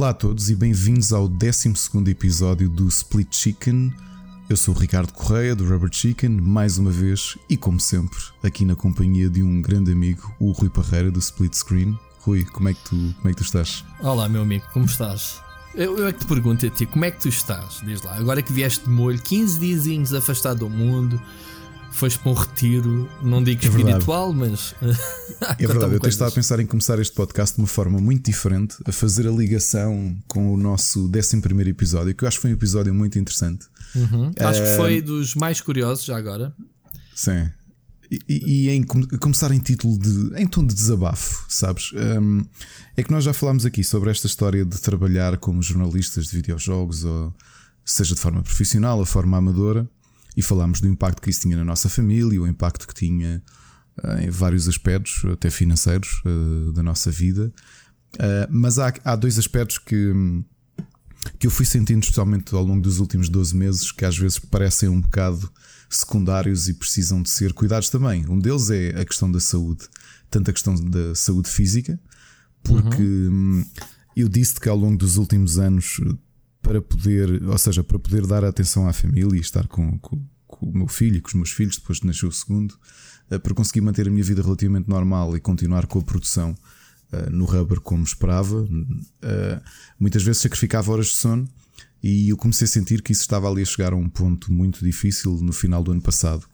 Olá a todos e bem-vindos ao 12 episódio do Split Chicken. Eu sou o Ricardo Correia do Rubber Chicken, mais uma vez e como sempre, aqui na companhia de um grande amigo, o Rui Parreira do Split Screen. Rui, como é que tu, como é que tu estás? Olá, meu amigo, como estás? Eu, eu é que te pergunto a ti, como é que tu estás? Diz lá, agora que vieste de molho, 15 dias afastado do mundo, foste para um retiro, não digo é espiritual, mas. é verdade, eu estava a pensar em começar este podcast de uma forma muito diferente, a fazer a ligação com o nosso 11 episódio, que eu acho que foi um episódio muito interessante. Uhum. Acho que foi dos mais curiosos já agora. Sim. E, e, em começar em título de. em tom de desabafo, sabes? Um, é que nós já falámos aqui sobre esta história de trabalhar como jornalistas de videojogos, ou seja de forma profissional ou forma amadora e falámos do impacto que isso tinha na nossa família, o impacto que tinha uh, em vários aspectos, até financeiros, uh, da nossa vida. Uh, mas há, há dois aspectos que, que eu fui sentindo, especialmente ao longo dos últimos 12 meses, que às vezes parecem um bocado secundários e precisam de ser cuidados também. Um deles é a questão da saúde, tanto a questão da saúde física, porque uhum. eu disse que ao longo dos últimos anos para poder, ou seja, para poder dar atenção à família e estar com, com, com o meu filho e com os meus filhos depois de nascer o segundo, eh, para conseguir manter a minha vida relativamente normal e continuar com a produção uh, no rubber como esperava. Uh, muitas vezes sacrificava horas de sono e eu comecei a sentir que isso estava ali a chegar a um ponto muito difícil no final do ano passado.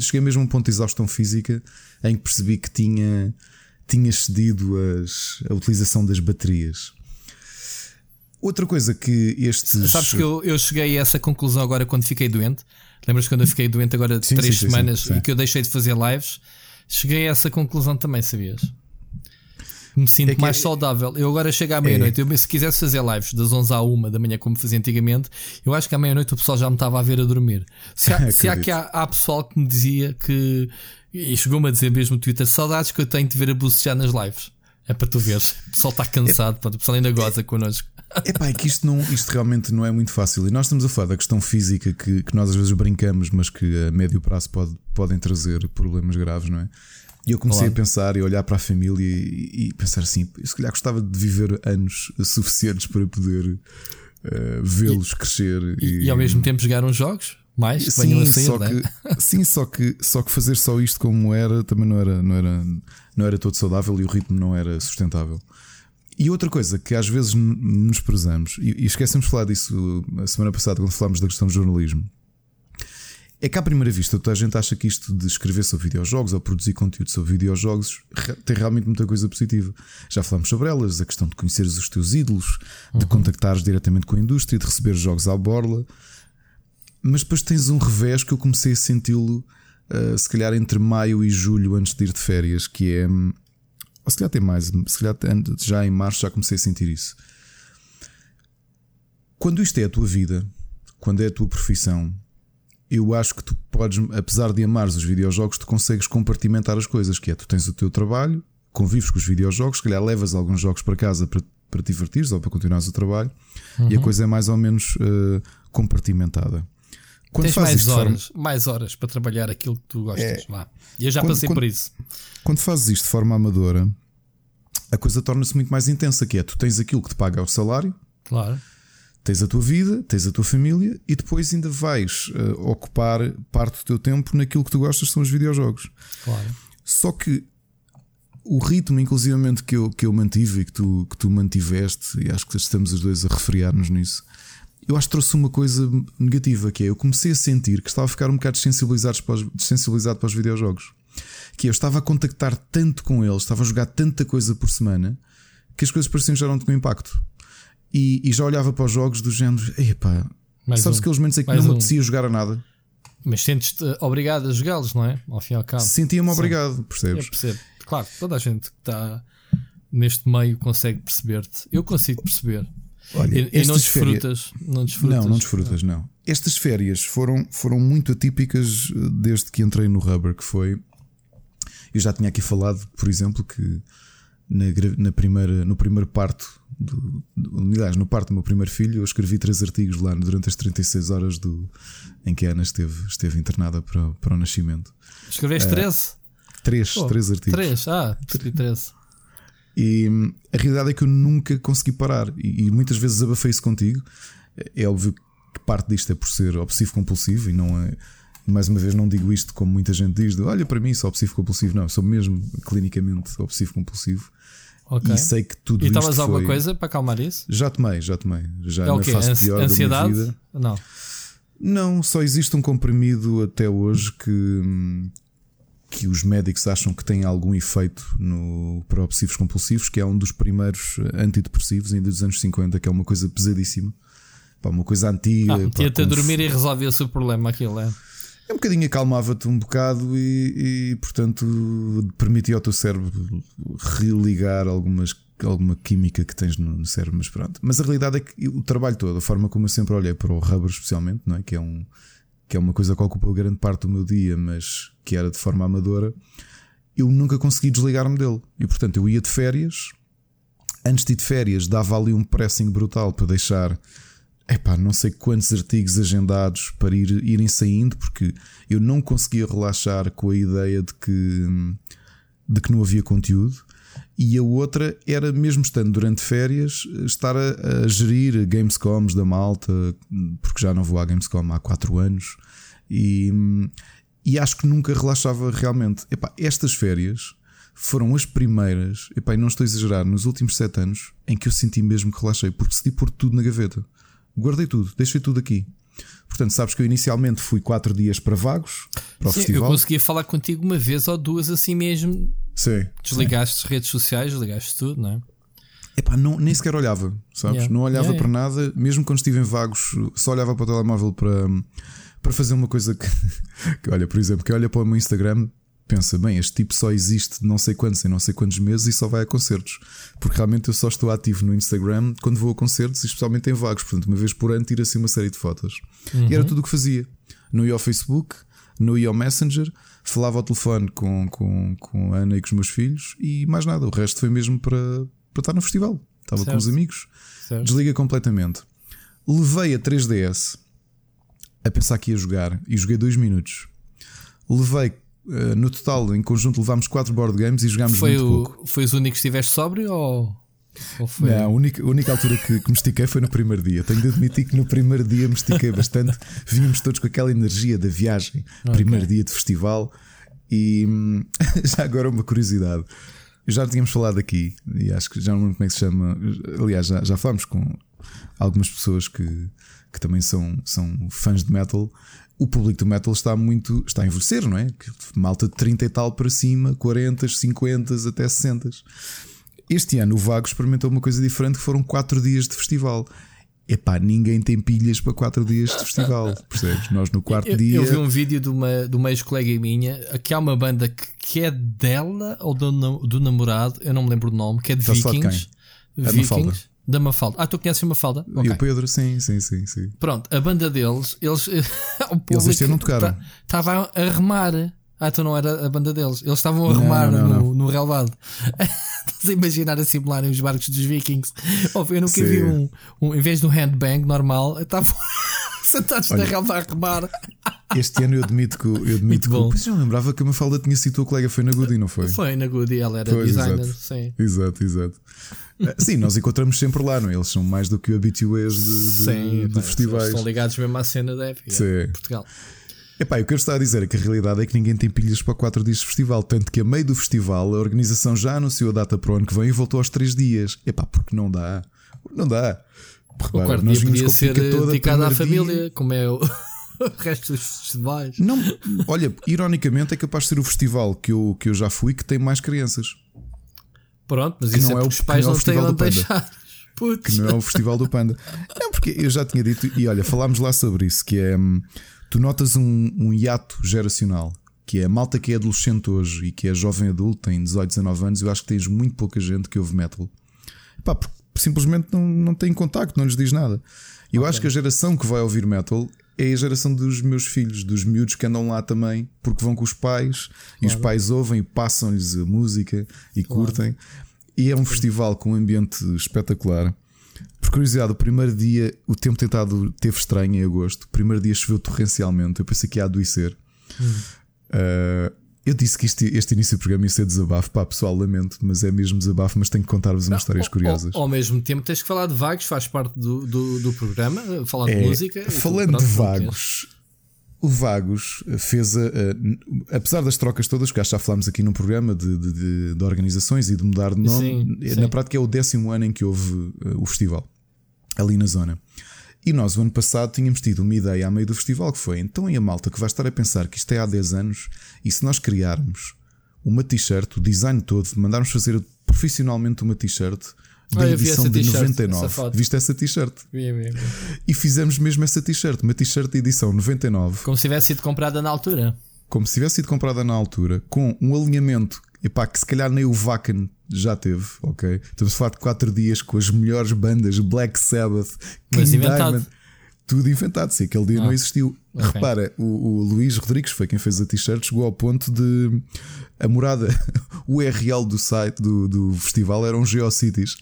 Cheguei mesmo a um ponto de exaustão física em que percebi que tinha, tinha cedido as, a utilização das baterias. Outra coisa que estes. Sabes que eu, eu cheguei a essa conclusão agora quando fiquei doente. Lembras quando eu fiquei doente agora de três sim, semanas sim, sim, e que eu deixei de fazer lives? Cheguei a essa conclusão também, sabias? Me sinto é mais é... saudável. Eu agora chego à meia-noite. É... Se quisesse fazer lives das 11 à 1 da manhã, como fazia antigamente, eu acho que à meia-noite o pessoal já me estava a ver a dormir. Se há, se há que há, há, pessoal que me dizia que. E chegou-me a dizer mesmo no Twitter: saudades que eu tenho de ver a bucejar nas lives. É para tu veres. O pessoal está cansado, é... o pessoal ainda goza connosco. Epá, é que isto, não, isto realmente não é muito fácil. E nós estamos a falar da questão física que, que nós às vezes brincamos, mas que a médio prazo pode, podem trazer problemas graves, não é? E eu comecei Olá. a pensar e olhar para a família e, e, pensar assim: eu se calhar gostava de viver anos suficientes para poder uh, vê-los crescer. E, e, ao mesmo tempo jogar uns jogos? Mais? Sim, só é? que, sim só, que, só que fazer só isto como era também não era, não, era, não era todo saudável e o ritmo não era sustentável. E outra coisa que às vezes nos prezamos, e esquecemos de falar disso a semana passada quando falámos da questão do jornalismo, é que à primeira vista toda a gente acha que isto de escrever sobre videojogos ou produzir conteúdo sobre videojogos tem realmente muita coisa positiva. Já falámos sobre elas, a questão de conheceres os teus ídolos, de uhum. contactares diretamente com a indústria, de receber jogos à borla. Mas depois tens um revés que eu comecei a senti-lo, uh, se calhar entre maio e julho, antes de ir de férias, que é hum, ou se calhar tem mais, se calhar já em março já comecei a sentir isso. Quando isto é a tua vida, quando é a tua profissão, eu acho que tu podes, apesar de amares os videojogos, tu consegues compartimentar as coisas, que é tu tens o teu trabalho, convives com os videojogos, se calhar levas alguns jogos para casa para, para te divertires ou para continuares o trabalho, uhum. e a uhum. coisa é mais ou menos uh, compartimentada. Quando Tens mais horas, forma... mais horas para trabalhar aquilo que tu gostas. É... Lá. E eu já quando, passei quando, por isso. Quando fazes isto de forma amadora, a coisa torna-se muito mais intensa, que é tu tens aquilo que te paga o salário. Claro. Tens a tua vida, tens a tua família e depois ainda vais uh, ocupar parte do teu tempo naquilo que tu gostas, são os videojogos. Claro. Só que o ritmo, inclusivamente, que eu, que eu mantive e que tu, que tu mantiveste, e acho que estamos os dois a refriar-nos nisso, eu acho que trouxe uma coisa negativa, que é eu comecei a sentir que estava a ficar um bocado desensibilizado para os, desensibilizado para os videojogos que eu estava a contactar tanto com eles, estava a jogar tanta coisa por semana, que as coisas pareciam já não com impacto. E, e, já olhava para os jogos do género, epá, sabes um, aqueles momentos em que não me apetecia jogar a nada. Mas sentes-te obrigado a jogá-los, não é? Ao fim e ao cabo. Sentia-me obrigado, percebes? Eu percebo. Claro, toda a gente que está neste meio consegue perceber-te. Eu consigo perceber. Olha, e, e não desfrutas, férias... não desfrutas. Não, não desfrutas, não. Estas férias foram, foram muito atípicas eh, desde que entrei no Rubber, que foi eu já tinha aqui falado, por exemplo, que na, na primeira, no primeiro parto, do, aliás, no parto do meu primeiro filho, eu escrevi três artigos lá durante as 36 horas do, em que a Ana esteve, esteve internada para, para o nascimento. Escreveste uh, 13? Três, oh, três artigos. Três, ah, percebi 13. E hum, a realidade é que eu nunca consegui parar. E, e muitas vezes abafei isso contigo. É óbvio que parte disto é por ser obsessivo compulsivo e não é. Mais uma vez, não digo isto como muita gente diz: de, olha, para mim sou obsessivo compulsivo. Não, sou mesmo clinicamente obsessivo compulsivo. Okay. E sei que tudo e isto. E tomas alguma foi... coisa para acalmar isso? Já tomei, já tomei. Já é fase Ansi pior ansiedade? da minha vida. Não. Não, só existe um comprimido até hoje que, que os médicos acham que tem algum efeito no, para obsessivos compulsivos, que é um dos primeiros antidepressivos, ainda dos anos 50, que é uma coisa pesadíssima. Pá, uma coisa antiga. Ah, Tinha-te a dormir e resolvia-se o problema, aquilo é. É um bocadinho acalmava-te um bocado e, e, portanto, permitia ao teu cérebro religar algumas, alguma química que tens no, no, cérebro. Mas pronto. Mas a realidade é que o trabalho todo, a forma como eu sempre olhei para o rubber, especialmente, não é? que, é um, que é uma coisa que ocupa grande parte do meu dia, mas que era de forma amadora, eu nunca consegui desligar-me dele. E portanto, eu ia de férias. Antes de ir de férias, dava ali um pressing brutal para deixar epá, não sei quantos artigos agendados para ir, irem saindo, porque eu não conseguia relaxar com a ideia de que, de que não havia conteúdo. E a outra era, mesmo estando durante férias, estar a, a gerir Gamescoms da malta, porque já não vou à Gamescom há 4 anos, e, e acho que nunca relaxava realmente. Epá, estas férias foram as primeiras, epá, e não estou a exagerar, nos últimos 7 anos em que eu senti mesmo que relaxei, porque decidi pôr tudo na gaveta guardei tudo, deixei tudo aqui. Portanto, sabes que eu inicialmente fui quatro dias para Vagos, para o Sim, festival. Eu conseguia falar contigo uma vez ou duas assim mesmo. Sim. Desligaste as redes sociais, desligaste tudo, não é? Epá, não, nem sequer olhava, sabes? Yeah. Não olhava yeah, para yeah. nada, mesmo quando estive em Vagos, só olhava para o telemóvel para, para fazer uma coisa que, que olha, por exemplo, que olha para o meu Instagram pensa, bem, este tipo só existe não sei quantos em não sei quantos meses e só vai a concertos. Porque realmente eu só estou ativo no Instagram quando vou a concertos, especialmente em vagos. Portanto, uma vez por ano tiro assim uma série de fotos. Uhum. E era tudo o que fazia. Não ia ao Facebook, não ia ao Messenger, falava ao telefone com, com, com a Ana e com os meus filhos e mais nada. O resto foi mesmo para, para estar no festival. Estava certo. com os amigos. Certo. Desliga completamente. Levei a 3DS a pensar que ia jogar e joguei dois minutos. Levei eh, no total, em conjunto, levámos 4 board games e jogámos foi muito o, pouco. Foi os únicos que estiveste sóbrio ou foi... Não, a única, a única altura que, que me estiquei foi no primeiro dia. Tenho de admitir que no primeiro dia me estiquei bastante. Vínhamos todos com aquela energia da viagem, okay. primeiro dia de festival. E já agora uma curiosidade. Já tínhamos falado aqui, e acho que já não lembro como é que se chama. Aliás, já, já falámos com algumas pessoas que, que também são, são fãs de metal o público do metal está muito. está a envelhecer, não é? Malta de 30 e tal para cima, 40, 50 até 60. Este ano o Vago experimentou uma coisa diferente que foram 4 dias de festival. Epá, ninguém tem pilhas para 4 dias de festival, percebes? Nós no quarto eu, dia. Eu vi um vídeo de uma, de uma ex-colega minha que há uma banda que, que é dela ou do, do namorado, eu não me lembro o nome, que é de Vikings. Vikings. Da Mafalda. Ah, tu conheces a Mafalda? Okay. E o Pedro, sim, sim, sim, sim. Pronto, a banda deles, eles. eles este ano não tocaram. Estava a remar. Ah, tu não era a banda deles. Eles estavam a remar não, não, no, não. no relvado. Estás a imaginar a simularem os barcos dos vikings. Eu nunca Sim. vi um, um, Em vez de um handbang normal, estavam sentados Olha, na relva a remar. Este ano eu admito que. Eu admito que pois eu lembrava que a Mafalda tinha sido tua colega, foi na Goody, não foi? Foi na Goody, ela era pois, designer. Exato. Sim. Exato, exato. Eh, sim, nós encontramos sempre lá, não é? Eles são mais do que habituês de, de, Sim, de festivais. Estão ligados mesmo à cena da época. Sim. Portugal. Epá, o que eu estou a dizer é que a realidade é que ninguém tem pilhas para 4 dias de festival. Tanto que a meio do festival a organização já anunciou a data para o ano que vem e voltou aos 3 dias. Epá, porque não dá. Não dá. Repara, o quarto nós dia podia ser dedicado à família, dia... como é o. o resto dos festivais. Não, olha, ironicamente é capaz de ser o festival que eu, que eu já fui que tem mais crianças. Pronto, mas que isso não é, é o, os pais não, é têm onde deixar. Putz. Que não é o Festival do Panda. Não, porque eu já tinha dito, e olha, falámos lá sobre isso, que é hum, tu notas um, um hiato geracional, que é a malta que é adolescente hoje e que é jovem adulto, tem 18, 19 anos, eu acho que tens muito pouca gente que ouve metal. Pá, simplesmente não, não tem contacto, não lhes diz nada. Eu okay. acho que a geração que vai ouvir metal é a geração dos meus filhos, dos miúdos que andam lá também, porque vão com os pais claro. e os pais ouvem e passam-lhes a música e claro. curtem. E é um festival com um ambiente espetacular. Curiosidade, o primeiro dia, o tempo tentado teve estranho em agosto. O primeiro dia choveu torrencialmente. Eu pensei que ia adoecer. Hum. Uh, Eu disse que este, este início do programa ia ser desabafo, pá, pessoal, lamento, mas é mesmo desabafo, mas tenho que contar-vos umas histórias curiosas. Ao, ao, mesmo tempo, tens que falar de vagos, faz parte do, do, do programa, falar de é, música. Falando de vagos, o Vagos fez, a, a, apesar das trocas todas, que já falámos aqui no programa de, de, de, organizações e de mudar de nome, sim, sim. na prática é o décimo ano em que houve uh, o festival, ali na zona. E nós, o ano passado, tínhamos tido uma ideia a meio do festival que foi: então, e a malta que vai estar a pensar que isto é há 10 anos, e se nós criarmos uma t-shirt, o design todo, mandarmos fazer profissionalmente uma t-shirt da ah, edição de 99. Essa Viste essa t-shirt? E fizemos mesmo essa t-shirt, uma t-shirt de edição 99. Como se tivesse sido comprada na altura. Como se tivesse sido comprada na altura, com um alinhamento epá, que se calhar nem o Vacan já teve, ok? Estamos a falar de 4 dias com as melhores bandas, Black Sabbath, King Diamond tudo inventado. Se aquele dia ah, não existiu. Okay. Repara, o, o, Luís Rodrigues foi quem fez a t-shirt, chegou ao ponto de a morada, o URL do site do, do festival eram Geocities.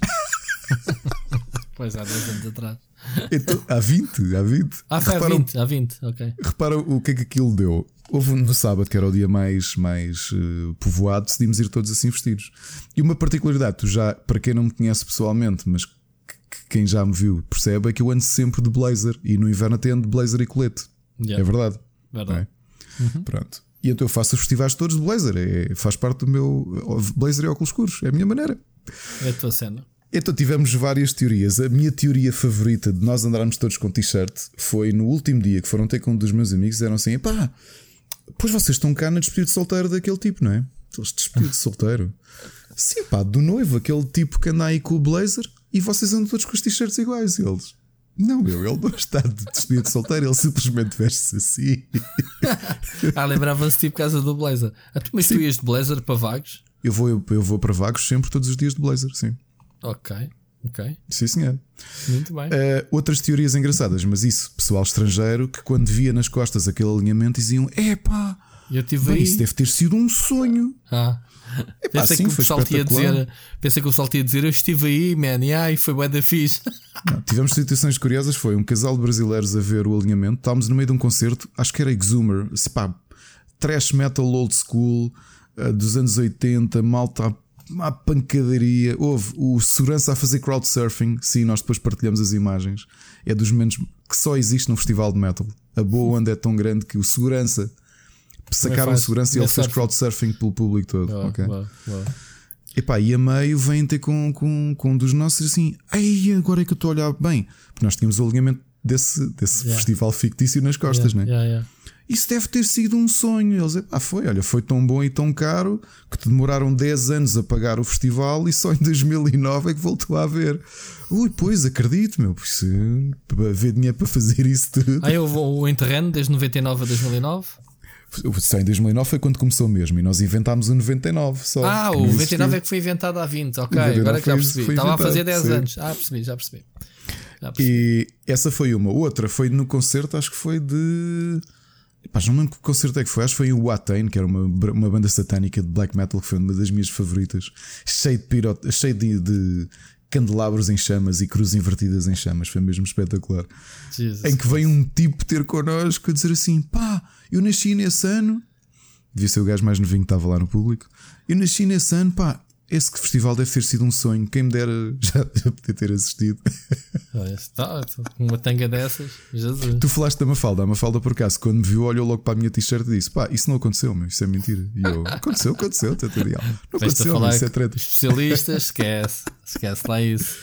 pois há 10 anos atrás. Então, há 20, há 20. Ah, foi há 20, há 20, ok. Repara o que é que aquilo deu. Houve no sábado, que era o dia mais, mais uh, povoado, decidimos ir todos assim vestidos. E uma particularidade, tu já, para quem não me conhece pessoalmente, mas quem já me viu percebe, é que eu ando sempre de blazer e no inverno até ando de blazer e colete. Yeah. É verdade. Verdade. É? Uhum. Pronto. E então eu faço os festivais todos de blazer. É, faz parte do meu. Blazer e óculos escuros. É a minha maneira. É a tua cena. Então tivemos várias teorias. A minha teoria favorita de nós andarmos todos com t-shirt foi no último dia que foram ter com um dos meus amigos. Eram assim: pá, pois vocês estão cá na despedida de solteiro daquele tipo, não é? Eles despedido de solteiro. Sim, pá, do noivo, aquele tipo que anda aí com o blazer e vocês andam todos com os t-shirts iguais. E eles. Não, meu, ele não está de despedida de solteiro, ele simplesmente veste-se assim. ah, lembrava-se tipo casa do blazer. Ah, mas sim. tu ias de blazer para vagos? Eu vou, eu, eu vou para vagos sempre, todos os dias de blazer, sim. Ok, ok. Sim, senhor. Muito bem. Uh, outras teorias engraçadas, mas isso, pessoal estrangeiro que quando via nas costas aquele alinhamento diziam: Epá, eu tive bem, isso deve ter sido um sonho. Ah. Epá, pensa, sim, que o pessoal tinha dizer, pensa que o pessoal tinha dizer: Eu estive aí, man, e ai, foi bué da fixe. Não, tivemos situações curiosas. Foi um casal de brasileiros a ver o alinhamento. Estávamos no meio de um concerto, acho que era Exumer, pá, trash metal old school uh, dos anos 80, malta uma pancadaria. Houve o segurança a fazer crowdsurfing. Sim, nós depois partilhamos as imagens. É dos momentos que só existe num festival de metal. A boa onda é tão grande que o segurança sacaram a segurança e ele fez crowdsurfing pelo público todo. Oh, okay. Epá, e a meio vem ter com, com, com um dos nossos assim, ei, agora é que eu estou a olhar bem. Porque nós tínhamos o alinhamento desse, desse yeah. festival fictício nas costas, yeah, né? Yeah, yeah. Isso deve ter sido um sonho. Eles, ah, foi, olha, foi tão bom e tão caro que te demoraram 10 anos a pagar o festival e só em 2009 é que voltou a haver. Ui, pois, acredito, meu, pois, haver dinheiro para fazer isso tudo. Ah, eu vou o Interreno desde 99 a 2009? Só em 2009 foi quando começou mesmo e nós inventámos o 99 só. Ah, o 99 é que foi inventado há 20, ok, agora que já percebi. Estava a fazer 10 sim. anos. Ah, percebi, já percebi. já percebi. E essa foi uma. Outra foi no concerto, acho que foi de. Pá, não lembro que concerto é que foi, acho que foi o Watain, que era uma, uma banda satânica de black metal, que foi uma das minhas favoritas, cheio de, pirot, cheio de, de candelabros em chamas e cruzes invertidas em chamas, foi mesmo espetacular. Jesus em que veio um tipo ter connosco a dizer assim: pá, eu nasci nesse ano, devia ser o gajo mais novinho que estava lá no público, eu nasci nesse ano, pá, esse festival deve ter sido um sonho. Quem me dera já, já poder ter assistido. Está, uma tanga dessas, Jesus. Tu falaste da Mafalda. A Mafalda, por acaso, quando me viu, olhou logo para a minha t-shirt e disse: Pá, isso não aconteceu, meu, isso é mentira. E eu: Aconteceu, aconteceu, tutorial. Não aconteceu, isso é treta. Especialistas, esquece, esquece lá isso.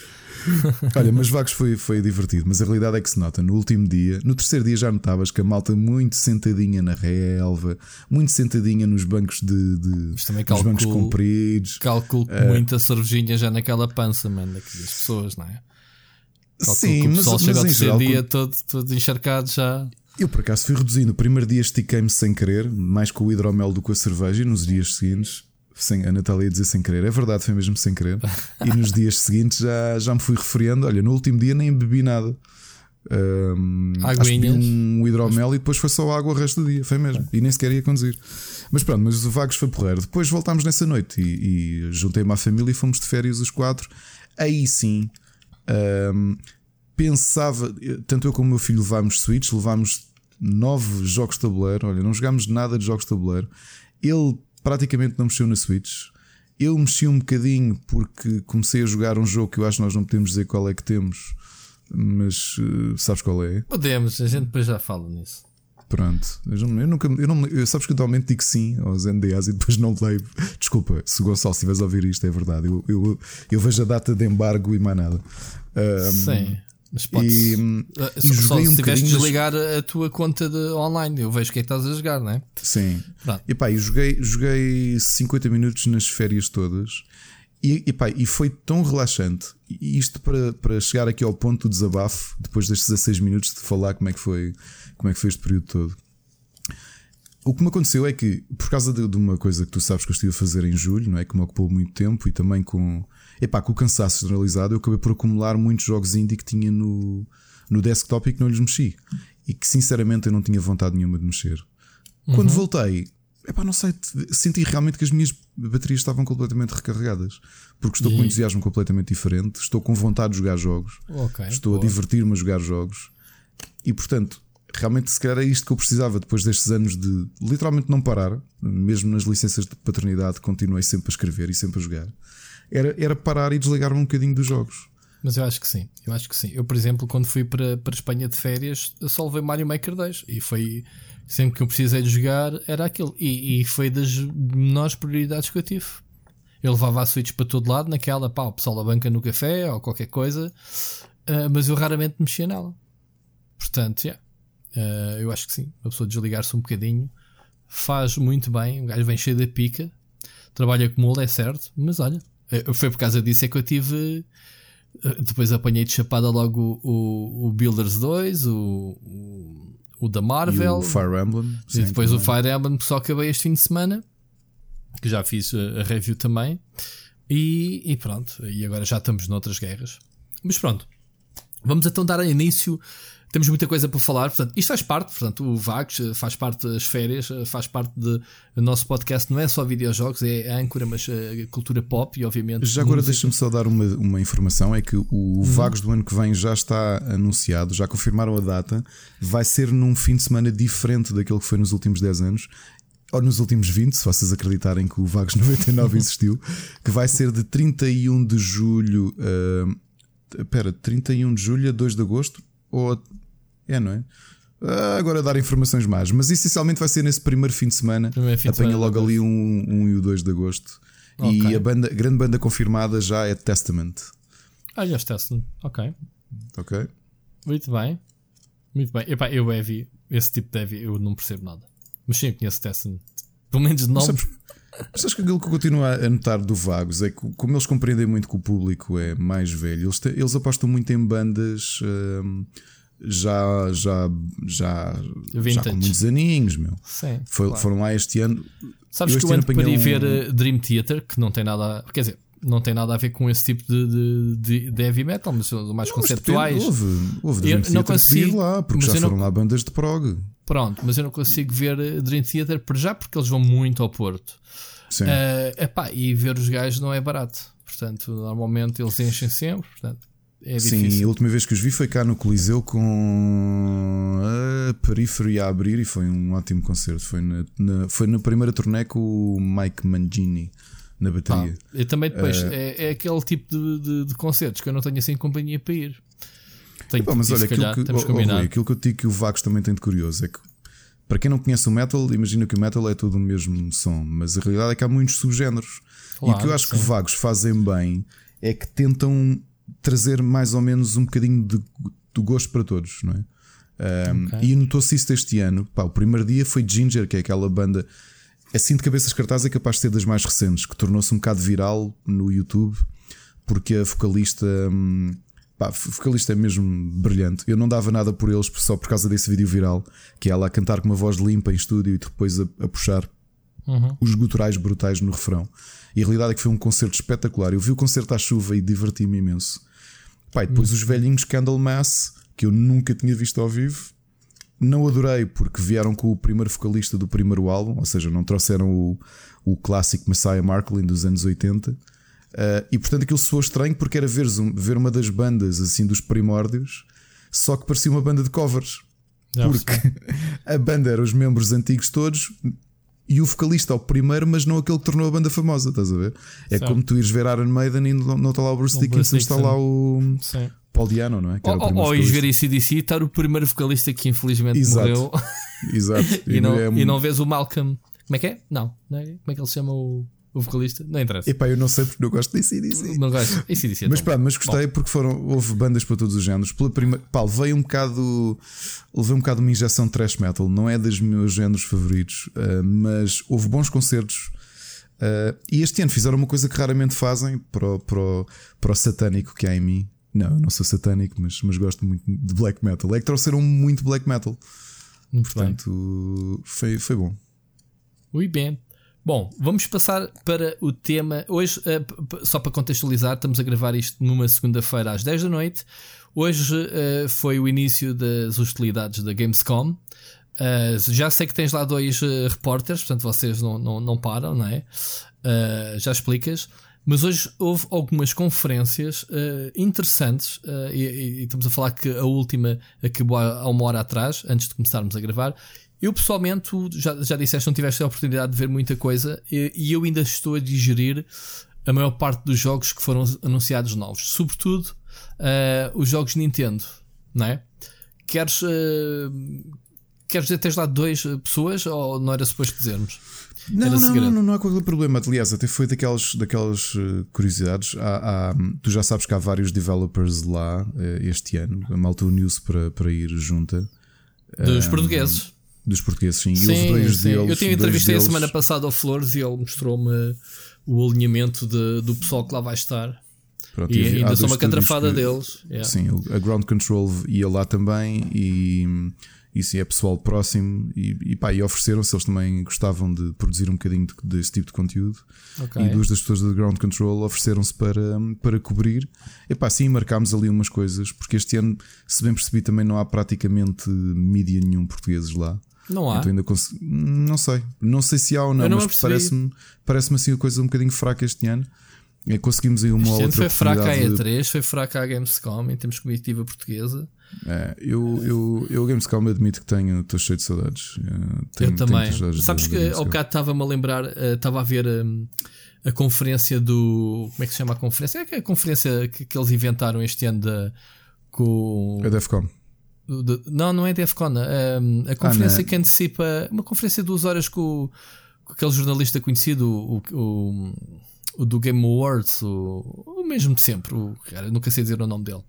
Olha, mas Vagos foi, foi divertido, mas a realidade é que se nota no último dia, no terceiro dia já notavas que a malta muito sentadinha na relva, muito sentadinha nos bancos de, de nos calculo, bancos compridos. Calculo uh, muita cervejinha já naquela pança, mano, daquelas pessoas, não é? Calculo sim, que o pessoal mas, chega mas ao terceiro dia todo, todo encharcado já. Eu por acaso fui reduzindo. O primeiro dia estiquei-me sem querer, mais com o hidromel do que com a cerveja, e nos dias seguintes sem, a Natália ia dizer sem querer, é verdade, foi mesmo sem querer. e nos dias seguintes já, já me fui refriando. Olha, no último dia nem bebi nada. Um, um hidromel e depois foi só água o resto do dia, foi mesmo. E nem sequer ia conduzir. Mas pronto, mas o Vagos foi porreiro. Depois voltámos nessa noite e, e juntei-me à família e fomos de férias os quatro. Aí sim, um, pensava, tanto eu como o meu filho levámos Switch, levámos nove jogos de tabuleiro. Olha, não jogámos nada de jogos de tabuleiro. Ele praticamente não mexeu na Switch. Eu mexi um bocadinho porque comecei a jogar um jogo que eu acho que nós não podemos dizer qual é que temos, mas uh, sabes qual é? Podemos, a gente depois já fala nisso. Pronto, eu, nunca, eu não, eu, sabes que eu atualmente digo sim aos NDAs e depois não leio. Desculpa, se o Gonçalo estiveres a ouvir isto, é verdade. Eu, eu, eu vejo a data de embargo e mais nada. Um, sim. Mas e, uh, e só, se um tiveres de desligar a tua conta de online, eu vejo o que é que estás a jogar, não é? Sim. Pronto. E pá, eu joguei, joguei 50 minutos nas férias todas e, e, pá, e foi tão relaxante. E isto para, para chegar aqui ao ponto do desabafo, depois destes 16 minutos de falar como é que foi, como é que foi este período todo. O que me aconteceu é que, por causa de, de uma coisa que tu sabes que eu estive a fazer em julho, não é? Que me ocupou muito tempo e também com Epá, com o cansaço generalizado, eu acabei por acumular muitos jogos indie que tinha no, no desktop e que não lhes mexi. E que sinceramente eu não tinha vontade nenhuma de mexer. Uhum. Quando voltei, epá, não sei, senti realmente que as minhas baterias estavam completamente recarregadas. Porque estou e... com um entusiasmo completamente diferente, estou com vontade de jogar jogos, okay, estou boa. a divertir-me a jogar jogos. E portanto, realmente se calhar é isto que eu precisava depois destes anos de literalmente não parar, mesmo nas licenças de paternidade, continuei sempre a escrever e sempre a jogar era, era parar e desligar-me um bocadinho dos jogos. Mas eu acho que sim, eu acho que sim. Eu, por exemplo, quando fui para, para Espanha de férias, só levei Mario Maker 2 e foi sempre que eu precisei de jogar, era aquilo. E, e foi das menores prioridades que eu tive. Eu levava a Switch para todo lado, naquela, pá, o pessoal da banca no café ou qualquer coisa, uh, mas eu raramente mexia nela. Portanto, yeah, uh, eu acho que sim. A pessoa desligar-se um bocadinho faz muito bem. O gajo vem cheio da pica, trabalha como é certo, mas olha, foi por causa disso é que eu tive. Eh, depois apanhei de chapada logo o, o Builders 2, o, o, o da Marvel. E o Fire Emblem. E depois também. o Fire Emblem que só acabei este fim de semana. Que já fiz a, a review também. E, e, pronto. E agora já estamos noutras guerras. Mas pronto. Vamos então dar início temos muita coisa para falar. Portanto, isto faz parte, portanto, o Vagos eh, faz parte das férias, eh, faz parte do nosso podcast. Não é só videojogos, é a âncora, mas a eh, cultura pop e, obviamente. Já agora deixa-me só dar uma, uma informação: é que o hum. Vagos do ano que vem já está anunciado, já confirmaram a data. Vai ser num fim de semana diferente daquele que foi nos últimos 10 anos ou nos últimos 20, se vocês acreditarem que o Vagos 99 existiu, que vai ser de 31 de julho. Uh, pera, 31 de julho a 2 de agosto? Ou é, não é? Ah, agora dar informações mais, mas essencialmente vai ser nesse primeiro fim de semana. Fim Apanha logo ali um, um e o 2 de agosto. Okay. E a, banda, a grande banda confirmada já é Testament. Ah, já é Testament, ok. Ok. Muito bem. Muito bem. Epá, eu heavy, esse tipo de heavy, eu não percebo nada. Mas sim, eu conheço Testament. Pelo menos de nome. Sabes, sabes que aquilo que eu continuo a notar do Vagos é que, como eles compreendem muito que o público é mais velho, eles, te, eles apostam muito em bandas. Hum, já já já, já com muitos aninhos, meu. Sim, Foi, claro. Foram lá este ano. Sabes que eu ando para ir ver eh, Dream Theater, que não tem nada. Quer dizer, não tem nada a ver com esse tipo de, de, de heavy metal, mas são mais não, conceptuais. Houve, houve Dream eu Theater não consigo, ir lá, porque já foram não, lá bandas de prog. Pronto, mas eu não consigo ver eh, Dream Theater por já, porque eles vão muito ao Porto. Sim. Uh, epá, e ver os gajos não é barato. Portanto, normalmente eles enchem sempre. Portanto, é Sim, a última vez que os vi foi cá no Coliseu com a Periphery a abrir e foi um ótimo concerto. Foi na, na foi na primeira turnê com o Mike Mangini na bateria. Ah, eu também depois, uh, é, é, aquele tipo de, de, de, concertos que eu não tenho assim companhia para ir. Tenho Epá, mas olha, aquilo, calhar, que, oh, oh, aquilo que eu digo que o Vagos também tem de curioso é que para quem não conhece o metal, imagina que o metal é todo o mesmo som, mas a realidade é que há muitos subgéneros. Claro, e o que eu acho sim. que os Vagos fazem bem é que tentam trazer mais ou menos um bocadinho de, de gosto para todos, não é? Um, okay. E notou-se isso este ano. Pá, o primeiro dia foi Ginger, que é aquela banda assim de cabeças cartaz, é capaz de ser das mais recentes, que tornou-se um bocado viral no YouTube, porque a vocalista. Hum, pá, vocalista é mesmo brilhante. Eu não dava nada por eles só por causa desse vídeo viral, que é ela a cantar com uma voz limpa em estúdio e depois a, a puxar uhum. os guturais brutais no refrão. E a realidade é que foi um concerto espetacular. Eu vi o concerto à chuva e diverti-me imenso. Pai, depois os velhinhos Candlemass, que eu nunca tinha visto ao vivo, não adorei porque vieram com o primeiro vocalista do primeiro álbum, ou seja, não trouxeram o, o clássico Messiah Marklin dos anos 80. Uh, eh, e portanto aquilo soou estranho porque era ver, ver uma das bandas assim dos primórdios, só que parecia uma banda de covers. porque a banda era os membros antigos todos, e o vocalista ao primeiro, mas não aquele que tornou a banda famosa, estás a ver? É como tu ires ver Iron Maiden e não está lá o Bruce Dickinson, está lá o Sim. Paul Diano, não é? Que ou, ou ires ver ACDC e estar o primeiro vocalista que infelizmente Exato. morreu. Exato. e, não, é... e não vês o Malcolm. Como é que é? Não, não é? Como é que ele se chama o o vocalista, não interessa. Epá, eu não sei porque não gosto de ACDC. Não gosto. ACDC é mas pronto, mas gostei Bom. porque foram, houve bandas para todos os géneros. Pela primeira, pá, levei um bocado, levei um bocado uma injeção de thrash metal. Não é dos meus géneros favoritos, uh, mas houve bons concertos. Uh, e este ano fizeram uma coisa que raramente fazem para o, para, o, para o satânico que há em mim. Não, eu não sou satânico, mas, mas gosto muito de black metal. É que trouxeram muito black metal. Muito Portanto, foi, foi bom. Muito bem. Bom, vamos passar para o tema. Hoje, uh, só para contextualizar, estamos a gravar isto numa segunda-feira às 10 da noite. Hoje uh, foi o início das hostilidades da Gamescom. Uh, já sei que tens lá dois repórteres, portanto vocês não, não, não param, não é? já explicas. Mas hoje houve algumas conferências interessantes e, e, estamos a falar que a última acabou há uma hora atrás, antes de começarmos a gravar. Eu pessoalmente, já, já disseste, não tiveste a oportunidade de ver muita coisa e, e, eu ainda estou a digerir a maior parte dos jogos que foram anunciados novos, sobretudo uh, os jogos Nintendo, não é? Queres, uh, queres dizer tens lá duas pessoas ou não era suposto dizermos? Não, não, não, não, não, há qualquer problema. Aliás, até foi daquelas, daquelas uh, curiosidades. Há, há, tu já sabes que há vários developers lá uh, este ano. A malta uniu-se para, para ir junta. Dos um, portugueses dos portugueses, sim. sim, e dois sim. Deles, Eu tinha entrevistei a semana passada ao Flores e ele mostrou-me o alinhamento de, do pessoal que lá vai estar. Pronto, e, ainda sou uma catrafada que, deles. Yeah. Sim, a Ground Control ia lá também e isso é pessoal próximo e, e, pá, e ofereceram-se, eles também gostavam de produzir um bocadinho de, desse tipo de conteúdo. Okay. E duas das pessoas da Ground Control ofereceram-se para, para cobrir. E pá, sim, marcámos ali umas coisas, porque este ano, se bem percebi, também não há praticamente mídia nenhum portugueses lá. Não há. Então ainda consegui... Não sei. Não sei se há ou não, não mas parece-me parece assim a coisa um bocadinho fraca este ano. E conseguimos aí uma este outra. Foi fraca a E3, de... foi fraca a Gamescom em termos comitiva portuguesa. É, eu, eu, eu, Gamescom, admito que tenho, estou cheio de saudades. Eh, tenho, eu também. Sabes que ao bocado estava-me a lembrar, uh, estava a ver um, a conferência do. Como é que se chama a conferência? É, é a conferência que, que eles inventaram este ano da, com. A Defcom. De, não, não é Defcon. A, a conferência ah, que antecipa. Uma conferência de duas horas com, com aquele jornalista conhecido, o, o, o do Game Awards, o, o, mesmo de sempre. O, cara, nunca sei dizer o nome dele.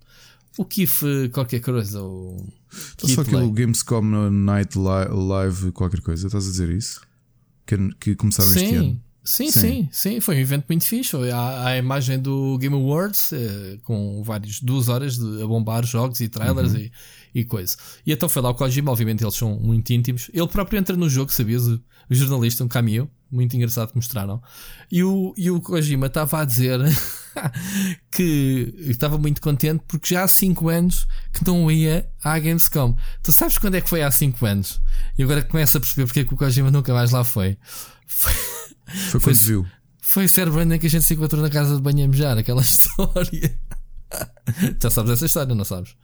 O Kif qualquer coisa. O então só aquele Gamescom Night Live qualquer coisa, estás a dizer isso? Que, que começaram sim, este ano. Sim, sim, sim, sim, Foi um evento muito fixe. Há a imagem do Game Awards eh, com várias duas horas de, a bombar jogos e trailers uhum. e e coisa. E então foi lá o Kojima, obviamente eles são muito íntimos. Ele próprio entra no jogo, sabias? O, o jornalista, um caminho, muito engraçado que mostraram. E o, e o Kojima estava a dizer que estava muito contente porque já há 5 anos que não ia à Gamescom. Tu sabes quando é que foi há 5 anos? E agora começa a perceber porque é que o Kojima nunca mais lá foi. Foi, foi quando viu. Foi Sir Brandon que a gente se encontrou na casa de banho a mejar, aquela história. Já sabes essa história, não sabes?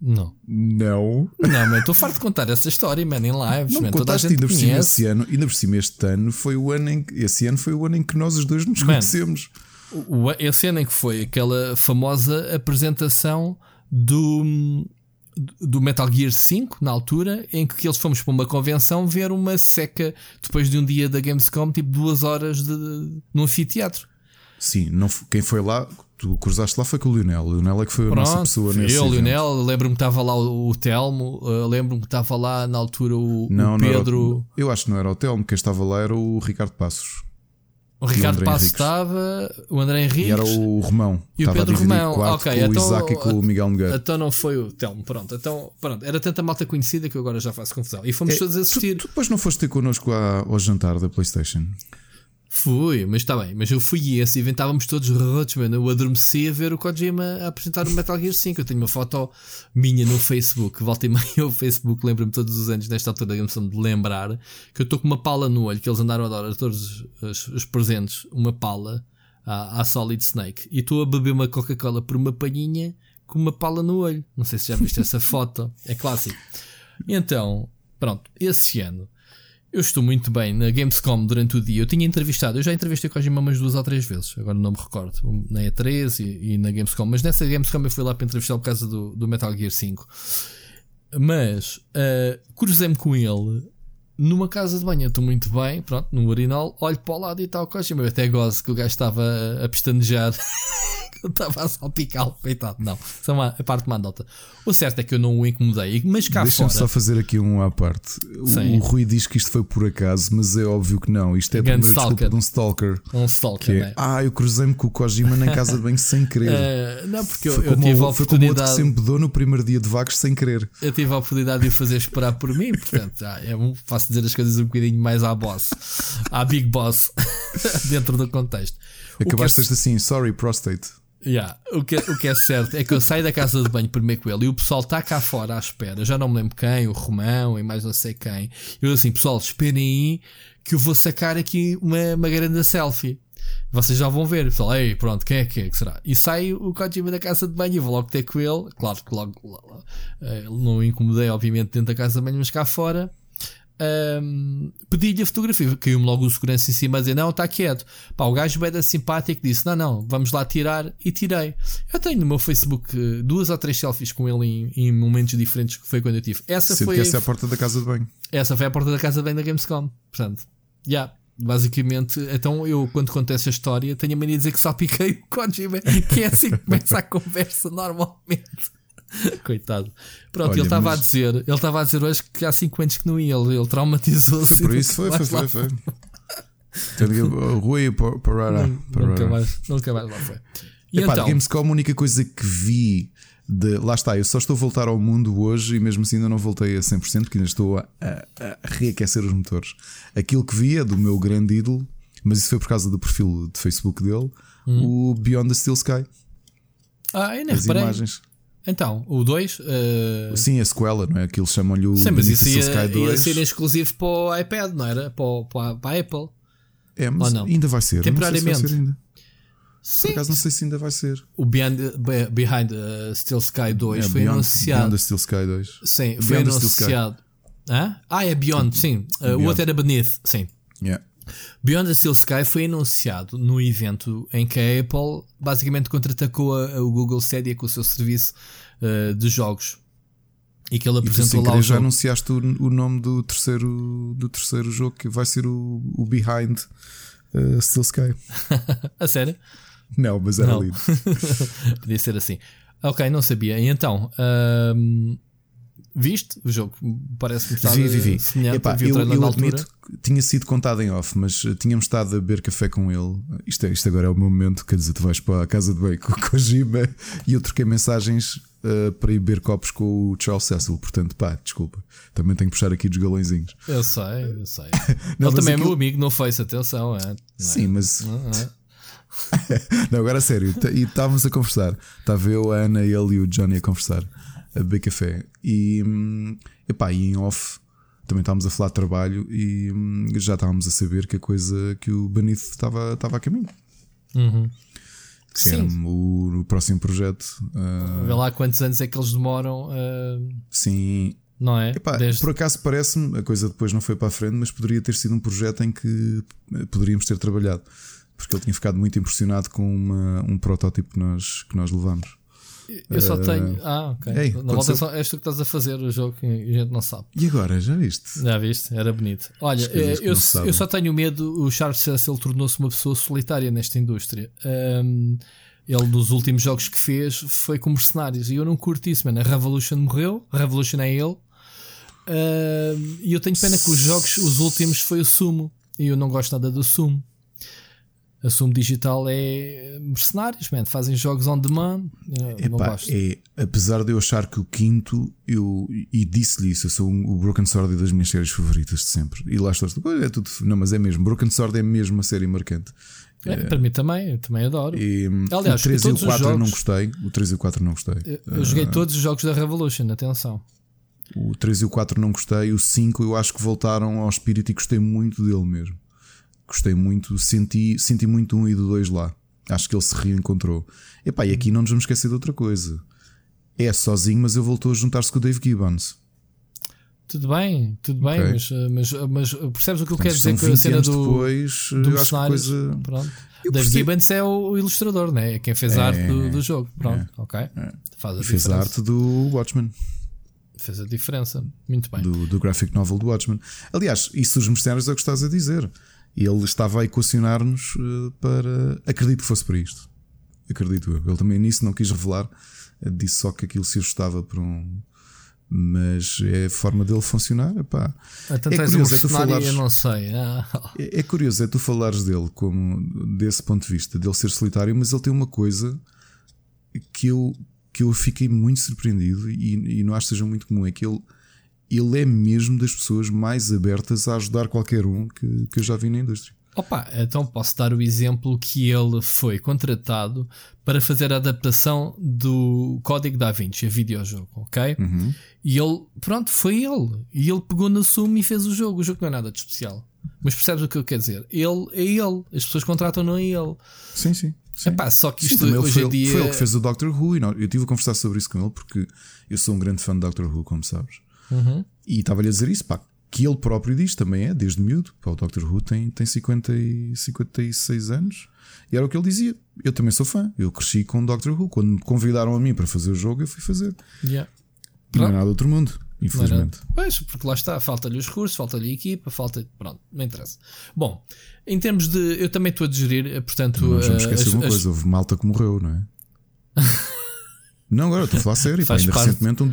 Não. Não. Não, mas estou farto de contar essa história, man, em lives. Não man, contaste ainda por cima esse ano, ainda por cima este ano foi o ano em que, esse ano foi o ano em que nós os dois nos man, conhecemos. O, esse ano em que foi aquela famosa apresentação do, do Metal Gear 5, na altura, em que eles fomos para uma convenção ver uma seca depois de um dia da Gamescom, tipo duas horas de, num anfiteatro. Sim, não, quem foi lá tu cruzaste lá foi com o Lionel. O Lionel é que foi Pronto, a nossa pessoa nesse. Eu, o Lionel, lembro-me que estava lá o, o Telmo, uh, lembro-me que estava lá na altura o, não, o Pedro. Era, eu acho que não era o Telmo, quem estava lá era o Ricardo Passos. O Ricardo Passos estava, o André Henrique E era o Romão. E o Pedro Romão. Ok, com então, o Isaac e com o Miguel Nogueira. Então não foi o Telmo, pronto. Então, pronto. Era tanta malta conhecida que eu agora já faço confusão. E fomos é, todos assistir. Tu, tu depois não foste ter connosco ao jantar da PlayStation? Fui, mas está bem, mas eu fui e esse evento estávamos todos rotos, mano. Eu adormeci a ver o Kojima a apresentar o Metal Gear 5. Eu tenho uma foto minha no Facebook, volta e meia o Facebook, lembra-me todos os anos, nesta altura da emoção de lembrar, que eu estou com uma pala no olho, que eles andaram a dar a todos os, os presentes uma pala à, à Solid Snake. E estou a beber uma Coca-Cola por uma palhinha com uma pala no olho. Não sei se já viste essa foto, é clássico. Então, pronto, esse ano Eu estou muito bem na Gamescom durante o dia. Eu tinha entrevistado, eu já entrevistei o Kojima umas duas ou três vezes, agora não me recordo, na E3 e, e na Gamescom. Mas nessa Gamescom eu fui lá para entrevistar por causa do, do Metal Gear 5. Mas uh, cruzei-me com ele numa casa de banho. Estou muito bem, pronto, no urinol, olho para o lado e tal, Kojima. Eu até gozo que o gajo estava a pestanejar. eu estava a salpicá-lo, coitado. Não, isso é uma, a parte mais nota. O certo é que eu não o incomodei, mas cá Deixa-me só fazer aqui um à parte. O, o, Rui diz que isto foi por acaso, mas é óbvio que não. Isto é por desculpa de um stalker. Um stalker, é, né? Ah, eu cruzei-me com o Kojima na casa de banho sem querer. Uh, não, porque eu, eu tive a oportunidade. Foi como sempre dou no primeiro dia de vagos sem querer. Eu tive a oportunidade de o fazer esperar por mim, portanto, ah, é um, faço dizer as coisas um bocadinho mais à boss, à big boss, dentro do contexto. Acabaste é... assim, sorry, prostate. Yeah. O, que, o que é certo é que eu saio da casa de banho primeiro com ele e o pessoal está cá fora à espera. Já não me lembro quem, o Romão e mais não sei quem. Eu assim, pessoal, esperem aí que eu vou sacar aqui uma, uma grande selfie. Vocês já vão ver. Pessoal, ei, pronto, quem é que é que será? E sai o Kojima da casa de banho e vou logo ter com ele. Claro que logo, logo eh, não incomodei, obviamente, dentro da casa de banho, mas cá fora um, pedi-lhe a fotografia. Caiu-me logo o segurança em cima a dizer: Não, está quieto. Pá, o gajo bem simpático disse: Não, não, vamos lá tirar. E tirei. Eu tenho no meu Facebook eh, duas ou três selfies com ele em, em momentos diferentes que foi quando eu tive. Essa Sendo foi. Que essa é a porta da casa de banho. Essa foi a porta da casa de banho da Gamescom. Portanto, já. Yeah. Basicamente, então eu, quando conto essa história, tenho a mania de dizer que salpiquei o Kojima, que é assim que começa a conversa normalmente. Coitado. Pronto, Olha, ele estava mas... a dizer, ele estava a dizer hoje que há 5 anos que não ia, ele, ele traumatizou-se. Por isso foi, foi, foi, foi. Rui Parara. Nunca mais, nunca mais lá foi. E Epá, então? Gamescom, a única coisa que vi de, lá está, eu só estou a voltar ao mundo hoje e mesmo assim ainda não voltei a 100% porque ainda estou a, a, a reaquecer os motores. Aquilo que via do meu grande ídolo, mas isso foi por causa do perfil de Facebook dele, hum. o Beyond the Steel Sky. Ah, ainda As reparei. imagens. Então, o 2. Uh... Eh, Sim, a sequela, não é? Aquilo chamam-lhe o Sim, mas isso ia, Sky 2. ia ser exclusivo para o iPad, não era? Para, para, para a Apple. É, mas ainda vai ser. Temporariamente. Não sei se vai ser ainda. Sim. Por acaso não sei se ainda vai ser. O Beyond, Behind uh, Steel Sky 2 é, foi Beyond, anunciado. Beyond Steel Sky 2. Sim, Beyond foi anunciado. Hã? Ah, é Beyond, sim. Uh, o outro era Beneath, sim. Yeah. Beyond the Steel Sky foi anunciado no evento em que a Apple basicamente contra-atacou o Google Stadia com o seu serviço uh, de jogos. E que ele apresentou e tu, lá o já anunciaste o, o, nome do terceiro, do terceiro jogo que vai ser o, o Behind uh, Steel Sky. a sério? Não, mas era lindo. Podia ser assim. Ok, não sabia. E então, uh, viste o jogo? Parece-me estar vi, vi, vi. semelhante. Epá, eu, eu admito que tinha sido contado em off, mas tínhamos estado a beber café com ele. Isto, é, isto agora é o meu momento. Quer dizer, tu vais para a casa de bem com o Kojima e eu troquei mensagens uh, para ir beber copos com o Charles Cecil. Portanto, pá, desculpa. Também tenho que puxar aqui dos galõezinhos. Eu sei, eu sei. não, Ele também aquilo... é meu amigo, não foi atenção. É, Sim, mas. Não, é. não, agora a sério. E estávamos a conversar. Estava eu, a Ana, ele e o Johnny a conversar, a beber café. E, hum, epá, e em off também estávamos a falar de trabalho e hum, já estávamos a saber que a coisa que o Benito estava, estava a caminho. Uhum. Sim. Era o, o próximo projeto. Uh... Vê lá quantos anos é que eles demoram. Uh... Sim. Não é? Epá, Desde... Por acaso parece-me, a coisa depois não foi para a frente, mas poderia ter sido um projeto em que poderíamos ter trabalhado. Porque ele tinha ficado muito impressionado com uma, um protótipo que nós, que nós levamos. Eu só tenho. Ah, ok. Ei, Na volta só, és tu que estás a fazer o jogo e a gente não sabe. E agora, já viste? Já viste? Era bonito. Olha, eh, eu, eu só tenho medo. O Charles Cecil tornou-se uma pessoa solitária nesta indústria. Um, ele, dos últimos jogos que fez, foi com mercenários. E eu não curto isso, mano. A Revolution morreu. A Revolution é ele. E eu tenho pena que os jogos, os últimos, foi o Sumo. E eu não gosto nada do Sumo. A Sumo Digital é mercenários, man. fazem jogos on demand. Epá, não gosto. É, apesar de eu achar que o quinto, eu, e disse-lhe isso, eu sou um, o Broken Sword é das minhas séries favoritas de sempre. E lá estou, é tudo, não, mas é mesmo. Broken Sword é mesmo uma série marcante. É, para mim também, eu também adoro. E, Aliás, o 3 e o 4 jogos, não gostei. O 3 e o 4 não gostei. Eu, eu joguei uh, todos os jogos da Revolution, atenção. O 3 e o 4 não gostei. O 5 eu acho que voltaram ao espírito e gostei muito dele mesmo. Gostei muito, senti, senti muito um e do 2 lá. Acho que ele se reencontrou. Epá, e aqui não nos vamos esquecer de outra coisa. É sozinho, mas ele voltou a juntar-se com o Dave Gibbons. tudo bem, tudo bem, okay. mas, mas, mas, percebes o que eu quero dizer com a cena do, depois, do mercenário? Coisa... Pronto. Dave Gibbons é o ilustrador, né? é quem fez a arte do, do jogo. Pronto, é, ok. É. Faz a fez a arte do Watchmen. Fez a diferença. Muito bem. Do, do graphic novel do Watchmen. Aliás, isso dos mistérios é o que estás a dizer. Ele estava a equacionar-nos uh, para. Acredito que fosse para isto. Acredito eu. Ele também nisso não quis revelar. Disse só que aquilo se ajustava para um, mas é a forma dele funcionar. Epá. é curioso, um é tu falares, eu não sei. Ah. É, é, curioso, é tu falares dele como desse ponto de vista, dele ser solitário, mas ele tem uma coisa que eu, que eu fiquei muito surpreendido e, e não acho que seja muito comum: é que ele, ele é mesmo das pessoas mais abertas a ajudar qualquer um que, que eu já vi na indústria. Opa, então posso dar o exemplo que ele foi contratado para fazer a adaptação do Código da Vinci, a videojogo, ok? Uhum. E ele, pronto, foi ele. E ele pegou na suma e fez o jogo. O jogo não é nada de especial. Mas percebes o que eu quero dizer? Ele é ele. As pessoas contratam-no a ele. Sim, sim. sim. Epá, só que isto sim, hoje foi, em dia. Foi ele que fez o Doctor Who. E não, eu estive a conversar sobre isso com ele porque eu sou um grande fã do Doctor Who, como sabes. Uhum. E estava-lhe a dizer isso, pá, que ele próprio diz também é, desde miúdo. Pá, o Doctor Who tem, tem 50 e 56 anos. E era o que ele dizia. Eu também sou fã. Eu cresci com o Doctor Who. Quando me convidaram a mim para fazer o jogo, eu fui fazer. Yeah. Não é nada outro mundo, infelizmente. Pois, porque lá está, falta-lhe os recursos, falta-lhe a equipa, falta. Pronto, não interessa. Bom, em termos de. Eu também estou a digerir, eh, portanto. Não vamos esquecer as, uma coisa: as... houve malta que morreu, não é? não, agora estou a falar sério. Pá, ainda parte... recentemente um.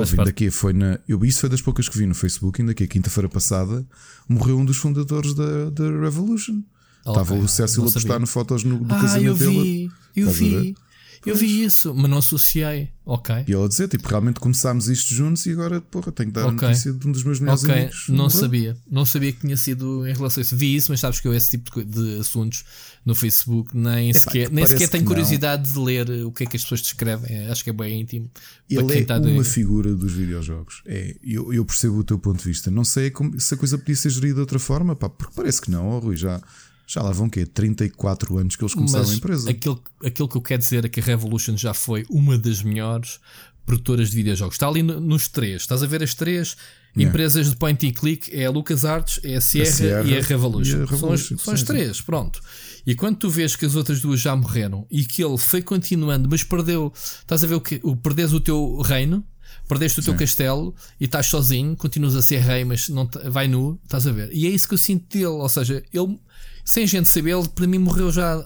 Houve, ainda foi na. Eu, isso foi das poucas que vi no Facebook, ainda que a quinta-feira passada morreu um dos fundadores da, da Revolution. Okay, Estava o Cécil a postar no fotos no, do ah, casamento eu vi, dele. Eu vi. Eu vi isso, mas não associei. Ok. E ele a dizer, tipo, realmente começámos isto juntos e agora, porra, tenho que dar okay. a notícia de um dos meus melhores okay. amigos. Não sabia. Não sabia que tinha sido em relação a isso. Vi isso, mas sabes que eu esse tipo de assuntos no Facebook nem Epá, sequer, nem sequer tenho curiosidade de ler o que é que as pessoas descrevem. Acho que é bem íntimo. Ele é uma de... figura dos videojogos. É, eu, eu percebo o teu ponto de vista. Não sei como, se a coisa podia ser gerida de outra forma, pá, porque parece que não, oh, Rui, já. Já lá vão quê? 34 anos que eles começaram Mas a empresa. Aquilo, aquilo que eu quero dizer é que a Revolution já foi uma das melhores produtoras de videojogos. Está ali no, nos três. Estás a ver as três yeah. empresas de point and click: é a LucasArts, é a Sierra, a Sierra e a Revolution. E a Revolution. São, as, três, pronto. E quando tu vês que as outras duas já morreram e que ele foi continuando, mas perdeu, estás a ver o que? O, perdes o teu reino, perdeste o teu castelo e estás sozinho, continuas a ser rei, mas não vai nu, estás a ver? E é isso que eu sinto dele, ou seja, ele sem gente saber, ele para mim morreu já.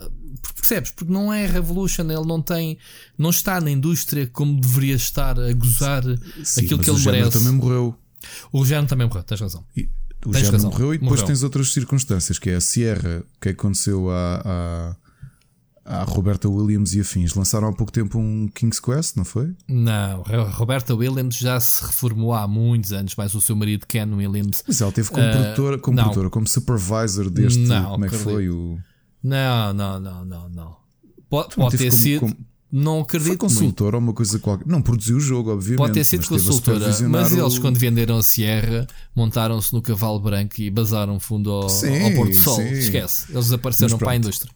Percebes? Porque não é Revolution, ele não tem, não está na indústria como deveria estar a gozar Sim, aquilo que ele merece. O também morreu. O Género também morreu, tens razão. E, o Género morreu e depois morreu. tens outras circunstâncias, que é a Sierra, que aconteceu a, a Roberta Williams e afins. Lançaram há pouco tempo um King's Quest, não foi? Não, a Roberta Williams já se reformou há muitos anos, mas o seu marido Ken Williams. Mas ela teve como uh, produtora, como, produtora, como supervisor deste. Não, como é que foi o. Não, não, não, não, não. Pode, pode ter como, sido. Como... Não acredito. Foi consultora ou uma coisa qualquer. Não produziu o jogo, obviamente. Pode ter sido consultora, mas eles, quando venderam a Sierra, montaram-se no cavalo branco e basaram fundo ao, sim, ao Porto Sol. Sim. Esquece. Eles desapareceram para a indústria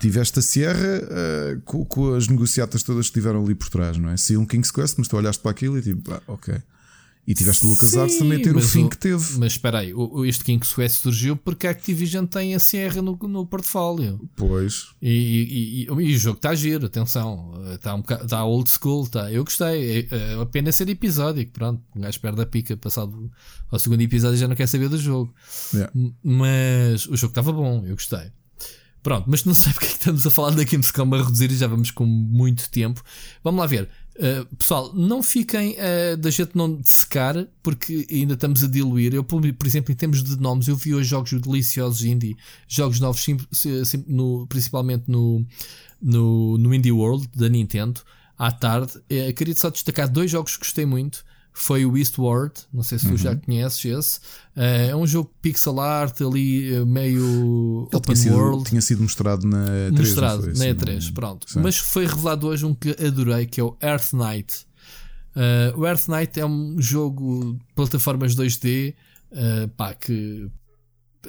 tiveste a Sierra uh, com, com, as negociatas todas que estiveram ali por trás, não é? Se um King's Quest, mas tu olhaste para aquilo e tipo, ah, ok. E tiveste o LucasArts também a ter o fim o, que teve. Mas espera aí, este King's Quest surgiu porque a Activision tem a Sierra no, no portfólio. Pois. E, e, e, e o jogo está giro, atenção. Está um bocado, está old school, está. Eu gostei. É, é apenas ser episódico. Pronto, um gajo perde a pica. Passado ao segundo episódio já não quer saber do jogo. Yeah. Mas o jogo estava bom, eu gostei. Pronto, mas não sei porque é que estamos a falar da Gamescom a reduzir e já vamos com muito tempo. Vamos lá ver. Uh, pessoal, não fiquem uh, da gente não secar, porque ainda estamos a diluir. Eu, por, exemplo, em termos de nomes, eu vi hoje jogos deliciosos indie, jogos novos, sim, sim, no, principalmente no, no, no Indie World da Nintendo, à tarde. Uh, queria só destacar dois jogos que gostei muito foi o Eastward, não sei se tu uhum. já conheces esse. Uh, é um jogo pixel art ali eh, meio Ele open tinha world. Sido, tinha sido mostrado na E3. Mostrado na E3, pronto. Sim. Mas foi revelado hoje um que adorei, que é o Earth Knight. Uh, o Earth Knight é um jogo de plataformas 2D uh, pá, que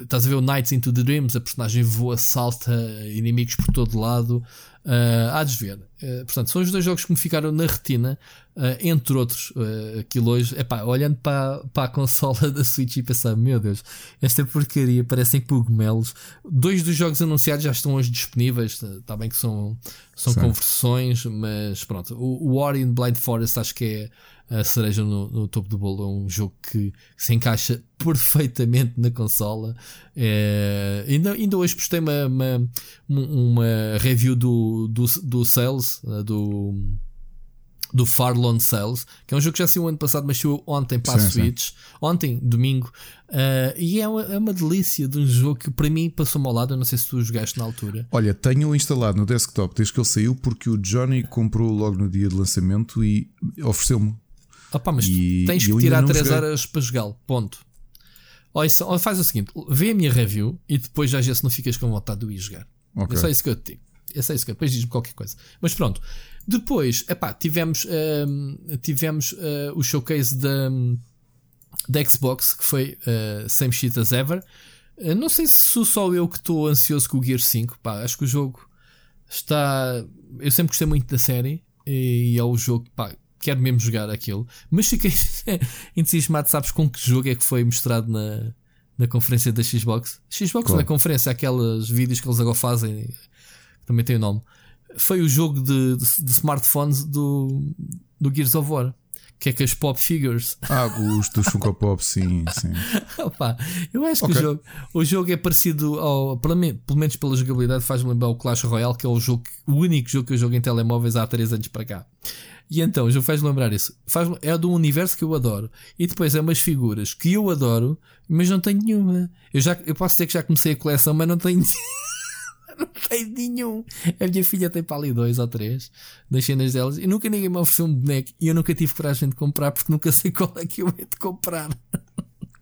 estás a ver o Nights into the Dreams, a personagem voa, salta inimigos por todo lado. Uh, há de ver. Uh, portanto, são os dois jogos que me ficaram na retina, uh, entre outros, uh, aquilo hoje. Epá, olhando para, para a consola da Switch e pensar, meu Deus, esta porcaria parecem cogumelos. Dois dos jogos anunciados já estão hoje disponíveis. Está bem que são, são conversões, mas pronto. O, o Ori in Blind Forest acho que é a cereja no, no, topo do bolo. É um jogo que se encaixa perfeitamente na consola. É, ainda, ainda hoje postei uma, uma, uma review do, do, do Sales, eh, do, do Farlon Sales, que é um jogo que já saiu ano passado, mas saiu ontem para sim, a Switch. Sim. Ontem, domingo. Uh, e é uma, é uma, delícia de um jogo que para mim passou-me ao lado. Eu não sei se tu jogaste na altura. Olha, tenho instalado no desktop desde que ele saiu, porque o Johnny comprou logo no dia de lançamento e ofereceu-me Opa, mas e, tens que tirar 3 horas para jogá-lo. Ponto. Olha, só, faz o seguinte: vê a minha review e depois já se não ficas com vontade de ir jogar. Okay. É só isso que eu te digo. É só isso que eu, depois diz-me qualquer coisa. Mas pronto. Depois, epá, tivemos, um, tivemos uh, o showcase da, da Xbox, que foi uh, same shit as ever. Não sei se sou só eu que estou ansioso com o Gear 5. Pá, acho que o jogo está. Eu sempre gostei muito da série e é o jogo pá, quero mesmo jogar aquilo. Mas fiquei entusiasmado, sabes com que jogo é que foi mostrado na, na conferência da Xbox? Xbox Qual? na conferência, aqueles vídeos que eles agora fazem, também tem o nome. Foi o jogo de, de, de smartphones do, do Gears of War que é que as pop figures. Ah, os dos Funko Pop, sim, sim. Opa, eu acho okay. que o jogo, o jogo é parecido ao, pelo menos pela jogabilidade, faz-me lembrar o Clash Royale, que é o jogo, o único jogo que eu jogo em telemóveis há 3 anos para cá. E então, jogo faz lembrar isso. Faz, é do universo que eu adoro. E depois é umas figuras que eu adoro, mas não tenho nenhuma. Eu, já, eu posso dizer que já comecei a coleção, mas não tenho. não tenho nenhum. A minha filha tem para ali dois ou três das cenas delas e nunca ninguém me ofereceu um boneco e eu nunca tive coragem de comprar porque nunca sei qual é que eu hei de comprar.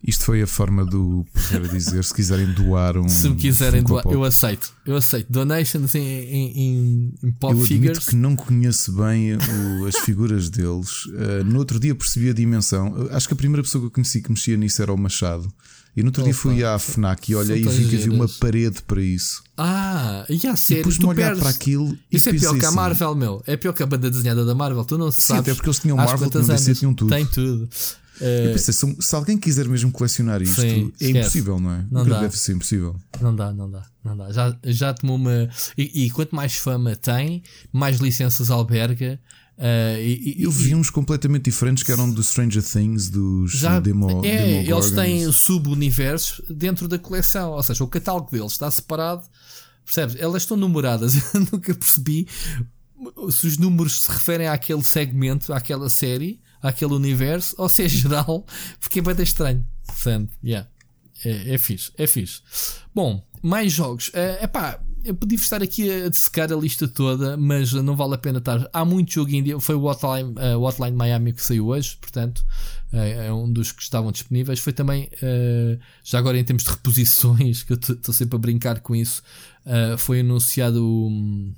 Isto foi a forma do poder dizer se quiserem doar um. Se me quiserem doar, eu aceito. Eu aceito. Donations em, em, em pop eu figures. que não conheço bem o, as figuras deles. Uh, no outro dia percebi a dimensão. Acho que a primeira pessoa que eu conheci que mexia nisso era o Machado. E no outro Opa. dia fui à FNAC e olhei e vi que havia uma parede para isso. Ah, e a sério, pus-me olhar para aquilo. Isso é pior que a Marvel, meu. É pior que a banda desenhada da Marvel. Tu não sabes. Sim, até porque eles tinham Marvel, não DC tinham tudo. Tem tudo. Eu pensei, se, se, alguém quiser mesmo colecionar isto, Sim, é impossível, não é? Não dá. Deve ser impossível. Não dá, não dá, não dá. Já, já tomou uma. E, e quanto mais fama tem, mais licenças alberga. Uh, e, eu vi uns completamente diferentes que eram do Stranger Things, dos já, Demo. É, demo eles têm sub-universos dentro da coleção, ou seja, o catálogo deles está separado. Percebes? Elas estão numeradas. Eu nunca percebi se os números se referem àquele segmento, àquela série àquele universo, ou se é geral, porque é bem estranho. Portanto, yeah. É, é fixe, é fixe. Bom, mais jogos. Uh, pá, eu podia estar aqui a dissecar a lista toda, mas não vale a pena estar. Há muito jogo indie. Foi o Hotline, uh, Hotline Miami que saiu hoje, portanto, uh, é um dos que estavam disponíveis. Foi também, uh, já agora em termos de reposições, que eu estou sempre a brincar com isso, foi anunciado. Um...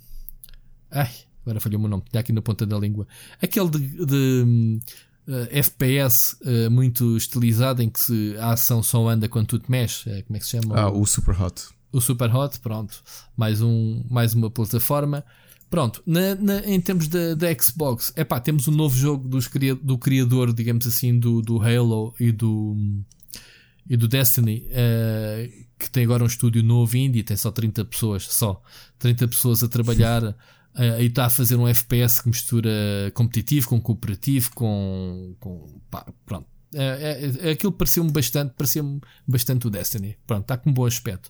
Ai, Agora falhou o meu nome, tinha aqui na ponta da língua. Aquele de, de uh, FPS uh, muito estilizado em que se, a ação só anda quando tu te mexes. Uh, como é que se chama? Ah, o Super Hot. O Super Hot, pronto. Mais, um, mais uma plataforma. Pronto, na, na, em termos da, da Xbox, epá, temos um novo jogo dos, do criador, digamos assim, do, do Halo e do, e do Destiny, uh, que tem agora um estúdio novo indie, tem só 30 pessoas, só 30 pessoas a trabalhar Uh, e está a fazer um FPS que mistura competitivo com cooperativo, com. com pá, pronto. É, é, aquilo pareceu-me bastante, pareceu-me bastante o Destiny. Pronto, está com um bom aspecto.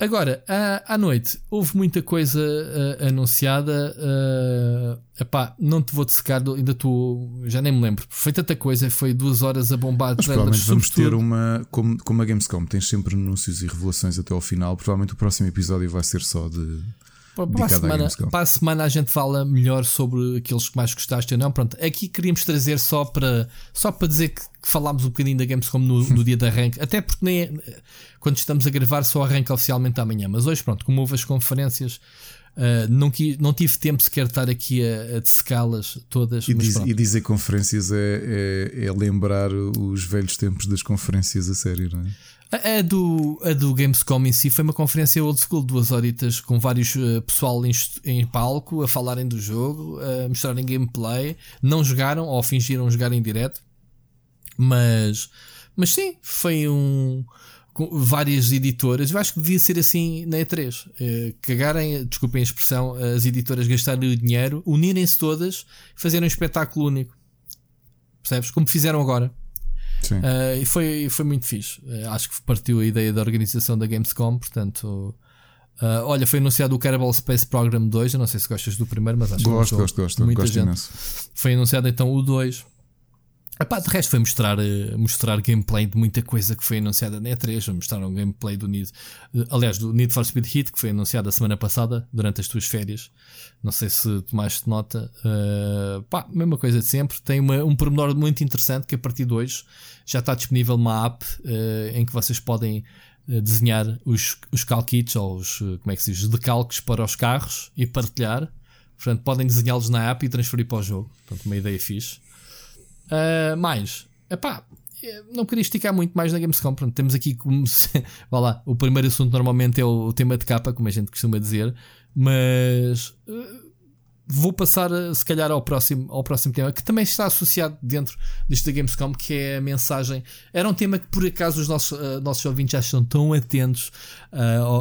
Agora, à, à noite, houve muita coisa uh, anunciada. Uh, epá, não te vou secar, ainda estou. Já nem me lembro. Foi tanta coisa, foi duas horas a bombar. Mas provavelmente vamos ter uma. Como, como a Gamescom tens sempre anúncios e revelações até ao final, provavelmente o próximo episódio vai ser só de para, a semana, para a semana a gente fala melhor sobre aqueles que mais gostaste ou não. Pronto, aqui queríamos trazer só para, só para dizer que, que falámos um bocadinho da Gamescom no, no dia de arranque, até porque nem é, quando estamos a gravar só arranca oficialmente amanhã. Mas hoje, pronto, como houve as conferências, Uh, não, não, tive tempo sequer de estar aqui a, a dessecá-las todas. E, diz, e, dizer conferências é, é, é, lembrar os velhos tempos das conferências a sério, não é? A, a, do, a do Gamescom em si foi uma conferência old school, duas horitas com vários uh, pessoal em, em, palco a falarem do jogo, a mostrarem gameplay. Não jogaram ou fingiram jogar em direto, mas, mas sim, foi um. Com várias editoras, eu acho que devia ser assim na E3. Uh, eh, cagarem, desculpem a expressão, as editoras gastarem o dinheiro, unirem-se todas, fazerem um espetáculo único. Percebes? Como fizeram agora. Uh, e foi, foi muito fixe. Uh, acho que partiu a ideia da organização da Gamescom, portanto. Uh, olha, foi anunciado o Kerbal Space Program 2. Eu não sei se gostas do primeiro, mas acho gosto, que gosto, gosto, muita gosto gente. Imenso. Foi anunciado então o 2. Epá, de resto foi mostrar, uh, mostrar gameplay de muita coisa que foi anunciada na E3. Mostraram um gameplay do Need, uh, aliás, do Need for Speed Hit, que foi anunciado a semana passada, durante as tuas férias. Não sei se tomaste nota. Uh, pá, mesma coisa de sempre. Tem uma, um pormenor muito interessante que a partir de hoje já está disponível uma app em que vocês podem desenhar os, os ou os, como é que se diz, decalques para os carros e partilhar. Portanto, podem desenhá-los na app e transferir para o jogo. Portanto, uma ideia fixe. Uh, mais, epá, não queria esticar muito mais na Gamescom. Pronto, temos aqui como se, vá lá, o primeiro assunto normalmente é o, tema de capa, como a gente costuma dizer, mas uh, vou passar se calhar ao próximo, ao próximo tema que também está associado dentro deste da Gamescom, que é a mensagem. Era um tema que por acaso os nossos, uh, nossos ouvintes já estão tão atentos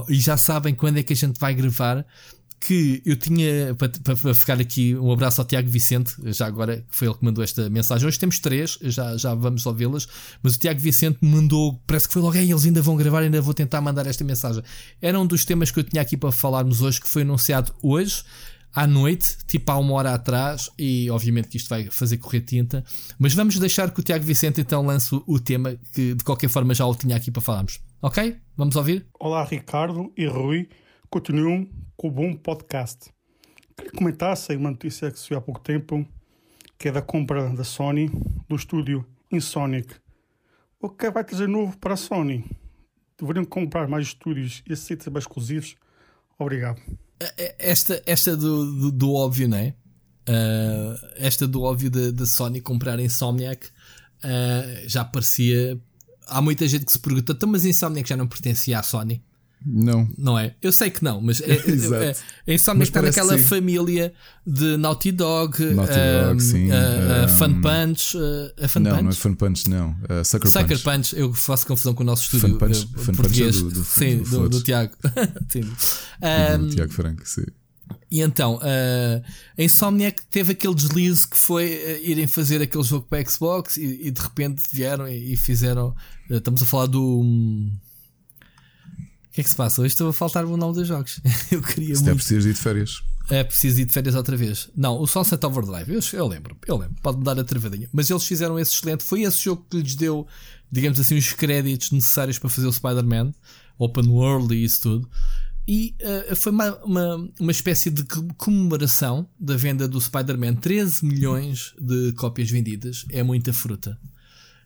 e já sabem quando é que a gente vai gravar que eu tinha, para, para, ficar aqui, um abraço ao Tiago Vicente, já agora foi ele que mandou esta mensagem. Hoje temos três, já, já vamos ouvi-las, mas o Tiago Vicente mandou, parece que foi logo, eles ainda vão gravar, ainda vou tentar mandar esta mensagem. Era um dos temas que eu tinha aqui para falarmos hoje, que foi anunciado hoje, à noite, tipo há uma hora atrás, e obviamente que isto vai fazer correr tinta, mas vamos deixar que o Tiago Vicente então lance o tema, que de qualquer forma já o tinha aqui para falarmos. Ok? Vamos ouvir? Olá, Ricardo e Rui. Continuam com o bom podcast. Queria comentar aí uma notícia que saiu há pouco tempo, que é da compra da Sony do estúdio Insonic. O que vai trazer novo para a Sony? Deveriam comprar mais estúdios e aceitar mais exclusivos? Obrigado. Esta, esta do, do, do óbvio, não é? Uh, esta do óbvio da Sony comprar Insomniac uh, já parecia. Há muita gente que se pergunta, então, mas Insomniac já não pertencia à Sony? Não. Não é? Eu sei que não, mas é, é, é, é Insomniac está naquela família de Naughty Dog, Naughty uh, Dog sim. Uh, uh, Fun Punch. Uh, Fun não, Punch? não é Fun Punch, não. Uh, Sucker, Sucker Punch. Punch. Eu faço confusão com o nosso estúdio Fun Punch, Fun português. Punch é do, do, sim, do, do, do Tiago. um, do Tiago Franco, sim. E então, uh, a Insomniac teve aquele deslize que foi uh, irem fazer aquele jogo para Xbox e, e de repente vieram e, e fizeram. Uh, estamos a falar do. Um, que é que se passa? Hoje estou a faltar o nome dos jogos. eu queria Se muito. é preciso ir de férias. É preciso ir de férias outra vez. Não, o Sunset Overdrive, eu, eu lembro, eu lembro, pode-me dar a travadinha. Mas eles fizeram esse excelente. Foi esse jogo que lhes deu, digamos assim, os créditos necessários para fazer o Spider-Man, Open World e isso tudo. E uh, foi uma, uma, uma espécie de comemoração da venda do Spider-Man. 13 milhões de cópias vendidas. É muita fruta.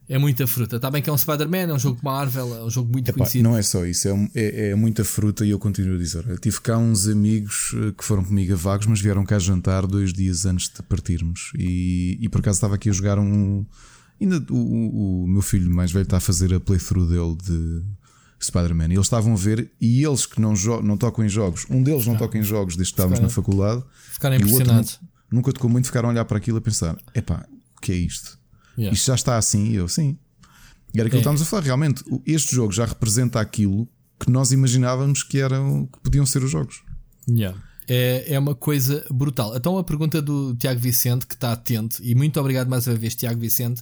É muita fruta. Está bem que é um Spider-Man, é um jogo Marvel, é um jogo muito Epá, conhecido. Não é só isso, é, é, é, muita fruta e eu continuo a dizer. Eu tive cá uns amigos eh, que foram comigo a vagos, mas vieram cá jantar dois dias antes de partirmos. E, e por acaso estava aqui a jogar um. Ainda o, o, o meu filho mais velho está a fazer a playthrough dele de Spider-Man. E eles estavam a ver, e eles que não, não tocam em jogos, um deles não ah, toca em jogos desde que estávamos na faculdade. Ficaram impressionados. Nunca tocou muito, ficaram a olhar para aquilo a pensar: epá, o que é isto? Yeah. Isto já está assim? E eu, sim. E era aquilo é. que estávamos a falar. Realmente, este jogo já representa aquilo que nós imaginávamos que, eram, que podiam ser os jogos. Yeah. É, é uma coisa brutal. Então, a pergunta do Tiago Vicente, que está atento, e muito obrigado mais uma vez, Tiago Vicente.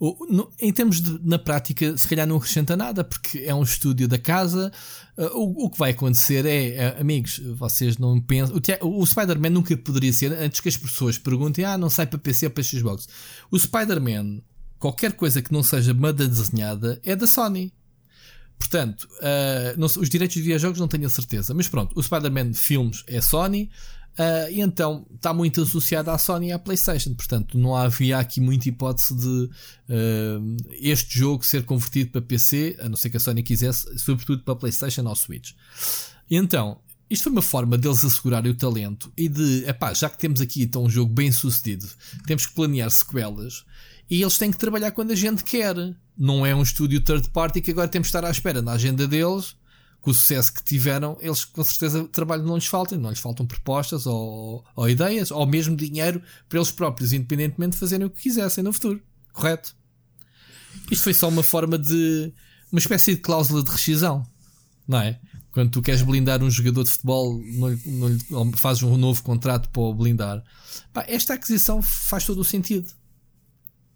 O, no, em termos de, na prática, se calhar não acrescenta nada, porque é um estúdio da casa. Uh, o, o, que vai acontecer é, uh, amigos, vocês não pensam. O, o Spider-Man nunca poderia ser, antes que as pessoas perguntem, ah, não sai para PC ou para Xbox. O Spider-Man, qualquer coisa que não seja banda desenhada, é da Sony. Portanto, uh, não, os direitos de videojogos não tenho a certeza, mas pronto, o Spider-Man filmes é Sony, Uh, e então está muito associado à Sony e à PlayStation. Portanto, não havia aqui muita hipótese de uh, este jogo ser convertido para PC, a não ser que a Sony quisesse, sobretudo para PlayStation ou Switch. Então, isto foi uma forma deles assegurarem o talento e de, epá, já que temos aqui então um jogo bem sucedido, temos que planear sequelas e eles têm que trabalhar quando a gente quer. não é um estúdio third party que agora temos de estar à espera na agenda deles. Com o sucesso que tiveram, eles com certeza trabalho não lhes falta, não lhes faltam propostas ou, ou ideias, ou mesmo dinheiro para eles próprios, independentemente de fazerem o que quisessem no futuro. Correto? Isto foi só uma forma de. uma espécie de cláusula de rescisão, não é? Quando tu queres blindar um jogador de futebol, não, não fazes um novo contrato para o blindar. Pá, esta aquisição faz todo o sentido,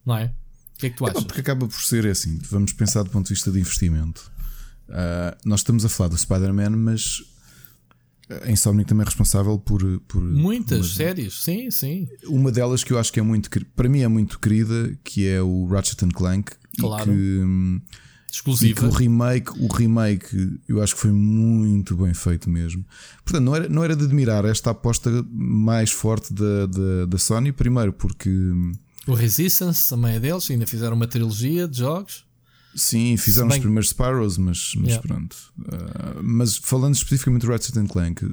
não é? O que é que tu achas? É, porque acaba por ser assim. Vamos pensar do ponto de vista de investimento. Uh, nós estamos a falar do Spider-Man, mas a Insomniac também é responsável por. por Muitas séries, sim, sim. Uma delas que eu acho que é muito. Para mim é muito querida, que é o Ratchet Clank. Claro. E que, hum, Exclusiva. E que o remake, o remake eu acho que foi muito bem feito mesmo. Portanto, não era, não era de admirar esta aposta mais forte da, da, da Sony, primeiro porque. Hum, o Resistance também é deles, ainda fizeram uma trilogia de jogos. Sim, fizeram bem... os primeiros Spyros, mas, mas yeah. pronto. Uh, mas falando especificamente do Ratchet Clank,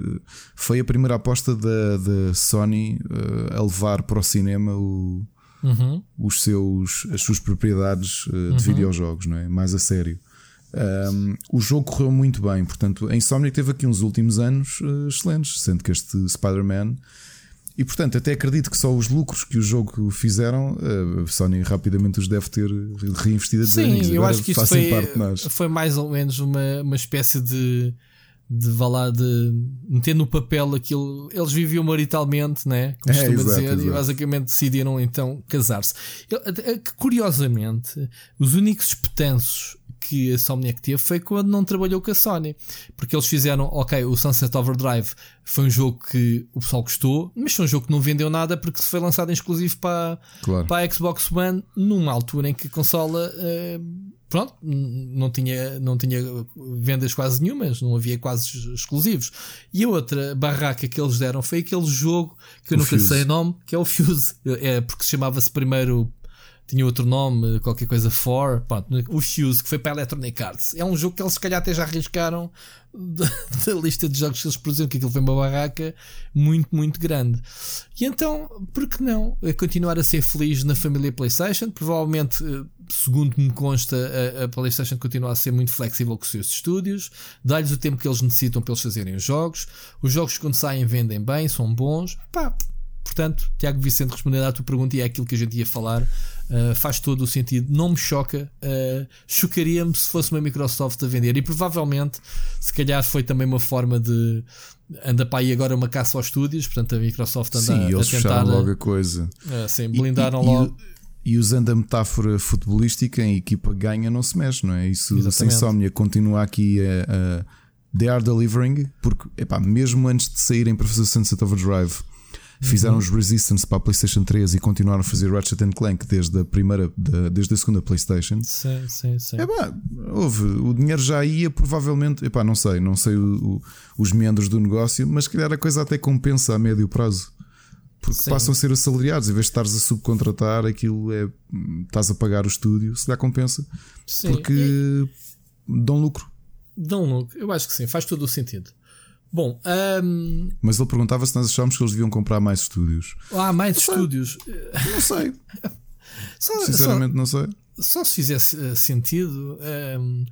foi a primeira aposta da, da Sony uh, a levar para o cinema o, uhum. os seus, as suas propriedades uh, de uhum. videojogos, não é? mais a sério. Um, o jogo correu muito bem, portanto, a Insomniac teve aqui uns últimos anos excelentes, sendo que este Spider-Man e portanto, até acredito que só os lucros que o jogo fizeram, a Sony rapidamente os deve ter reinvestido a Sim, eu acho que isso foi, foi mais ou menos uma, uma espécie de de valar de meter no papel aquilo. Eles viviam maritalmente, né? Como é, costuma dizer, exato. e basicamente decidiram então casar-se. Curiosamente, os únicos espetanços que a Insomniac teve foi quando não trabalhou com a Sony. Porque eles fizeram, ok, o Sunset Overdrive foi um jogo que o pessoal gostou, mas foi um jogo que não vendeu nada porque se foi lançado em exclusivo para, claro. para a Xbox One numa altura em que a consola. Uh, pronto, não tinha, não tinha vendas quase nenhumas, não havia quase exclusivos. E a outra barraca que eles deram foi aquele jogo que eu o nunca Fuse. sei o nome, que é o Fuse. É porque chamava-se primeiro tinha outro nome, qualquer coisa for, pronto, o Fuse, que foi para a Electronic Arts. É um jogo que eles se calhar até já arriscaram da, da, lista de jogos que eles produziram, que aquilo foi uma barraca muito, muito grande. E então, por que não continuar a ser feliz na família PlayStation? Provavelmente, eh, segundo me consta, a, a PlayStation continua a ser muito flexível com os seus estúdios, dá-lhes o tempo que eles necessitam para eles fazerem os jogos. Os jogos, quando saem, vendem bem, são bons. Pá, Portanto, Tiago Vicente, respondendo à tua pergunta, e é aquilo que a gente ia falar, uh, faz todo o sentido. Não me choca, uh, chocaria-me se fosse uma Microsoft a vender. E provavelmente, se calhar, foi também uma forma de. Anda para aí agora uma caça aos estúdios, portanto, a Microsoft anda sim, a, eles tentar. logo a coisa. Uh, sim, blindaram e, e, logo. E, e usando a metáfora futebolística, a equipa ganha, não se mexe, não é? Isso, sem insónia, continua aqui a. a They are delivering, porque epá, mesmo antes de saírem para fazer Sunset Overdrive, Fizeram uhum. os Resistance para a PlayStation 3 e continuaram a fazer Ratchet Clank desde a primeira, desde a segunda PlayStation. Sim, sim, sim. É pá, houve, o dinheiro já ia provavelmente, epá, não sei, não sei o, o, os membros do negócio, mas se calhar a coisa até compensa a médio prazo. Porque Sim. passam a ser assalariados, em vez de estares a subcontratar, aquilo é. estás a pagar o estúdio, se dá compensa. Sim. Porque e... dão lucro. Dão lucro, eu acho que sim, faz todo o sentido. Bom, um... mas ele perguntava se nós achávamos que eles deviam comprar mais estúdios. Ah, mais não estúdios. Sei. Não sei. só, Sinceramente, só, não sei. Só se fizesse eh, sentido. Um...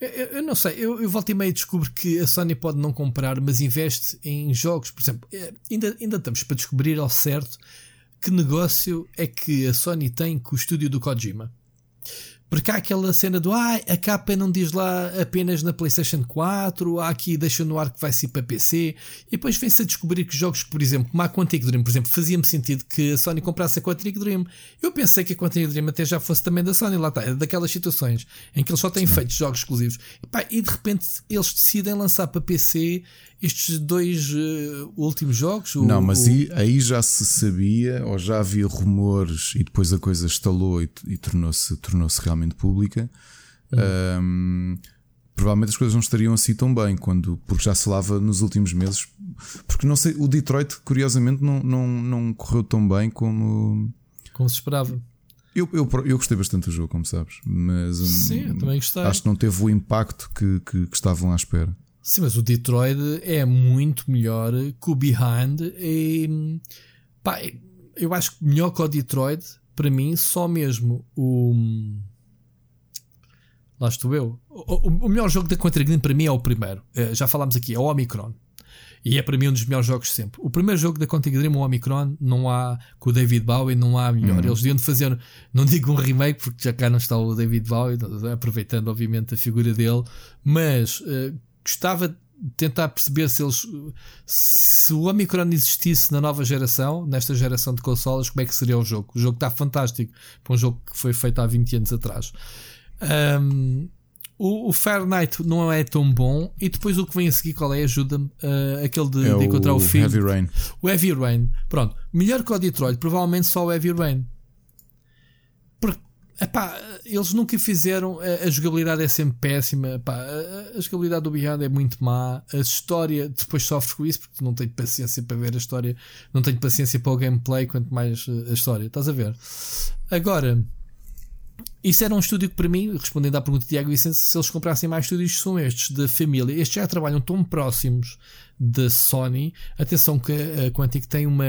Eu, eu, não sei, eu, eu volto e meio descubro que a Sony pode não comprar, mas investe em jogos. Por exemplo, eh, ainda, ainda estamos para descobrir ao certo que negócio é que a Sony tem com o estúdio do Kojima. Porque há aquela cena do ah, a capa não diz lá apenas na PlayStation 4, há aqui deixa no ar que vai ser para PC, e depois vem-se a descobrir que jogos, por exemplo, como a Quantic Dream, por exemplo, fazia-me sentido que a Sony comprasse a Quantic Dream. Eu pensei que a Quantic Dream até já fosse também da Sony, lá está, é daquelas situações em que eles só têm Sim. feito jogos exclusivos. E, pá, e de repente eles decidem lançar para PC estes dois uh, últimos jogos? Não, mas o... aí, aí, já se sabia, ou já havia rumores, e depois a coisa estalou e, e tornou-se tornou realmente pública. Hum. Um, provavelmente as coisas não estariam assim tão bem, quando, porque já se falava nos últimos meses. Porque não sei, o Detroit, curiosamente, não, não, não correu tão bem como. Como se esperava. Eu, eu, eu gostei bastante do jogo, como sabes, mas Sim, eu também gostei. acho que não teve o impacto que, que, que estavam à espera. Sim, mas o Detroit é muito melhor que o Behind. E, pá, eu acho que melhor que o Detroit, para mim, só mesmo o. Lá estou eu. O, o, o melhor jogo da Contra Green para mim é o primeiro. Uh, já falámos aqui, é o Omicron. E é para mim um dos melhores jogos sempre. O primeiro jogo da Quantic Dream, o Omicron, não há com o David Bowie, não há melhor. Uhum. Eles deviam de fazer, não digo um remake, porque já cá não está o David Bowie, aproveitando obviamente a figura dele, mas uh, gostava de tentar perceber se eles se o Omicron existisse na nova geração, nesta geração de consolas, como é que seria o jogo. O jogo está fantástico para um jogo que foi feito há 20 anos atrás. Um, o, o Fahrenheit não é tão bom. E depois o que vem a seguir, qual é? Ajuda-me. Uh, aquele de, é de encontrar o, o filho. Heavy Rain. O Heavy Rain. Pronto. Melhor que o Detroit, provavelmente só o Heavy Rain. Epá, eles nunca fizeram. A, a jogabilidade é sempre péssima. Epá, a, a, jogabilidade do Beyond é muito má. A história depois sofre com isso porque não tenho paciência para ver a história. Não tenho paciência para o gameplay, quanto mais a história. Estás a ver? Agora. Isso era um estúdio que, para mim, respondendo à pergunta de Tiago Vicente, se eles comprassem mais estúdios, são estes da família. Estes já trabalham tão próximos da Sony. Atenção que a Quantic tem uma.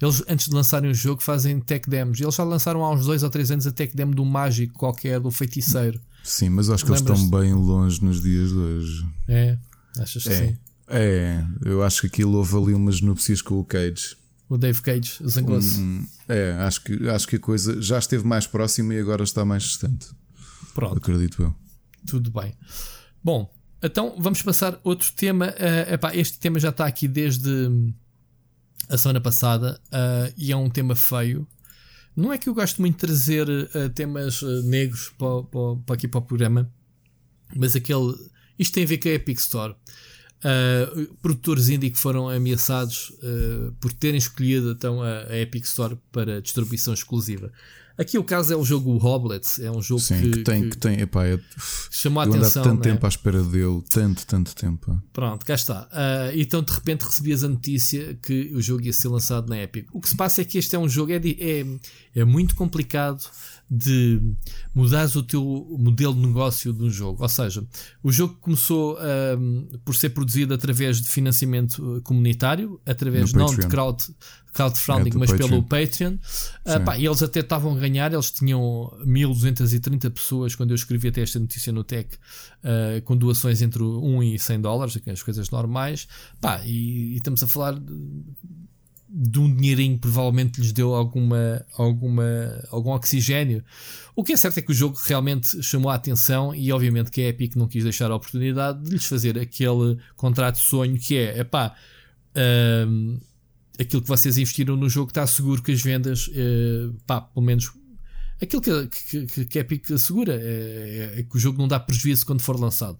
Eles, antes de lançarem o jogo, fazem tech demos. Eles já lançaram há uns 2 ou 3 anos a tech demo do mágico qualquer, do feiticeiro. Sim, mas acho que eles estão bem longe nos dias de hoje. É, achas que é. sim? É, eu acho que aquilo houve ali umas núpcias com o Cage. O Dave Cage zangou-se. Um, é, acho que, acho que a coisa já esteve mais próxima e agora está mais distante. Pronto. Acredito eu. Tudo bem. Bom, então vamos passar outro tema. Uh, epá, este tema já está aqui desde a semana passada uh, e é um tema feio. Não é que eu gosto muito de trazer uh, temas negros para, para, para, aqui para o programa, mas aquele. Isto tem a ver com a Epic Store. Uh, produtores indie que foram ameaçados uh, por terem escolhido então a, a, Epic Store para distribuição exclusiva. Aqui o caso é o jogo Hoblets, é um jogo Sim, que, que tem, que, que tem epá, é, chamou a atenção. tanto né? tempo à espera dele, tanto, tanto tempo. Pronto, cá está. Uh, então de repente recebias a notícia que o jogo ia ser lançado na Epic. O que se passa é que este é um jogo, é, é, é muito complicado de mudares o teu modelo de negócio de um jogo. Ou seja, o jogo começou um, por ser produzido através de financiamento comunitário, através no não Patreon. de crowd, crowdfunding, é mas Patreon. pelo Patreon. Uh, pá, e eles até estavam a ganhar, eles tinham 1230 pessoas quando eu escrevi até esta notícia no Tech, uh, com doações entre 1 e 100 dólares, as coisas normais. Pá, e, e estamos a falar de um dinheirinho provavelmente lhes deu alguma, alguma, algum oxigênio. O que é certo é que o jogo realmente chamou a atenção e obviamente que a Epic não quis deixar a oportunidade de lhes fazer aquele contrato sonho que é, epá, um, aquilo que vocês investiram no jogo está seguro que as vendas, uh, pá, pelo menos aquilo que, que, que a Epic assegura é, é, é que o jogo não dá prejuízo quando for lançado.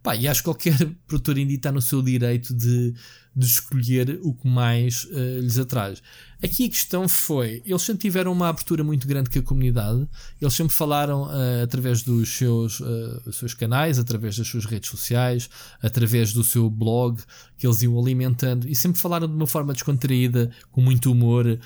Pá, e acho que qualquer produtor indie está no seu direito de de escolher o que mais uh, lhes atraz. Aqui a questão foi: eles sempre tiveram uma abertura muito grande com a comunidade, eles sempre falaram uh, através dos seus, uh, seus canais, através das suas redes sociais, através do seu blog, que eles iam alimentando e sempre falaram de uma forma descontraída, com muito humor.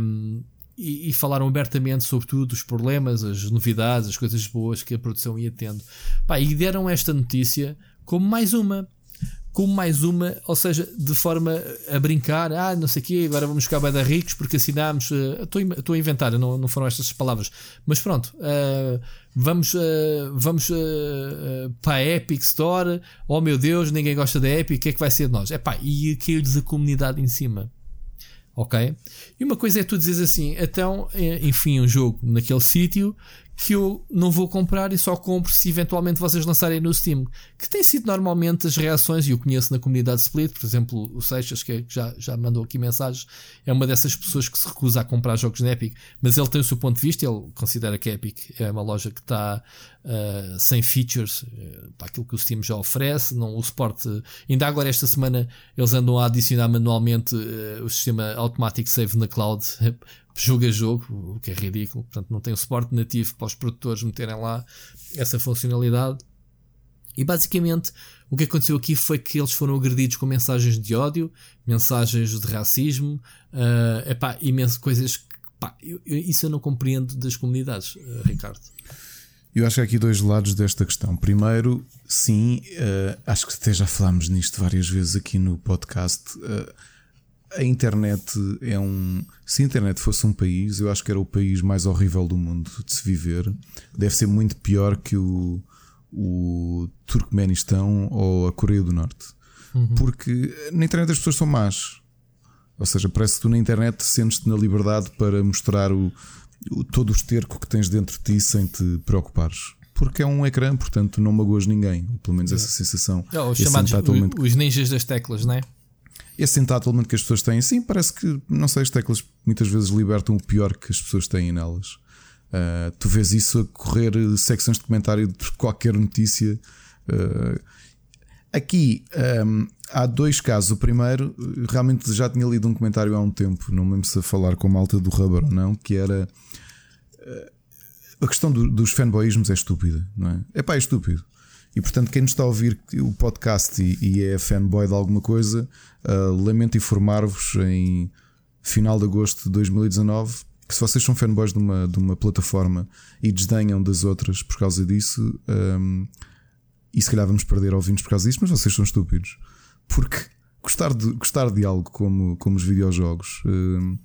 Um, e, e, falaram abertamente sobre tudo, os problemas, as novidades, as coisas boas que a produção ia tendo. Pá, e deram esta notícia como mais uma como mais uma, ou seja, de forma a brincar, ah, não sei o quê, agora vamos ficar bem da ricos porque assinámos. Uh, estou a inventar, não, não foram estas palavras, mas pronto, uh, vamos, uh, vamos para a Epic Store. Oh meu Deus, ninguém gosta da Epic, o que é que vai ser de nós? Epá, e caiu-lhes a comunidade em cima. Ok? E uma coisa é tu dizes assim, então, enfim, um jogo naquele sítio que eu não vou comprar e só compro se eventualmente vocês lançarem no Steam. Que tem sido normalmente as reações, e eu conheço na comunidade Split, por exemplo, o Seixas, que é, já, já mandou aqui mensagens, é uma dessas pessoas que se recusa a comprar jogos na Epic, mas ele tem o seu ponto de vista, ele considera que a Epic é uma loja que está uh, sem features uh, para aquilo que o Steam já oferece, não o suporte. Ainda agora, esta semana, eles andam a adicionar manualmente uh, o sistema Automatic Save na cloud jogo a jogo, o que é ridículo. Portanto, não tem o suporte nativo para os produtores meterem lá essa funcionalidade. E basicamente o que aconteceu aqui foi que eles foram agredidos com mensagens de ódio, mensagens de racismo, uh, epá, imensas coisas que eu, eu, isso eu não compreendo das comunidades, uh, Ricardo. Eu acho que há aqui dois lados desta questão. Primeiro, sim, uh, acho que até já falámos nisto várias vezes aqui no podcast. Uh, a internet é um. Se a internet fosse um país, eu acho que era o país mais horrível do mundo de se viver. Deve ser muito pior que o, o Turcomenistão ou a Coreia do Norte. Uhum. Porque na internet as pessoas são más. Ou seja, parece que tu na internet sentes-te na liberdade para mostrar o, o, todo o esterco que tens dentro de ti sem te preocupares. Porque é um ecrã, portanto não magoas ninguém. Pelo menos é. essa sensação. É, os chamados os ninjas das teclas, não é? Esse entitlement que as pessoas têm, sim, parece que, não sei, as teclas muitas vezes libertam o pior que as pessoas têm nelas. Uh, tu vês isso a correr secções de comentário de qualquer notícia. Uh, aqui um, há dois casos. O primeiro, realmente já tinha lido um comentário há um tempo, não me lembro se a falar com a malta do Rubber ou não, que era. Uh, a questão do, dos fanboyismos é estúpida, não é? É pá, é estúpido. E portanto, quem nos está a ouvir o podcast e, e é fanboy de alguma coisa, uh, lamento informar-vos em final de agosto de 2019 que se vocês são fanboys de uma, de uma plataforma e desdenham das outras por causa disso, um, e se calhar vamos perder ouvintes por causa disso, mas vocês são estúpidos. Porque gostar de, gostar de algo como, como os videojogos. Um,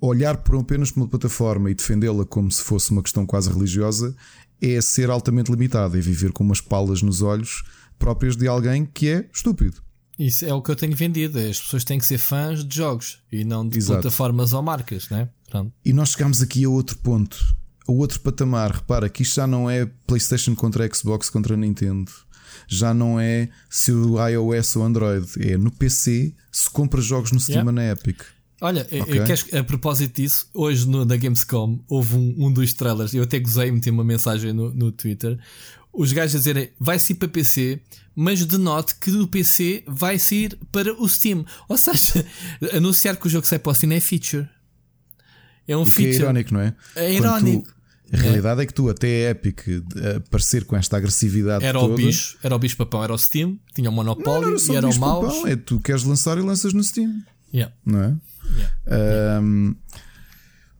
olhar por apenas por uma plataforma e defendê-la como se fosse uma questão quase religiosa é ser altamente limitado, é viver com umas palas nos olhos próprias de alguém que é estúpido. Isso é o que eu tenho vendido. As pessoas têm que ser fãs de jogos e não de Exato. plataformas ou marcas, né? Pronto. E nós chegamos aqui a outro ponto, a outro patamar. Repara que isto já não é PlayStation contra Xbox contra Nintendo. Já não é se o iOS ou Android. É no PC se compra jogos no Steam yeah. na Epic. Olha, okay. queres, a propósito disso, hoje no, na Gamescom houve um, um dos trailers, eu até gozei, meti uma mensagem no, no Twitter. Os gajos a dizerem vai sair para PC, mas denote que do PC vai sair para o Steam. Ou seja, anunciar que o jogo sai para o Steam é feature. É um o feature. é irónico, não é? É irónico. a realidade é. é. que tu, até a Epic, aparecer com esta agressividade. Era toda, o bicho, era o bicho papão, era o Steam, tinha o monopólio não, não e era o mouse. Papão, é tu queres lançar e lanças no Steam. Yeah. Não é? Yeah. Um,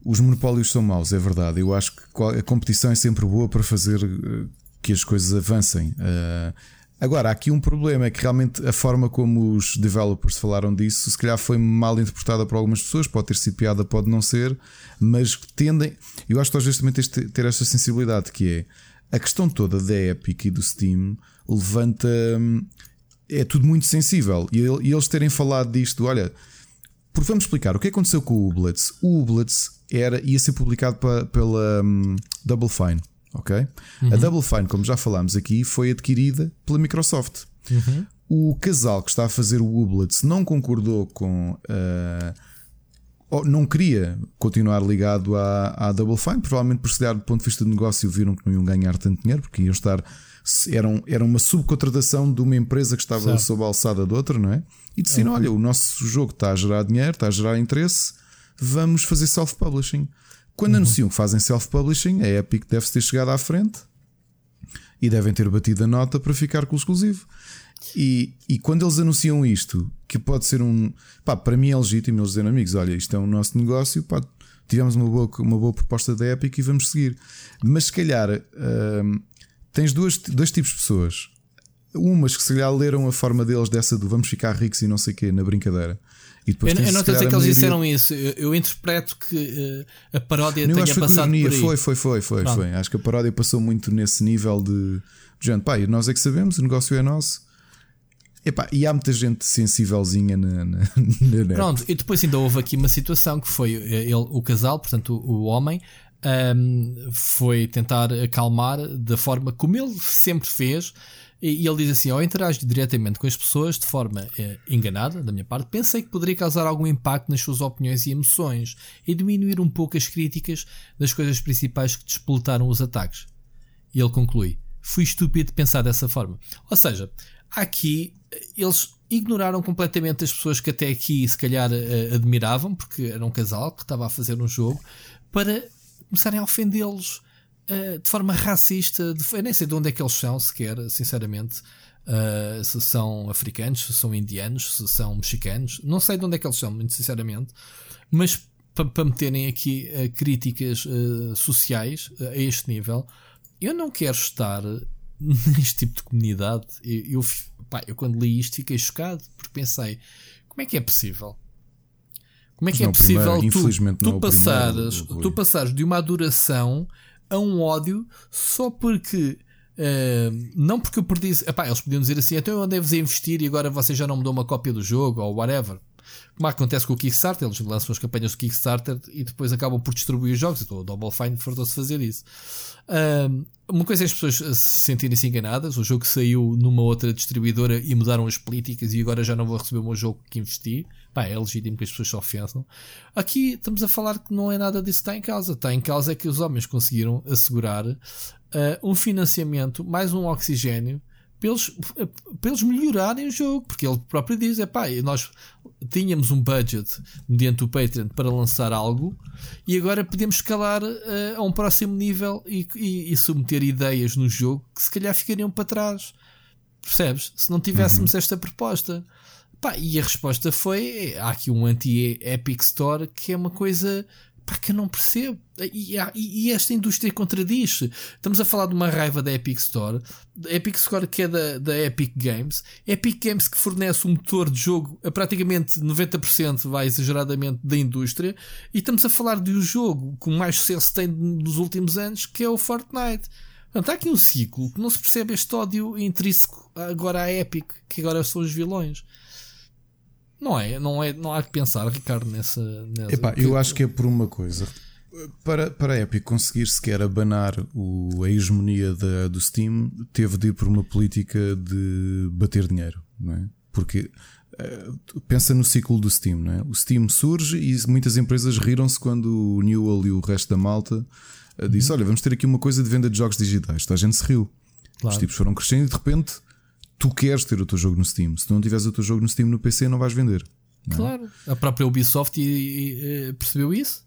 os monopólios são maus, é verdade. Eu acho que a competição é sempre boa para fazer eh, que as coisas avancem. Uh, agora, há aqui um problema: é que realmente a forma como os developers falaram disso, se calhar foi mal interpretada por algumas pessoas. Pode ter sido piada, pode não ser, mas tendem. Eu acho que às vezes também tens de ter esta sensibilidade que é a questão toda da Epic e do Steam levanta. Hum, é tudo muito sensível. E eles terem falado disto, olha porque vamos explicar o que aconteceu com o Ublets. O Ublets era, ia ser publicado pa, pela um, Double Fine. Ok? Uhum. A Double Fine, como já falámos aqui, foi adquirida pela Microsoft. Uhum. O casal que está a fazer o Ublets não concordou com. Uh, não queria continuar ligado à, à Double Fine, provavelmente por se do ponto de vista de negócio viram que não iam ganhar tanto dinheiro, porque iam estar eram, era uma subcontratação de uma empresa que estava certo. sob a alçada de outra, não é? E decidiram: olha, o nosso jogo está a gerar dinheiro, está a gerar interesse, vamos fazer self-publishing. Quando uhum. anunciam que fazem self-publishing, a Epic deve ter chegado à frente e devem ter batido a nota para ficar com o exclusivo. E, e quando eles anunciam isto, que pode ser um. Pá, para mim é legítimo eles dizerem, amigos, olha, isto é um nosso negócio, pá, tivemos uma boa, uma boa proposta da Epic e vamos seguir. Mas se calhar. Hum, tens duas, dois tipos de pessoas. Umas que se calhar leram a forma deles dessa do vamos ficar ricos e não sei o quê na brincadeira. E depois eu, eu não estou a dizer que eles disseram isso. Eu, eu interpreto que uh, a paródia não, tenha passado por aí. Foi, foi, foi, foi, foi. Acho que a paródia passou muito nesse nível de, de gente, pá, nós é que sabemos, o negócio é nosso. Epá, e há muita gente sensívelzinha na, na, na. Pronto, e depois ainda houve aqui uma situação que foi eh, ele, o casal, portanto o, o homem, um, foi tentar acalmar da forma como ele sempre fez. E, ele diz assim: ao interagir diretamente com as pessoas de forma eh, enganada, da minha parte, pensei que poderia causar algum impacto nas suas opiniões e emoções e diminuir um pouco as críticas das coisas principais que despoletaram os ataques. E ele conclui: fui estúpido de pensar dessa forma. Ou seja, aqui eles ignoraram completamente as pessoas que até aqui se calhar eh, admiravam, porque era um casal que estava a fazer um jogo, para começarem a ofendê-los uh, de forma racista. De, eu nem sei de onde é que eles são, sequer, sinceramente. Uh, se são africanos, se são indianos, se são mexicanos. Não sei de onde é que eles são, muito sinceramente. Mas para pa meterem aqui uh, críticas sociais a este nível, eu não quero estar neste tipo de comunidade. Eu, eu, pá, eu quando li isto fiquei chocado, porque pensei Como é que é possível? Como é que é possível primeiro, tu, tu, passares, primeiro, tu passares de uma adoração a um ódio só porque Uh, não porque eu perdi. Epá, eles podiam dizer assim: então eu devo investir e agora você já não me deu uma cópia do jogo ou whatever. Como acontece com o Kickstarter, eles lançam as campanhas do Kickstarter e depois acabam por distribuir os jogos. Então o Double Fine fartou-se fazer isso. Uh, uma coisa é as pessoas se sentirem-se enganadas. O jogo saiu numa outra distribuidora e mudaram as políticas e agora já não vou receber o meu jogo que investi. Pá, é legítimo que as pessoas se ofensam. Aqui estamos a falar que não é nada disso que está em causa. Está em causa é que os homens conseguiram assegurar uh, um financiamento, mais um oxigênio, para eles, para eles melhorarem o jogo, porque ele próprio diz: é pá, nós tínhamos um budget mediante o Patreon para lançar algo e agora podemos escalar uh, a um próximo nível e, e, e, submeter ideias no jogo que se calhar ficariam para trás. Percebes? Se não tivéssemos uhum. esta proposta. Pá, e a resposta foi: há aqui um anti-Epic Store que é uma coisa Pá, que eu não percebo. E, e, e esta indústria contradiz. Estamos a falar de uma raiva da Epic Store. Epic Store que é da, da Epic Games. Epic Games que fornece um motor de jogo a praticamente 90%, vai exageradamente, da indústria. E estamos a falar de um jogo com mais sucesso tem nos últimos anos, que é o Fortnite. Portanto, há aqui um ciclo que não se percebe este ódio intrínseco agora à Epic, que agora são os vilões. Não é, não é, não há que pensar, Ricardo, nessa. nessa Epá, eu acho que é por uma coisa. Para, para a Epic conseguir sequer abanar o, a hegemonia da, do Steam, teve de ir por uma política de bater dinheiro, não é? Porque uh, pensa no ciclo do Steam, não é? O Steam surge e muitas empresas riram-se quando o Newell e o resto da malta uh, disse: uhum. Olha, vamos ter aqui uma coisa de venda de jogos digitais. a gente se riu. Claro. Os tipos foram crescendo e de repente tu queres ter o teu jogo no Steam. Se tu não tiveres o teu jogo no Steam no PC, não vais vender. Não é? claro. A própria Ubisoft e, e, percebeu isso.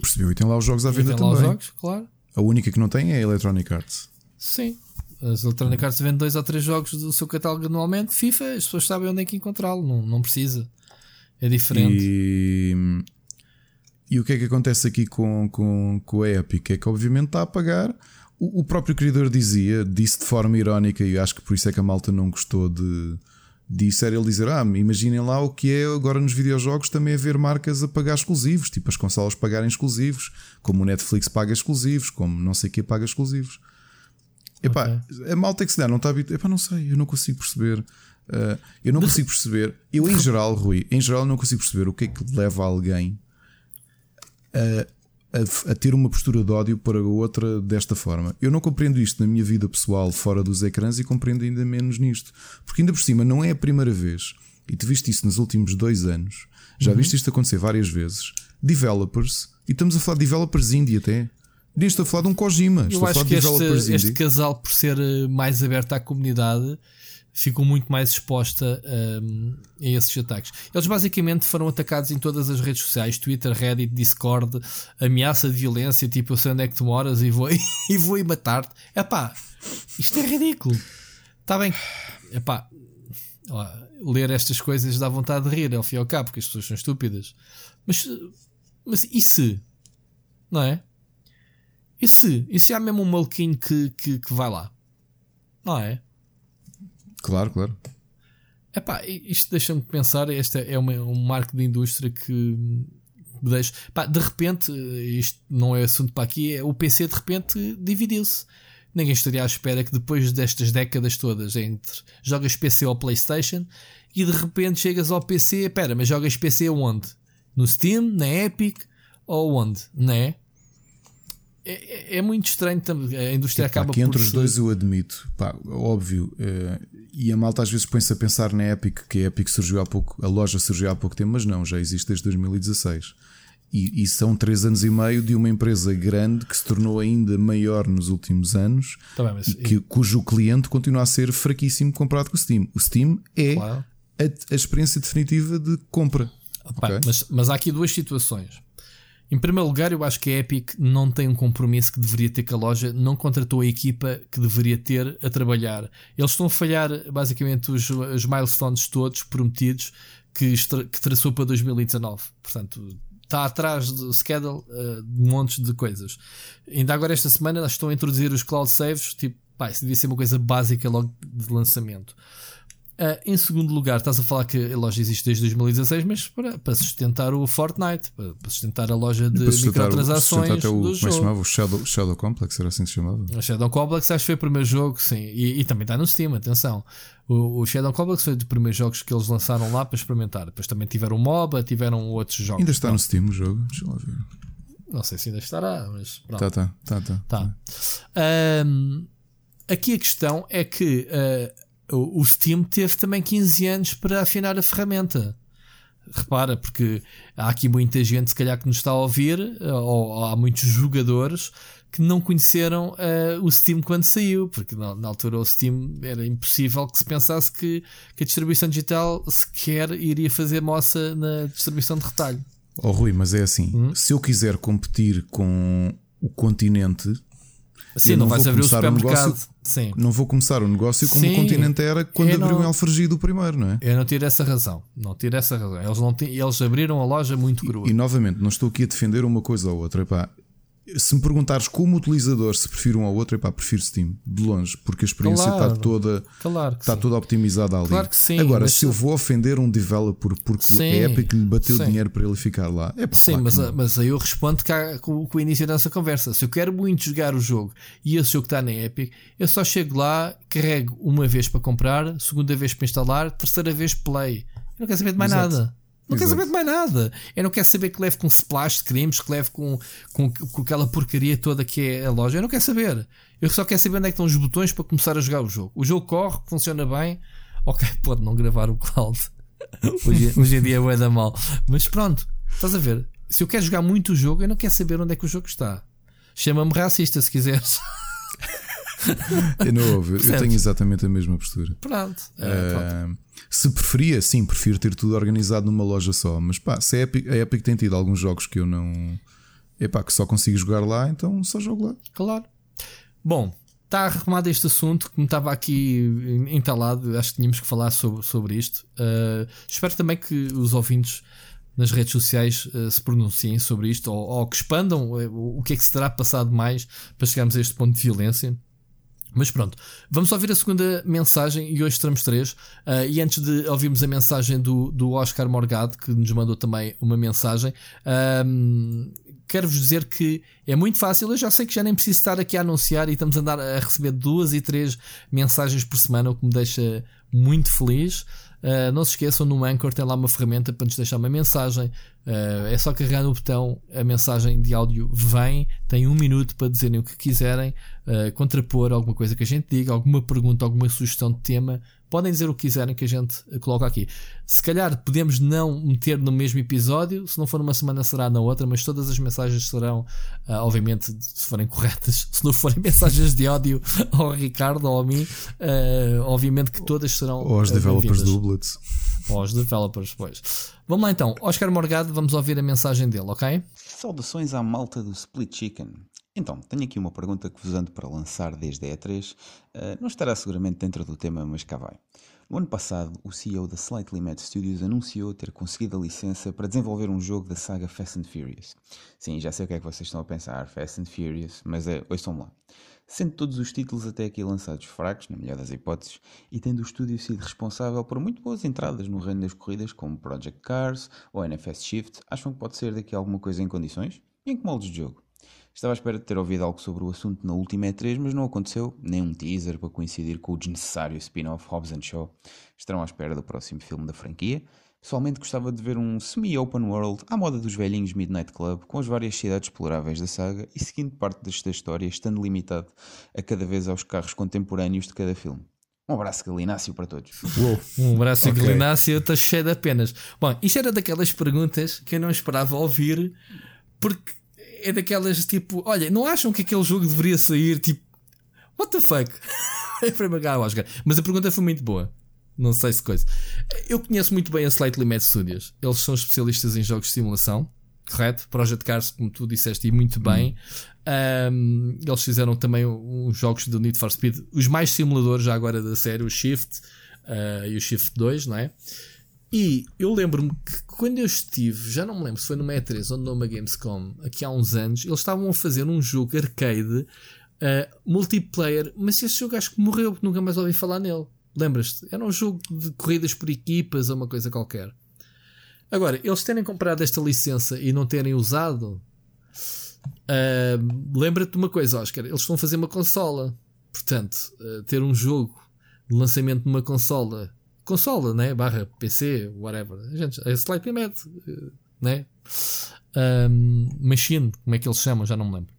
Percebeu e tem lá os jogos à venda também. Lá os jogos, claro. A única que não tem é a Electronic Arts. Sim. As Electronic Arts vendem dois ou três jogos do seu catálogo anualmente. FIFA, as pessoas sabem onde é que encontrá-lo. Não, não precisa. É diferente. E, e o que é que acontece aqui com, com, com a Epic? É que obviamente está a pagar o, próprio criador dizia, disse de forma irónica, e acho que por isso é que a malta não gostou de, disso, era ele dizer: Ah, imaginem lá o que é agora nos videojogos também haver marcas a pagar exclusivos, tipo as consolas pagarem exclusivos, como o Netflix paga exclusivos, como não sei o que paga exclusivos. Epá, okay. a malta é que se dá, não está habituado. Epá, não sei, eu não consigo perceber. Uh, eu não consigo perceber. Eu, em geral, Rui, em geral, não consigo perceber o que é que leva alguém a a, a, ter uma postura de ódio para outra desta forma. Eu não compreendo isto na minha vida pessoal fora dos ecrãs e compreendo ainda menos nisto. Porque ainda por cima não é a primeira vez, e tu viste isso nos últimos dois anos, já uhum. viste isto acontecer várias vezes. Developers, e estamos a falar de developers indie até. Estou a falar de um Kojima. Estou Eu acho que este, este casal, por ser eh, mais aberto à comunidade, ficou muito mais exposta um, a esses ataques. Eles basicamente foram atacados em todas as redes sociais: Twitter, Reddit, Discord, ameaça de violência, tipo eu sei onde é que tu moras e vou, e vou e matar-te. Epá, isto é ridículo. Está bem. Epá, ó, ler estas coisas dá vontade de rir, ao fim e ao cabo, porque as pessoas são estúpidas. Mas, mas e se? Não é? E se? E se há mesmo um maluquinho que, que, que vai lá? Não é? Claro, claro. Epá, isto deixa-me pensar, este é uma, um marco de indústria que me deixa. Pá, de repente, isto não é assunto para aqui, é, o PC de repente dividiu-se. Ninguém estaria à espera que depois destas décadas todas entre jogas PC ou PlayStation e de repente chegas ao PC, espera, mas jogas PC onde? No Steam, na Epic ou onde? Não é? É, é, é, muito estranho também. A indústria Epá, acaba que entre os dois eu admito, pá, óbvio. E a malta às vezes põe-se a pensar na Epic, que a Epic surgiu há pouco, a loja surgiu há pouco tempo, mas não, já existe desde 2016. E, e são três anos e meio de uma empresa grande que se tornou ainda maior nos últimos anos tá bem, e que, cujo cliente continua a ser fraquíssimo comparado com o Steam. O Steam é claro. a, a, experiência definitiva de compra. Opa, okay? mas, mas há aqui duas situações. Em primeiro lugar, eu acho que a Epic não tem um compromisso que deveria ter com a loja, não contratou a equipa que deveria ter a trabalhar. Eles estão a falhar basicamente os, os milestones todos prometidos que, que traçou para 2019. Portanto, está atrás do schedule uh, de montes de coisas. Ainda agora, esta semana, estão a introduzir os cloud saves. Tipo, pá, isso devia ser uma coisa básica logo de lançamento. Uh, em segundo lugar, estás a falar que a loja existe desde 2016, mas para, para sustentar o Fortnite, para, para sustentar a loja de microtransações. Até o, como é se chamava? O Shadow, Shadow Complex, era assim que se chamava? O Shadow Complex acho que foi o primeiro jogo, sim. E, e também está no Steam, atenção. O, o, Shadow Complex foi dos primeiros jogos que eles lançaram lá para experimentar. Depois também tiveram MOBA, tiveram outros jogos. Ainda está no Steam o jogo? Deixa lá ver. Não sei se ainda estará, mas. Pronto. Tá, tá, tá, tá. tá. Um, aqui a questão é que. Uh, o, Steam teve também 15 anos para afinar a ferramenta. Repara, porque há aqui muita gente, se calhar, que nos está a ouvir, ou, ou há muitos jogadores que não conheceram uh, o Steam quando saiu, porque na, na, altura o Steam era impossível que se pensasse que, que a distribuição digital sequer iria fazer moça na distribuição de retalho. Oh Rui, mas é assim: hum? se eu quiser competir com o continente, Sim, não, não vais abrir o supermercado. Um Sim. Não vou começar o um negócio como Sim, o continente era quando abriu não, em Alfragido o primeiro, não é? Eu não tiro essa razão. Não tiro essa razão. Eles, não eles abriram a loja muito crua. E, e, novamente, não estou aqui a defender uma coisa ou outra. Epá, se me perguntares como utilizador se prefiro um ou outro, epá, prefiro Steam, de longe, porque a experiência claro, está toda claro está toda optimizada ali. Claro que sim, Agora, se eu vou ofender um developer porque sim, a Epic lhe bateu sim. dinheiro para ele ficar lá, é Sim, claro mas, mas aí eu respondo cá com, com o início da nossa conversa. Se eu quero muito jogar o jogo e esse jogo está na Epic, eu só chego lá, carrego uma vez para comprar, segunda vez para instalar, terceira vez play. Eu não quero saber de mais Exato. nada. Não quer saber de mais nada. Eu não quero saber que leve com splash de cremes, que leve com, com, com aquela porcaria toda que é a loja. Eu não quero saber. Eu só quero saber onde é que estão os botões para começar a jogar o jogo. O jogo corre, funciona bem. Ok, pode não gravar o cloud. hoje, hoje em dia é da mal. Mas pronto, estás a ver? Se eu quero jogar muito o jogo, eu não quero saber onde é que o jogo está. Chama-me racista se quiseres. eu não eu tenho exatamente a mesma postura. Pronto. É. Uh, se preferia, sim, prefiro ter tudo organizado numa loja só. Mas pá, se a Epic, a Epic tem tido alguns jogos que eu não. Epá, que só consigo jogar lá, então só jogo lá. Claro. Bom, está arrumado este assunto que me estava aqui entalado. Acho que tínhamos que falar sobre, sobre isto. Uh, espero também que os ouvintes nas redes sociais uh, se pronunciem sobre isto ou, ou que expandam uh, o que é que se terá passado mais para chegarmos a este ponto de violência. Mas pronto, vamos ouvir a segunda mensagem e hoje teremos três. Uh, e antes de ouvirmos a mensagem do, do Oscar Morgado, que nos mandou também uma mensagem, uh, quero-vos dizer que é muito fácil. Eu já sei que já nem preciso estar aqui a anunciar e estamos a andar a receber duas e três mensagens por semana, o que me deixa muito feliz. Uh, não se esqueçam, no Anchor tem lá uma ferramenta para nos deixar uma mensagem. Uh, é só carregar no botão, a mensagem de áudio vem, tem um minuto para dizerem o que quiserem, uh, contrapor alguma coisa que a gente diga, alguma pergunta, alguma sugestão de tema. Podem dizer o que quiserem que a gente coloca aqui. Se calhar podemos não meter no mesmo episódio, se não for numa semana será na outra, mas todas as mensagens serão, uh, obviamente, se forem corretas, se não forem mensagens de ódio ao Ricardo ou a mim, uh, obviamente que todas serão. Ou aos developers do Blitz. Ou aos developers, pois. Vamos lá então, Oscar Morgado, vamos ouvir a mensagem dele, ok? Saudações à malta do Split Chicken. Então, tenho aqui uma pergunta que vos ando para lançar desde a E3. Uh, eh, não estará seguramente dentro do tema, mas cá vai. No ano passado, o CEO da Slightly Mad Studios anunciou ter conseguido a licença para desenvolver um jogo da saga Fast and Furious. Sim, já sei o que é que vocês estão a pensar, Fast and Furious, mas é, ouçam lá. Sendo todos os títulos até aqui lançados fracos, na melhor das hipóteses, e tendo o estúdio sido responsável por muito boas entradas no reino das corridas, como Project Cars ou NFS Shift, acham que pode ser daqui alguma coisa em condições? E em que moldes de jogo? Estava à espera de ter ouvido algo sobre o assunto na última E3, mas não aconteceu, nem um teaser para coincidir com o desnecessário spin-off Hobbs Shaw. Estarão à espera do próximo filme da franquia. Pessoalmente gostava de ver um semi-open world à moda dos velhinhos Midnight Club, com as várias cidades exploráveis da saga e seguindo parte desta história, estando limitado a cada vez aos carros contemporâneos de cada filme. Um abraço galináceo para todos. Uou. Um abraço okay. galináceo, estou cheio de apenas. Bom, isto era daquelas perguntas que eu não esperava ouvir, porque é daquelas tipo, olha, não acham que aquele jogo deveria sair tipo, what the fuck? é para marcar Oscar. Mas a pergunta foi muito boa. Não sei se coisa. Eu conheço muito bem a Slightly Mad Studios. Eles são especialistas em jogos de simulação, correto? Project Cars, como tu disseste, e muito bem. Um, eles fizeram também uns jogos do Need for Speed, os mais simuladores já agora da série, o Shift uh, e o Shift 2, não é? E eu lembro-me que quando eu estive, já não me lembro se foi numa E3 ou numa Gamescom, aqui há uns anos, eles estavam a fazer um jogo arcade uh, multiplayer, mas esse jogo acho que morreu, nunca mais ouvi falar nele. Lembras-te? Era um jogo de corridas por equipas ou uma coisa qualquer. Agora, eles terem comprado esta licença e não terem usado, uh, lembra-te de uma coisa, Oscar. Eles a fazer uma consola. Portanto, uh, ter um jogo de lançamento numa consola, consola, né? Barra PC, whatever. A gente, é slightly mad, uh, né? Um, machine, como é que eles chamam? Já não me lembro.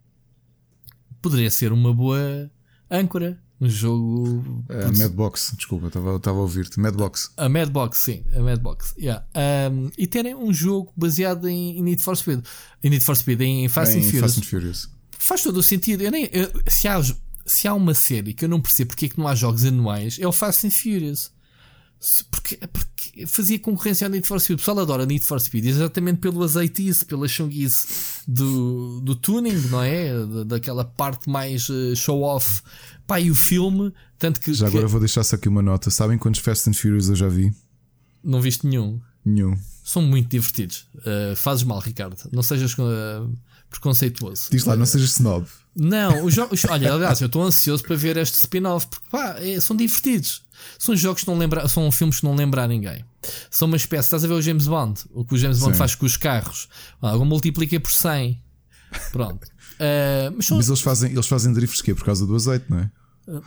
Poderia ser uma boa âncora um jogo. A uh, Madbox, desculpa, estava a ouvir-te. Madbox. A Madbox, sim, a Madbox. Yeah. Um, e terem um jogo baseado em, em Need for Speed. Em Need for Speed, em Fast, em and, Furious. Fast and Furious. Faz todo o sentido. Eu nem, eu, se, há, se há uma série que eu não percebo porque é que não há jogos anuais, é o Fast and Furious. Porque, porque fazia concorrência ao Need for Speed. O pessoal adora Need for Speed exatamente pelo azeitice, pela chunguice do, do tuning, não é? daquela parte mais uh, show-off Pá, e o filme, tanto que. Já que... agora vou deixar só aqui uma nota. Sabem quantos Fast and Furious eu já vi? Não viste nenhum. Nenhum. São muito divertidos. Uh, fazes mal, Ricardo. Não sejas uh, preconceituoso. Diz lá, não sejas snob. Não, os jogos. Olha, aliás, eu estou ansioso para ver este spin-off porque pá, é, são divertidos. São jogos que não lembra, são filmes que não lembram a ninguém. São uma espécie, estás a ver o James Bond, o que o James Bond Sim. faz com os carros. Algo multiplica por 100. Pronto. Uh, mas, são... mas, eles fazem, eles fazem drifts que Por causa do azeite, não é?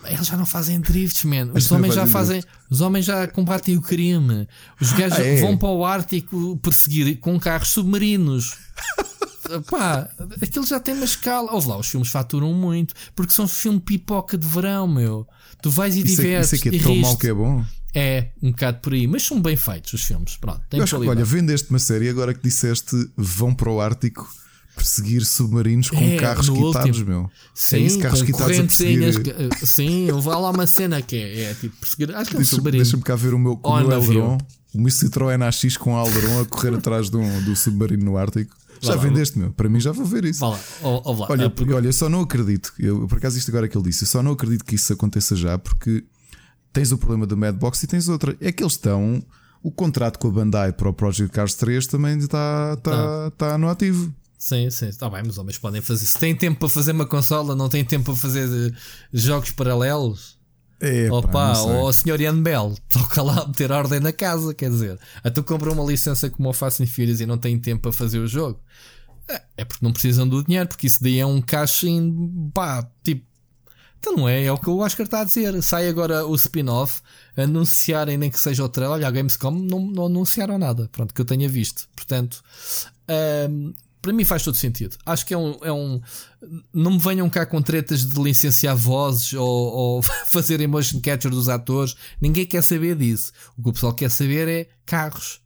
Eles já não fazem drifts, man. Os homens já fazem. Os homens já combatem o crime. Os gajos ah, é? vão para o Ártico perseguir com carros submarinos. Pá, aquilo já tem uma escala. Ouve lá, os filmes faturam muito. Porque são filme pipoca de verão, meu. Tu vais e isso divertes. É, isso aqui é tão mal que é bom. É, um bocado por aí. Mas são bem feitos os filmes. Pronto, tem Eu acho que, olha, vendeste uma série agora que disseste vão para o Ártico perseguir submarinos com é, carros quitados, último. meu. Sim, é isso, carros quitados a perseguir. Eh, sim, houve lá uma cena que é, é tipo perseguir. Acho que é um submarino. Deixa-me cá ver o meu, o meu Alderon, o meu Citroën AX com Alderon a correr atrás do submarino no Ártico. Já vendeste, meu. Para mim já vou ver isso. Lá, ó, lá. Olha, porque... olha, eu só não acredito. Eu, por acaso, isto agora que ele disse, eu só não acredito que isso aconteça já, porque tens o problema do Madbox e tens outra. É que eles estão. O contrato com a Bandai para o Project Cars 3 também está, está, está no ativo. Sim, sim, está bem, mas homens podem fazer. Se têm tempo para fazer uma consola, não têm tempo para fazer eh, jogos paralelos. É, Opa, ou o Sr. Ian Bell, toca lá meter ordem na casa, quer dizer. A tu compra uma licença como o Fast and Furious e não tem tempo para fazer o jogo. É, é porque não precisam do dinheiro, porque isso daí é um caixa em pá, tipo. Então não é, é o que o Oscar está a dizer. Sai agora o spin-off, anunciarem nem que seja o trailer. Olha, a Gamescom não, não anunciaram nada, pronto, que eu tenha visto. Portanto, para mim faz todo sentido. Acho que é um, é um. Não me venham cá com tretas de licenciar vozes ou, ou fazer emotion capture dos atores. Ninguém quer saber disso. O que o pessoal quer saber é carros,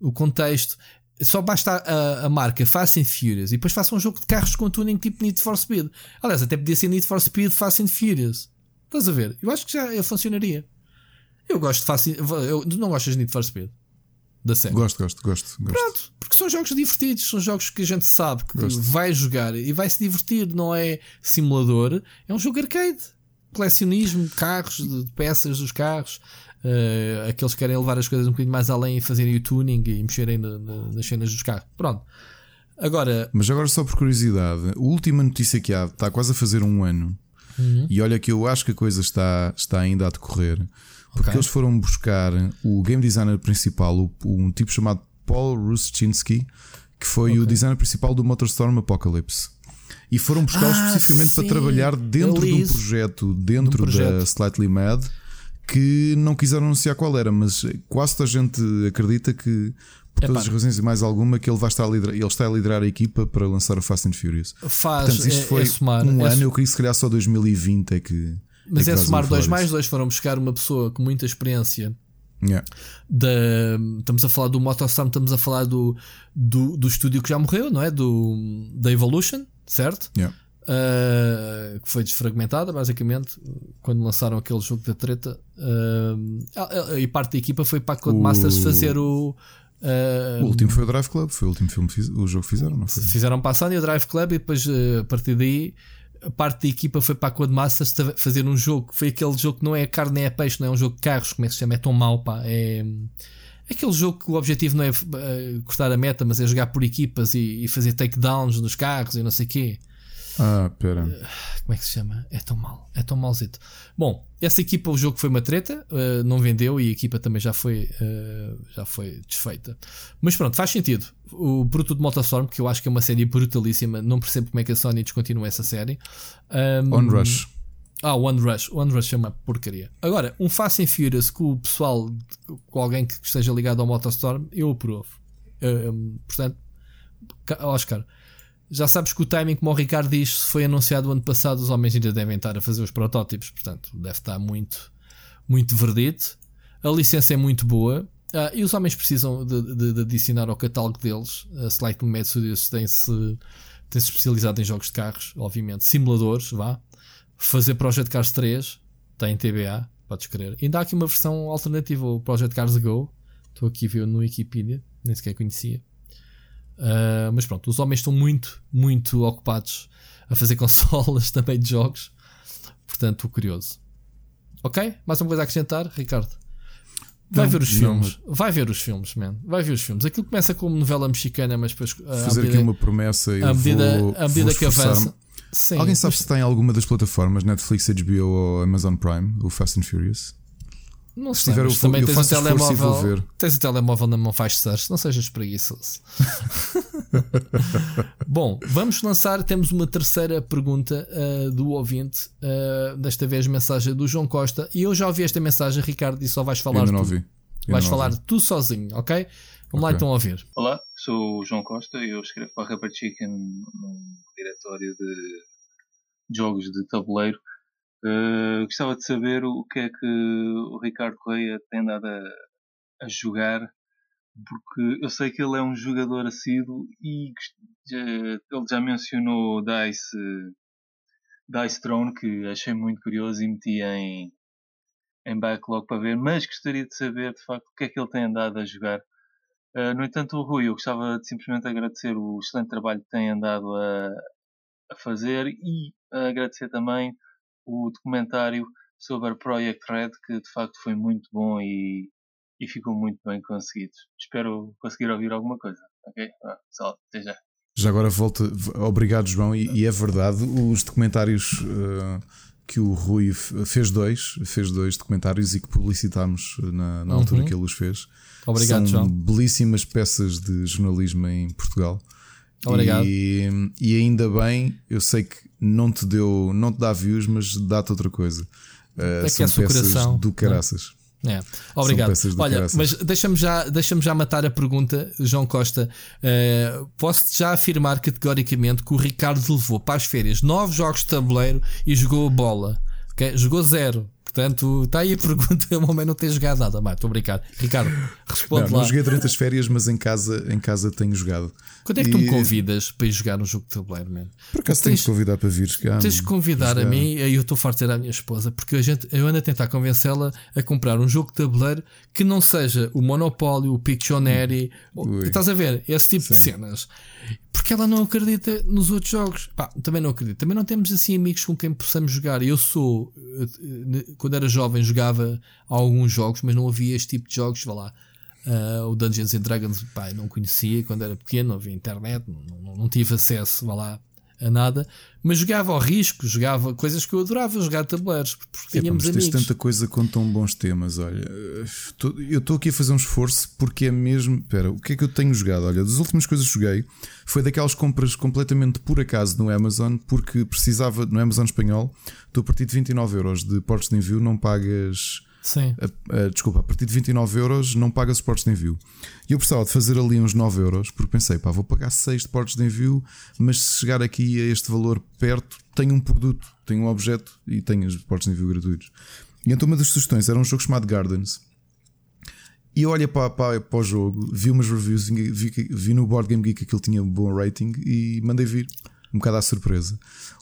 o contexto. Só basta a, a marca Fast and Furious e depois faça um jogo de carros com tuning tipo Need for Speed. Aliás, até podia ser Need for Speed Fast and Furious. Estás a ver? Eu acho que já funcionaria. Eu gosto de Fast. Eu, não gostas de Need for Speed? Da série. Gosto, gosto, gosto, gosto. Pronto, porque são jogos divertidos, são jogos que a gente sabe que gosto. vai jogar e vai se divertir, não é simulador, é um jogo arcade. Colecionismo, carros, de peças dos carros. Uh, aqueles que querem levar as coisas um bocadinho mais além e fazerem o tuning e mexerem na, na, nas cenas dos carros. Pronto. Agora. Mas agora, só por curiosidade, a última notícia que há está quase a fazer um ano. Uhum. E olha que eu acho que a coisa está, está ainda a decorrer. Porque okay. eles foram buscar o game designer principal, um tipo chamado Paul Ruszczynski, que foi okay. o designer principal do MotorStorm Apocalypse. E foram buscá-lo ah, especificamente sim. para trabalhar dentro de um projeto, dentro de um projeto. da Slightly Mad, que não quiseram anunciar qual era, mas quase toda a gente acredita que, por todas as razões e mais alguma, que ele, vai estar a liderar, ele está a liderar a equipa para lançar o Fast and Furious. Faz, Portanto, isto é, foi é somar, um é ano, eu queria se calhar só 2020 é que. Mas é, é somar dois mais dois, foram buscar uma pessoa com muita experiência. Yeah. Da, estamos a falar do Motorstorm, estamos a falar do, do, do estúdio que já morreu, não é? Do, da Evolution, certo? Yeah. Uh, que foi desfragmentada basicamente quando lançaram aquele jogo da treta. Uh, e parte da equipa foi para a Codemasters o... fazer o. Uh, o último foi o Drive Club, foi o último filme que o jogo fizeram, não foi? Fizeram para a Sony o Drive Club e depois a partir daí a parte da equipa foi para a Codemasters fazer um jogo. Foi aquele jogo que não é carne nem é peixe, não é um jogo de carros, como é que se chama? É tão mau, pá. É, aquele jogo que o objetivo não é uh, cortar a meta, mas é jogar por equipas e, e fazer takedowns nos carros e não sei o quê. Ah, pera. Como é que se chama? É tão mal. É tão malzito. Bom, essa equipa, o jogo foi uma treta, uh, não vendeu e a equipa também já foi, uh, já foi desfeita. Mas pronto, faz sentido. O Bruto de Motorstorm, que eu acho que é uma série brutalíssima, não percebo como é que a Sony descontinua essa série. Um, On Rush. Ah, One Rush. One Rush é uma porcaria. Agora, um Fast and Furious com o pessoal, com alguém que esteja ligado ao Motorstorm, eu aprovo. Uh, portanto, Oscar, já sabes que o timing, como o Ricardo diz, foi anunciado ano passado, os homens ainda devem estar a fazer os protótipos, portanto, deve estar muito, muito verdito. A licença é muito boa. Uh, e os homens precisam de, de, de, adicionar ao catálogo deles. A Slightly Mad Studios tem-se tem -se especializado em jogos de carros, obviamente, simuladores, vá. Fazer Project Cars 3, tem TBA, podes crer. Ainda há aqui uma versão alternativa, o Project Cars Go. Estou aqui a ver no Wikipedia, nem sequer conhecia. Uh, mas pronto, os homens estão muito, muito ocupados a fazer consolas também de jogos. Portanto, curioso. Ok? Mais uma coisa a acrescentar, Ricardo? Vai não, ver os filmes. Não. Vai ver os filmes, man. Vai ver os filmes. Aquilo começa como novela mexicana, mas depois. Fazer medida, aqui uma promessa e. À medida, vou, à medida que avança. Sim, Alguém sabe mas... se tem alguma das plataformas, Netflix, HBO ou Amazon Prime, o Fast and Furious? Não sei, tiver, eu, também eu tens o telemóvel. Tens o telemóvel na mão, faz search, não sejas preguiçoso. Bom, vamos lançar. Temos uma terceira pergunta uh, do ouvinte. Uh, desta vez, mensagem do João Costa. E eu já ouvi esta mensagem, Ricardo, e só vais falar Ainda não tu. Ouvi. Vais falar ouvi. tu sozinho, ok? Vamos okay. lá então ouvir. Olá, sou o João Costa e eu escrevo para a Rubber Chicken no diretório de jogos de tabuleiro Uh, gostava de saber o que é que o Ricardo Correia tem dado a, a, jogar, porque eu sei que ele é um jogador assíduo e já, ele já mencionou Dice, Dice Throne, que achei muito curioso e meti em, em backlog para ver, mas gostaria de saber de facto o que é que ele tem andado a jogar. Uh, no entanto, Rui, eu gostava de simplesmente agradecer o excelente trabalho que tem andado a, a fazer e agradecer também o documentário sobre a Project Red, que de facto foi muito bom e, e ficou muito bem conseguido. Espero conseguir ouvir alguma coisa. Ok? Ah, pessoal, até já. Já agora volta. Obrigado, João. E, e é verdade, os documentários uh, que o Rui fez dois, fez dois documentários e que publicitámos na, na uhum. altura que ele os fez. Obrigado, São João. belíssimas peças de jornalismo em Portugal. Obrigado. E, e, ainda bem, eu sei que não te deu, não te dá views, mas dá-te outra coisa. Uh, é são é peças coração, do caraças. É. Obrigado. Olha, mas deixa-me já, deixa já matar a pergunta, João Costa. Uh, posso já afirmar categoricamente que o Ricardo levou para as férias nove jogos de tabuleiro e jogou bola. Okay? Jogou zero. Portanto, está aí a pergunta. O homem não tem jogado nada. Estou a brincar. Ricardo, responde não, lá. Não joguei durante as férias, mas em casa, em casa tenho jogado. Quando é que e... tu me convidas para ir jogar um jogo de tabuleiro, man? Por acaso tens de convidar para vir jogar? Tens de convidar a mim, aí eu estou farto de ter a minha esposa, porque a gente, eu ando a tentar convencê-la a comprar um jogo de tabuleiro que não seja o Monopólio, o Pictionary, estás a ver? Esse tipo Sim. de cenas. Porque ela não acredita nos outros jogos. Pá, também não acredito. Também não temos assim amigos com quem possamos jogar. Eu sou, eh, quando era jovem, jogava alguns jogos, mas não havia este tipo de jogos. Vá lá. Uh, o Dungeons and Dragons, pá, não conhecia quando era pequeno, não havia internet, não, não, não tive acesso, vá lá, a nada, mas jogava ao risco, jogava coisas que eu adorava, jogar tabuleiros, porque tínhamos é, amigos. tanta coisa com tão bons temas, olha. Eu estou aqui a fazer um esforço porque é mesmo. Espera, o que é que eu tenho jogado? Olha, das últimas coisas que joguei foi daquelas compras completamente por acaso no Amazon, porque precisava, no Amazon espanhol, estou a partir de 29 euros de portos de envio, não pagas Sim. desculpa, a partir de 29 euros não paga suportes de envio. E eu precisava de fazer ali uns 9 euros, porque pensei, pá, vou pagar 6 de portos de envio, mas se chegar aqui a este valor perto, tenho um produto, tenho um objeto e tenho os portos de envio gratuitos. E então uma das sugestões era um jogo chamado Gardens. E olhei para, para, para o jogo, vi umas reviews, vi, vi no Board Game Geek que ele tinha um bom rating e mandei vir um bocado à surpresa.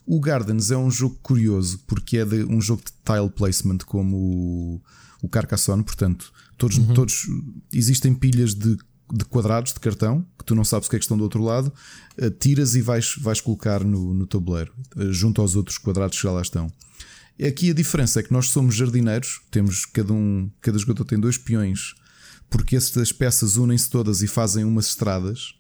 O Gardens é um jogo curioso porque é de, um jogo de tile placement como o, o Carcassonne, portanto, todos, uhum. todos existem pilhas de, de, quadrados de cartão que tu não sabes o que é que estão do outro lado, uh, tiras e vais, vais colocar no, no tabuleiro, uh, junto aos outros quadrados que já lá estão. Aqui a diferença é que nós somos jardineiros, temos cada um, cada jogador tem dois peões, porque estas peças unem-se todas e fazem umas estradas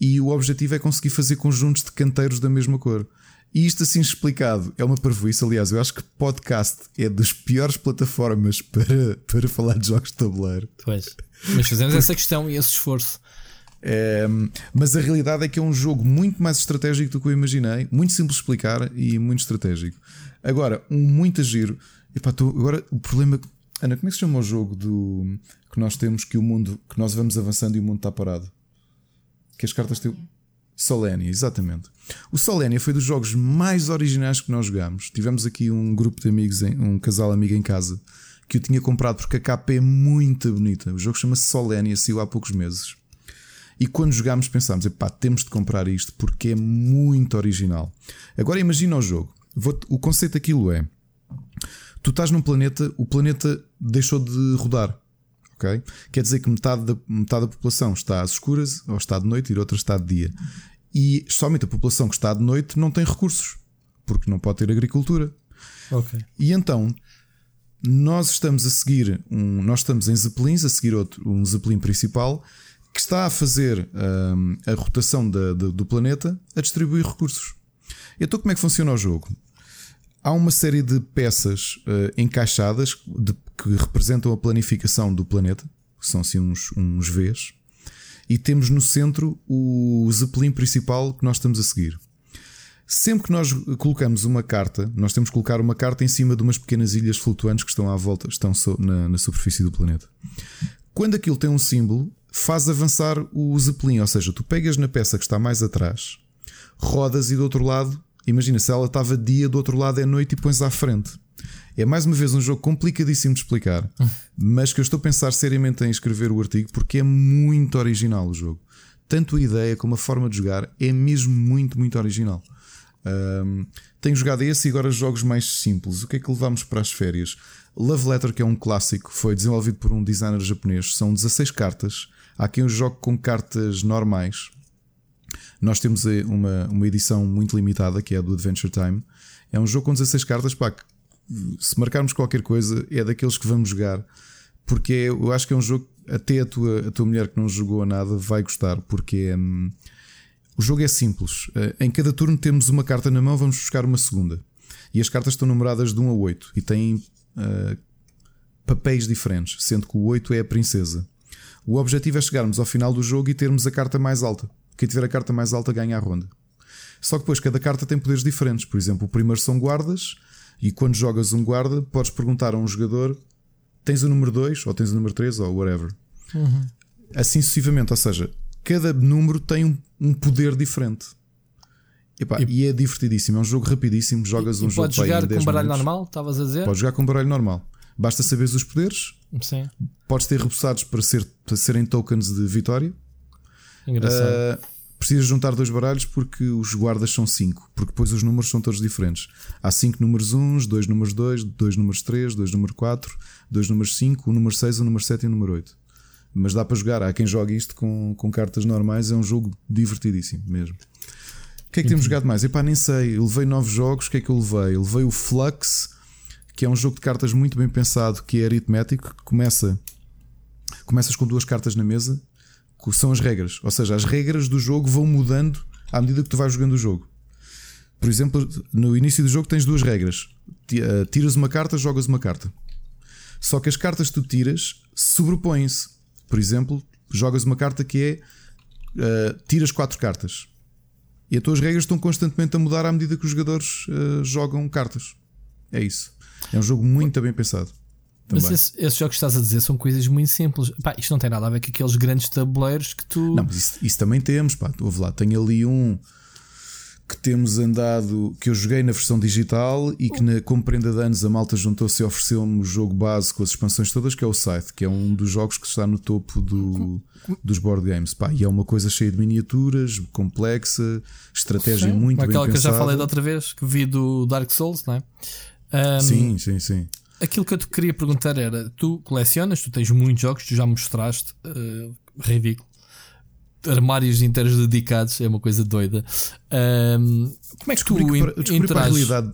e o objetivo é conseguir fazer conjuntos de canteiros da mesma cor. E isto assim explicado é uma parvoíce. Aliás, eu acho que podcast é das piores plataformas para, para falar de jogos de tabuleiro. Pois. Mas fazemos essa questão e esse esforço. É, mas a realidade é que é um jogo muito mais estratégico do que eu imaginei, muito simples de explicar e muito estratégico. Agora, um muito giro. Epá, tô, agora o problema. Ana, como é que se chama o jogo do que nós temos que o mundo que nós vamos avançando e o mundo está parado? Que as cartas têm. Solenia, exatamente. O Solenia foi dos jogos mais originais que nós jogamos. Tivemos aqui um grupo de amigos, um casal amigo em casa, que eu tinha comprado porque a capa é muito bonita. O jogo chama-se Solenia, saiu há poucos meses. E quando jogámos pensámos, epá, temos de comprar isto porque é muito original. Agora imagina o jogo. o conceito daquilo é: tu estás num planeta, o planeta deixou de rodar. Quer dizer que metade da, metade da população está às escuras, ou está de noite, e outra está de dia. E somente a população que está de noite não tem recursos, porque não pode ter agricultura. Okay. E então nós estamos a seguir um, nós estamos em Zeppelins a seguir outro, um Zeppelin principal que está a fazer um, a rotação da, da, do planeta a distribuir recursos. Então, como é que funciona o jogo? Há uma série de peças uh, encaixadas de, que representam a planificação do planeta, que são assim uns, uns Vs, e temos no centro o Zeppelin principal que nós estamos a seguir. Sempre que nós colocamos uma carta, nós temos que colocar uma carta em cima de umas pequenas ilhas flutuantes que estão à volta, estão na, na superfície do planeta. Quando aquilo tem um símbolo, faz avançar o Zeppelin, ou seja, tu pegas na peça que está mais atrás, rodas e do outro lado, imagina se ela estava dia, do outro lado é noite e pões à frente. É mais uma vez um jogo complicadíssimo de explicar, mas que eu estou a pensar seriamente em escrever o artigo porque é muito original o jogo. Tanto a ideia como a forma de jogar é mesmo muito, muito original. Um, tenho jogado esse e agora jogos mais simples. O que é que levamos para as férias? Love Letter, que é um clássico, foi desenvolvido por um designer japonês. São 16 cartas Há quem o jogue com cartas normais. Nós temos eh, uma, uma edição muito limitada que é a do Adventure Time. É um jogo com 16 cartas. Pá, se marcarmos qualquer coisa, é daqueles que vamos jogar. Porque é, eu acho que é um jogo. Até a tua, a tua mulher que não jogou a nada vai gostar. Porque hum, o jogo é simples. Eh, em cada turno temos uma carta na mão, vamos buscar uma segunda. E as cartas estão numeradas de 1 a 8 e têm uh, papéis diferentes, sendo que o 8 é a princesa. O objetivo é chegarmos ao final do jogo e termos a carta mais alta. Quem tiver a carta mais alta ganha a ronda. Só que depois cada carta tem poderes diferentes. Por exemplo, o primeiro são guardas, e quando jogas um guarda, podes perguntar a um jogador: tens o número 2, ou tens o número 3, ou whatever. Uhum. Assim sucessivamente. Ou seja, cada número tem um, um poder diferente. Epá, e, e, é divertidíssimo, é um jogo rapidíssimo. Jogas e, um e jogo Podes jogar com baralho minutos. normal, estavas a dizer? Podes jogar com baralho normal. Basta saberes os poderes. Sim. Podes ter repousados para, ser, para serem tokens de vitória. Engraçado. Uh, precisas juntar dois baralhos porque os guardas são 5. Porque depois os números são todos diferentes. Há 5 números 1, 2 números 2, 2 números 3, 2 números 4, 2 números 5, 1 número 6, 1 número 7 e 1 número 8. Mas dá para jogar. Há quem jogue isto com, com cartas normais. É um jogo divertidíssimo mesmo. O que é que temos jogado mais? Epá, nem sei. Eu levei novos jogos. O que é que eu levei? Eu levei o Flux que é um jogo de cartas muito bem pensado, que é aritmético, que começa começas com duas cartas na mesa, que são as regras, ou seja, as regras do jogo vão mudando à medida que tu vais jogando o jogo. Por exemplo, no início do jogo tens duas regras: eh, tiras uma carta, jogas uma carta. Só que as cartas que tu tiras sobrepõem-se. Por exemplo, jogas uma carta que é uh, tiras quatro cartas. E as tuas regras estão constantemente a mudar à medida que os jogadores uh, jogam cartas. É isso. É um jogo muito bem pensado. Também. Mas esse, esses jogos que estás a dizer são coisas muito simples. Pá, isto não tem nada a ver com aqueles grandes tabuleiros que tu. Não, mas isso, isso também temos. Pá, ouve lá, tenho ali um que temos andado, que eu joguei na versão digital e que na como prenda de anos a malta juntou-se e ofereceu-me o jogo base com as expansões todas, que é o Scythe, que é um dos jogos que está no topo do, dos board games. Pá, e é uma coisa cheia de miniaturas, complexa, estratégia Sim, muito bem pensada. Aquela que eu já falei da outra vez, que vi do Dark Souls, não é? Um, sim, sim, sim. Aquilo que eu te queria perguntar era: tu colecionas, tu tens muitos jogos, tu já mostraste, uh, ridículo. Armários inteiros dedicados, é uma coisa doida. Um, como é que descobri tu que, entras? realidade.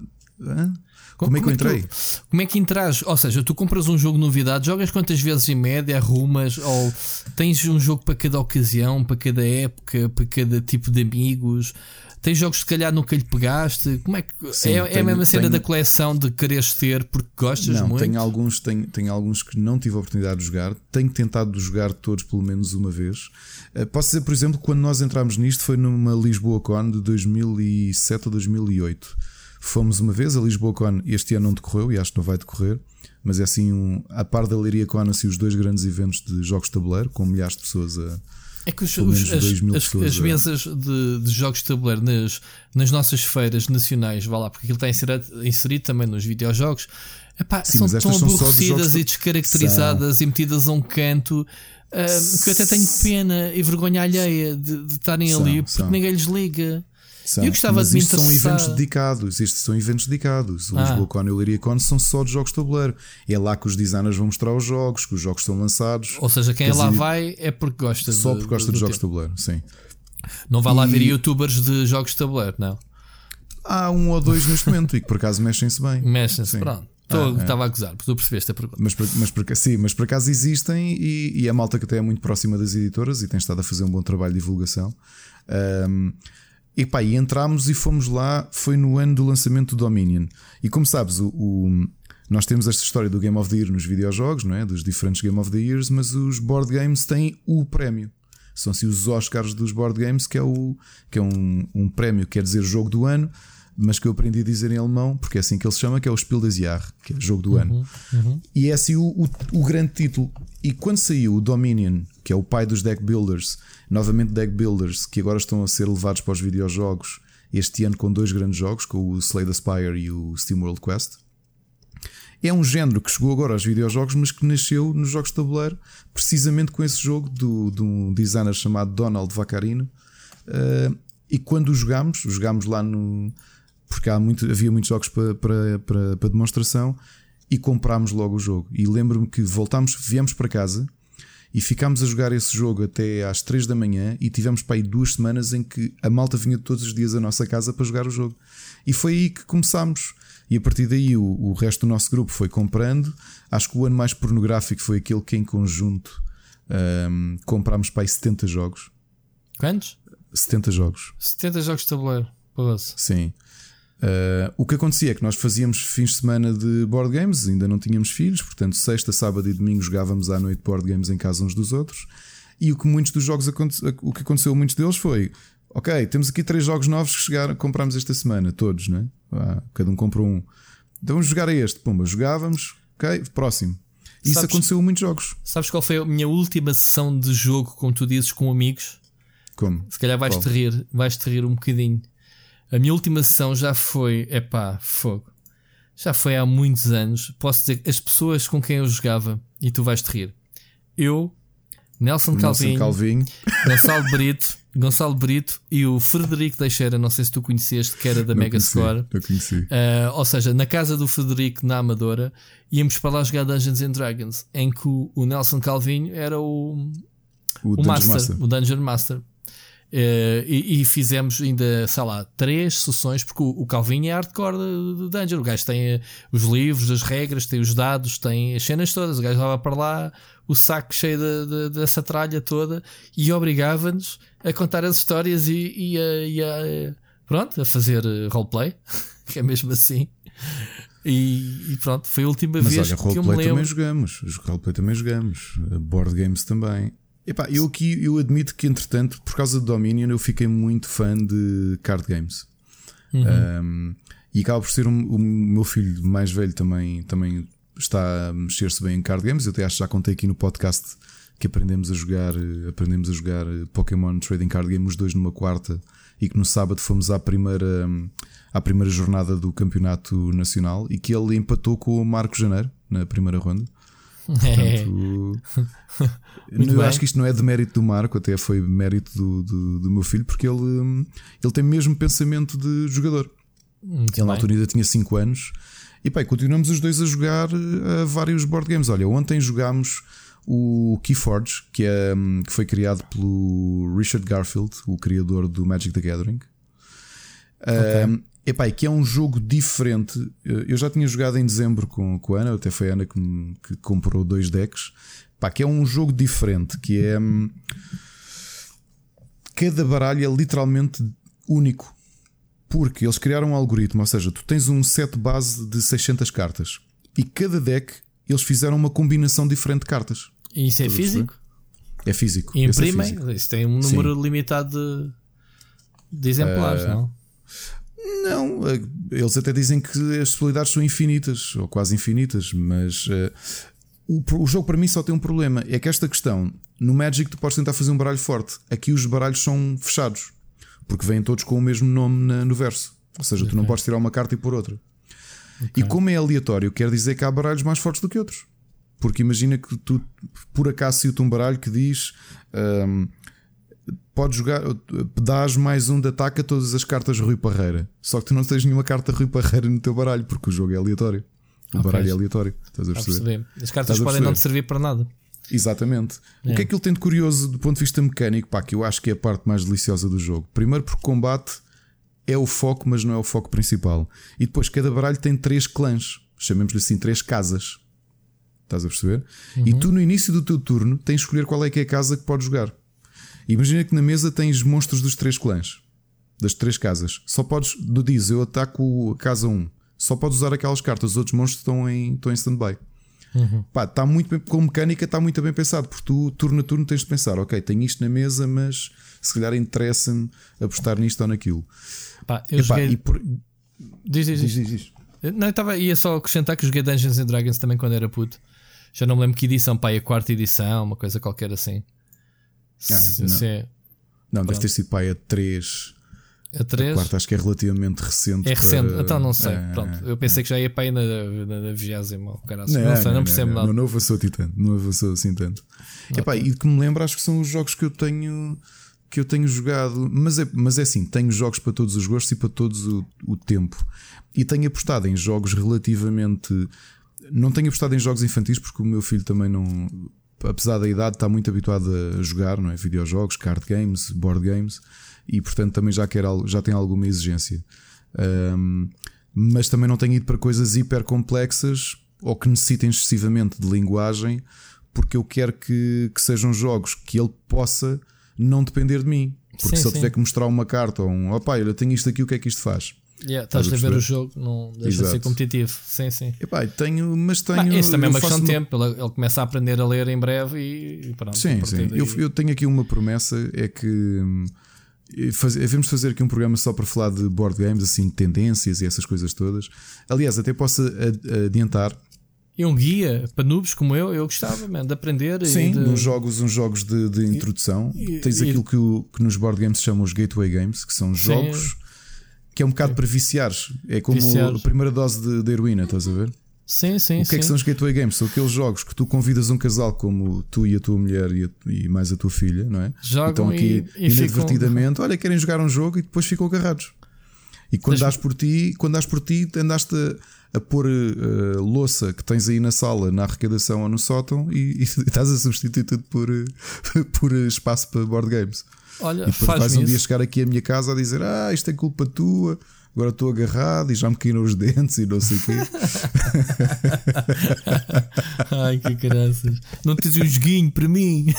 Como, como, é que eu é entrei? Tu, como é que entras? Ou seja, tu compras um jogo de novidade, jogas quantas vezes em média, arrumas, ou tens um jogo para cada ocasião, para cada época, para cada tipo de amigos? Tem jogos que se calhar nunca lhe pegaste? Como é que Sim, é, tenho, é a mesma cena tenho... da coleção de quereres ter porque gostas não, muito? Tenho alguns, tenho, tenho alguns que não tive a oportunidade de jogar. Tenho tentado jogar todos pelo menos uma vez. Uh, posso dizer, por exemplo, quando nós entramos nisto foi numa Lisboa Con de 2007 ou 2008. Fomos uma vez a Lisboa Con, este ano não decorreu e acho que não vai decorrer. Mas é assim, um, a par da Leiria Con, assim, os dois grandes eventos de jogos de tabuleiro, com milhares de pessoas a, é que os, os, as, as, as, mesas de, de, jogos de tabuleiro nas, nas nossas feiras nacionais, vá lá, porque aquilo está inserido, inserido também nos videojogos, epá, Sim, são tão aborrecidas e descaracterizadas são. e metidas a um canto. Uh, que eu até tenho pena e vergonha alheia de, estarem ali porque são. ninguém lhes liga. São, eu gostava de me isto são eventos dedicados. Isto são eventos dedicados. O ah. Lisboa Con e o Liria Con são só de jogos de tabuleiro. É lá que os designers vão mostrar os jogos, que os jogos são lançados. Ou seja, quem lá vai é porque gosta Só porque gosta de, de, jogos de tabuleiro, sim. Não vai lá ver youtubers de jogos de tabuleiro, não. Há um ou dois neste momento e que por acaso mexem-se bem. Mexem-se, pronto. Estava ah, é. a gozar, porque tu percebeste a pergunta. Mas, mas, mas, sim, mas por acaso existem e, e a malta que até é muito próxima das editoras e tem estado a fazer um bom trabalho de divulgação. Um, e pá, e entramos e fomos lá, foi no ano do lançamento do Dominion. E como sabes, o, o, nós temos esta história do Game of the Year nos videojogos, não é? dos diferentes Game of the Years, mas os board games têm o prémio. São assim os Oscars dos board games, que é, o, que é um, um prémio, quer dizer jogo do ano, mas que eu aprendi a dizer em alemão, porque é assim que ele se chama, que é o Spiel des Jahres, que é jogo do uhum, ano. Uhum. E é assim o, o, o, grande título. E quando saiu o Dominion, que é o pai dos deck builders, novamente deck builders, que agora estão a ser levados para os videojogos este ano com dois grandes jogos, com o Slay the Spire e o Steam World Quest. É um género que chegou agora aos videojogos, mas que nasceu nos jogos de tabuleiro, precisamente com esse jogo do, de um designer chamado Donald Vaccarino. Uh, e quando o jogámos, jogámos lá no, porque há muito, havia muitos jogos para, para, para, para demonstração e comprámos logo o jogo. E lembro-me que voltámos, viemos para casa e ficámos a jogar esse jogo até às 3 da manhã e tivemos para aí duas semanas em que a malta vinha todos os dias à nossa casa para jogar o jogo. E foi aí que começámos. E a partir daí o, o resto do nosso grupo foi comprando. Acho que o ano mais pornográfico foi aquele que em conjunto um, comprámos para aí 70 jogos. Quantos? 70 jogos. 70 jogos de tabuleiro. Sim. Uh, o que acontecia é que nós fazíamos fins de semana de board games, ainda não tínhamos filhos, portanto, sexta, sábado e domingo jogávamos à noite board games em casa uns dos outros. E o que muitos dos jogos o que aconteceu muitos deles foi: ok, temos aqui três jogos novos que chegaram, compramos esta semana, todos, né? Ah, cada um comprou um. Então vamos jogar a este, pumba, jogávamos, ok, próximo. Isso sabes, aconteceu em muitos jogos. Sabes qual foi a minha última sessão de jogo, como tu dizes, com amigos? Como? Se calhar vais-te rir, vais-te rir um bocadinho. A minha última sessão já foi, epá, fogo. Já foi há muitos anos. Posso dizer as pessoas com quem eu jogava, e tu vais te rir. Eu, Nelson, Nelson Calvinho, Gonçalo Brito, Gonçalo Brito e o Frederico Teixeira, não sei se tu conheceste, que era da não Mega conheci, Score. Eu conheci. Uh, ou seja, na casa do Frederico, na Amadora, íamos para lá jogar Dungeons and Dragons, em que o, o Nelson Calvinho era o, o, o Master, Master, o Dungeon Master. Uh, e, e, fizemos ainda, sei lá, três sessões, porque o, o Calvin é hardcore de, de Dungeon. O gajo tem uh, os livros, as regras, tem os dados, tem as cenas todas. O gajo leva para lá o saco cheio de, de, dessa tralha toda e obrigava-nos a contar as histórias e, e, a, e a, pronto, a fazer eh, roleplay, que é mesmo assim. E, e, pronto, foi a última Mas vez olha, que eu me lembro. também jogamos, roleplay também jogamos, board games também. Epá, eu aqui eu admito que, entretanto, por causa do Dominion, eu fiquei muito fã de card games. Uhum. Um, e acaba por ser um, o meu filho mais velho também, também está a mexer-se bem em card games. Eu até acho que já contei aqui no podcast que aprendemos a jogar, aprendemos a jogar Pokémon Trading Card Game os dois numa quarta e que no sábado fomos à primeira, à primeira jornada do campeonato nacional e que ele empatou com o Marco Janeiro na primeira ronda. Portanto, eu acho que isto não é de mérito do Marco, até foi mérito do, do, do meu filho, porque ele, ele tem mesmo pensamento de jogador. Muito ele na altura ainda tinha 5 anos. E pá, continuamos os dois a jogar a eh, vários board games. Olha, ontem jogámos o Keyforge, que, é, que foi criado pelo Richard Garfield, o criador do Magic the Gathering. Okay. Um, Epá, que é um jogo diferente. Eu já tinha jogado em dezembro com, com a Ana, até foi a Ana que, que comprou dois decks. Pá, que é um jogo diferente, que é. Hum, cada baralho é literalmente único. porque eles criaram um algoritmo, ou seja, tu tens um set base de 600 cartas e cada deck eles fizeram uma combinação diferente de cartas. E isso é físico? É físico. E imprimem? É isso tem um número Sim. limitado de, de exemplares, uh, não? Não, eh, eles até dizem que as possibilidades são infinitas, ou quase infinitas, mas uh, o, o, jogo para mim só tem um problema: é que esta questão, no Magic, tu podes tentar fazer um baralho forte, aqui os baralhos são fechados porque vêm todos com o mesmo nome na, no verso. Ou seja, okay. tu não podes tirar uma carta e pôr outra. Okay. E como é aleatório, quer dizer que há baralhos mais fortes do que outros. Porque imagina que tu, por acaso, se um baralho que diz um, pode jogar, dás mais um de ataque a todas as cartas Rui Parreira. Só que tu não tens nenhuma carta Rui Parreira no teu baralho, porque o jogo é aleatório. O okay. baralho é aleatório. Estás a perceber? As cartas podem não te servir para nada. Exatamente. É. O que é que ele tem de curioso do ponto de vista mecânico? Pá, que eu acho que é a parte mais deliciosa do jogo. Primeiro, porque combate é o foco, mas não é o foco principal. E depois, cada baralho tem três clãs, chamemos-lhe assim, três casas. Estás a perceber? Uhum. E tu, no início do teu turno, tens de escolher qual é que é a casa que podes jogar. Imagina que na mesa tens monstros dos três clãs, das três casas. Só podes, do diz, eu ataco a casa 1. Só podes usar aquelas cartas, os outros monstros estão em, estão em stand-by. Uhum. Pá, está muito bem, com mecânica está muito bem pensado, porque tu, turno a turno, tens de pensar: ok, tenho isto na mesa, mas se calhar interessa-me apostar nisto ou naquilo. Pá, eu Epá, joguei... por... diz, diz, diz, diz, diz. Não, eu tava, ia só acrescentar que joguei Dungeons and Dragons também quando era puto. Já não me lembro que edição, pá, a quarta edição, uma coisa qualquer assim. Ah, se, não, é... não deve ter sido pá, a 3 a 3? A quarta acho que é relativamente recente. É recente, para... então não sei. É, Pronto, eu pensei que já ia para aí na, na, vigésima. Não, não, sei, não, não percebo nada. Não, não avançou tanto, não avançou assim tanto. Epá, e que me lembro, acho que são os jogos que eu tenho que eu tenho jogado, mas é, mas é assim, tenho jogos para todos os gostos e para todos o, o tempo. E tenho apostado em jogos relativamente. Não tenho apostado em jogos infantis porque o meu filho também não. Apesar da idade, está muito habituado a jogar, não é? Videojogos, card games, board games e portanto também já, quer, já tem alguma exigência. Um, mas também não tenho ido para coisas hiper complexas ou que necessitem excessivamente de linguagem, porque eu quero que, que sejam jogos que ele possa não depender de mim. Porque sim, se ele tiver que mostrar uma carta ou um, opá, olha, tenho isto aqui, o que é que isto faz? Yeah, estás a ver o jogo, não deixa de ser competitivo. Sim, sim. Epá, tenho, mas tenho. Bah, isso também é uma questão de tempo. Ele, ele, começa a aprender a ler em breve e, pronto. Sim, sim. Eu, eu, tenho aqui uma promessa: é que hum, Faz, devemos fazer aqui um programa só para falar de board games, assim, tendências e essas coisas todas. Aliás, até posso adiantar. E um guia para noobs como eu, eu gostava man, de aprender. Sim, de... uns jogos, uns jogos de, de introdução. E, Tens e, aquilo que, o, que, nos board games se chamam os gateway games, que são jogos. Que é um bocado para viciares. É como viciares. a primeira dose de, de heroína, estás a ver? Sim, sim. O que é que são os gateway games? São aqueles jogos que tu convidas um casal como tu e a tua mulher e, a, e mais a tua filha, não é? Jogam então aqui e, inadvertidamente, ficam... olha, querem jogar um jogo e depois ficam agarrados. E quando dás por ti, quando dás por ti, andaste a, a pôr uh, louça que tens aí na sala, na arrecadação ou no sótão, e, e estás a substituir tudo por, por espaço para board games. Olha, e depois vais um dia chegar aqui à minha casa a dizer: Ah, isto é culpa tua agora estou agarrado e já me caíram os dentes e não sei o quê. Ai que graças. Não tens um joguinho para mim.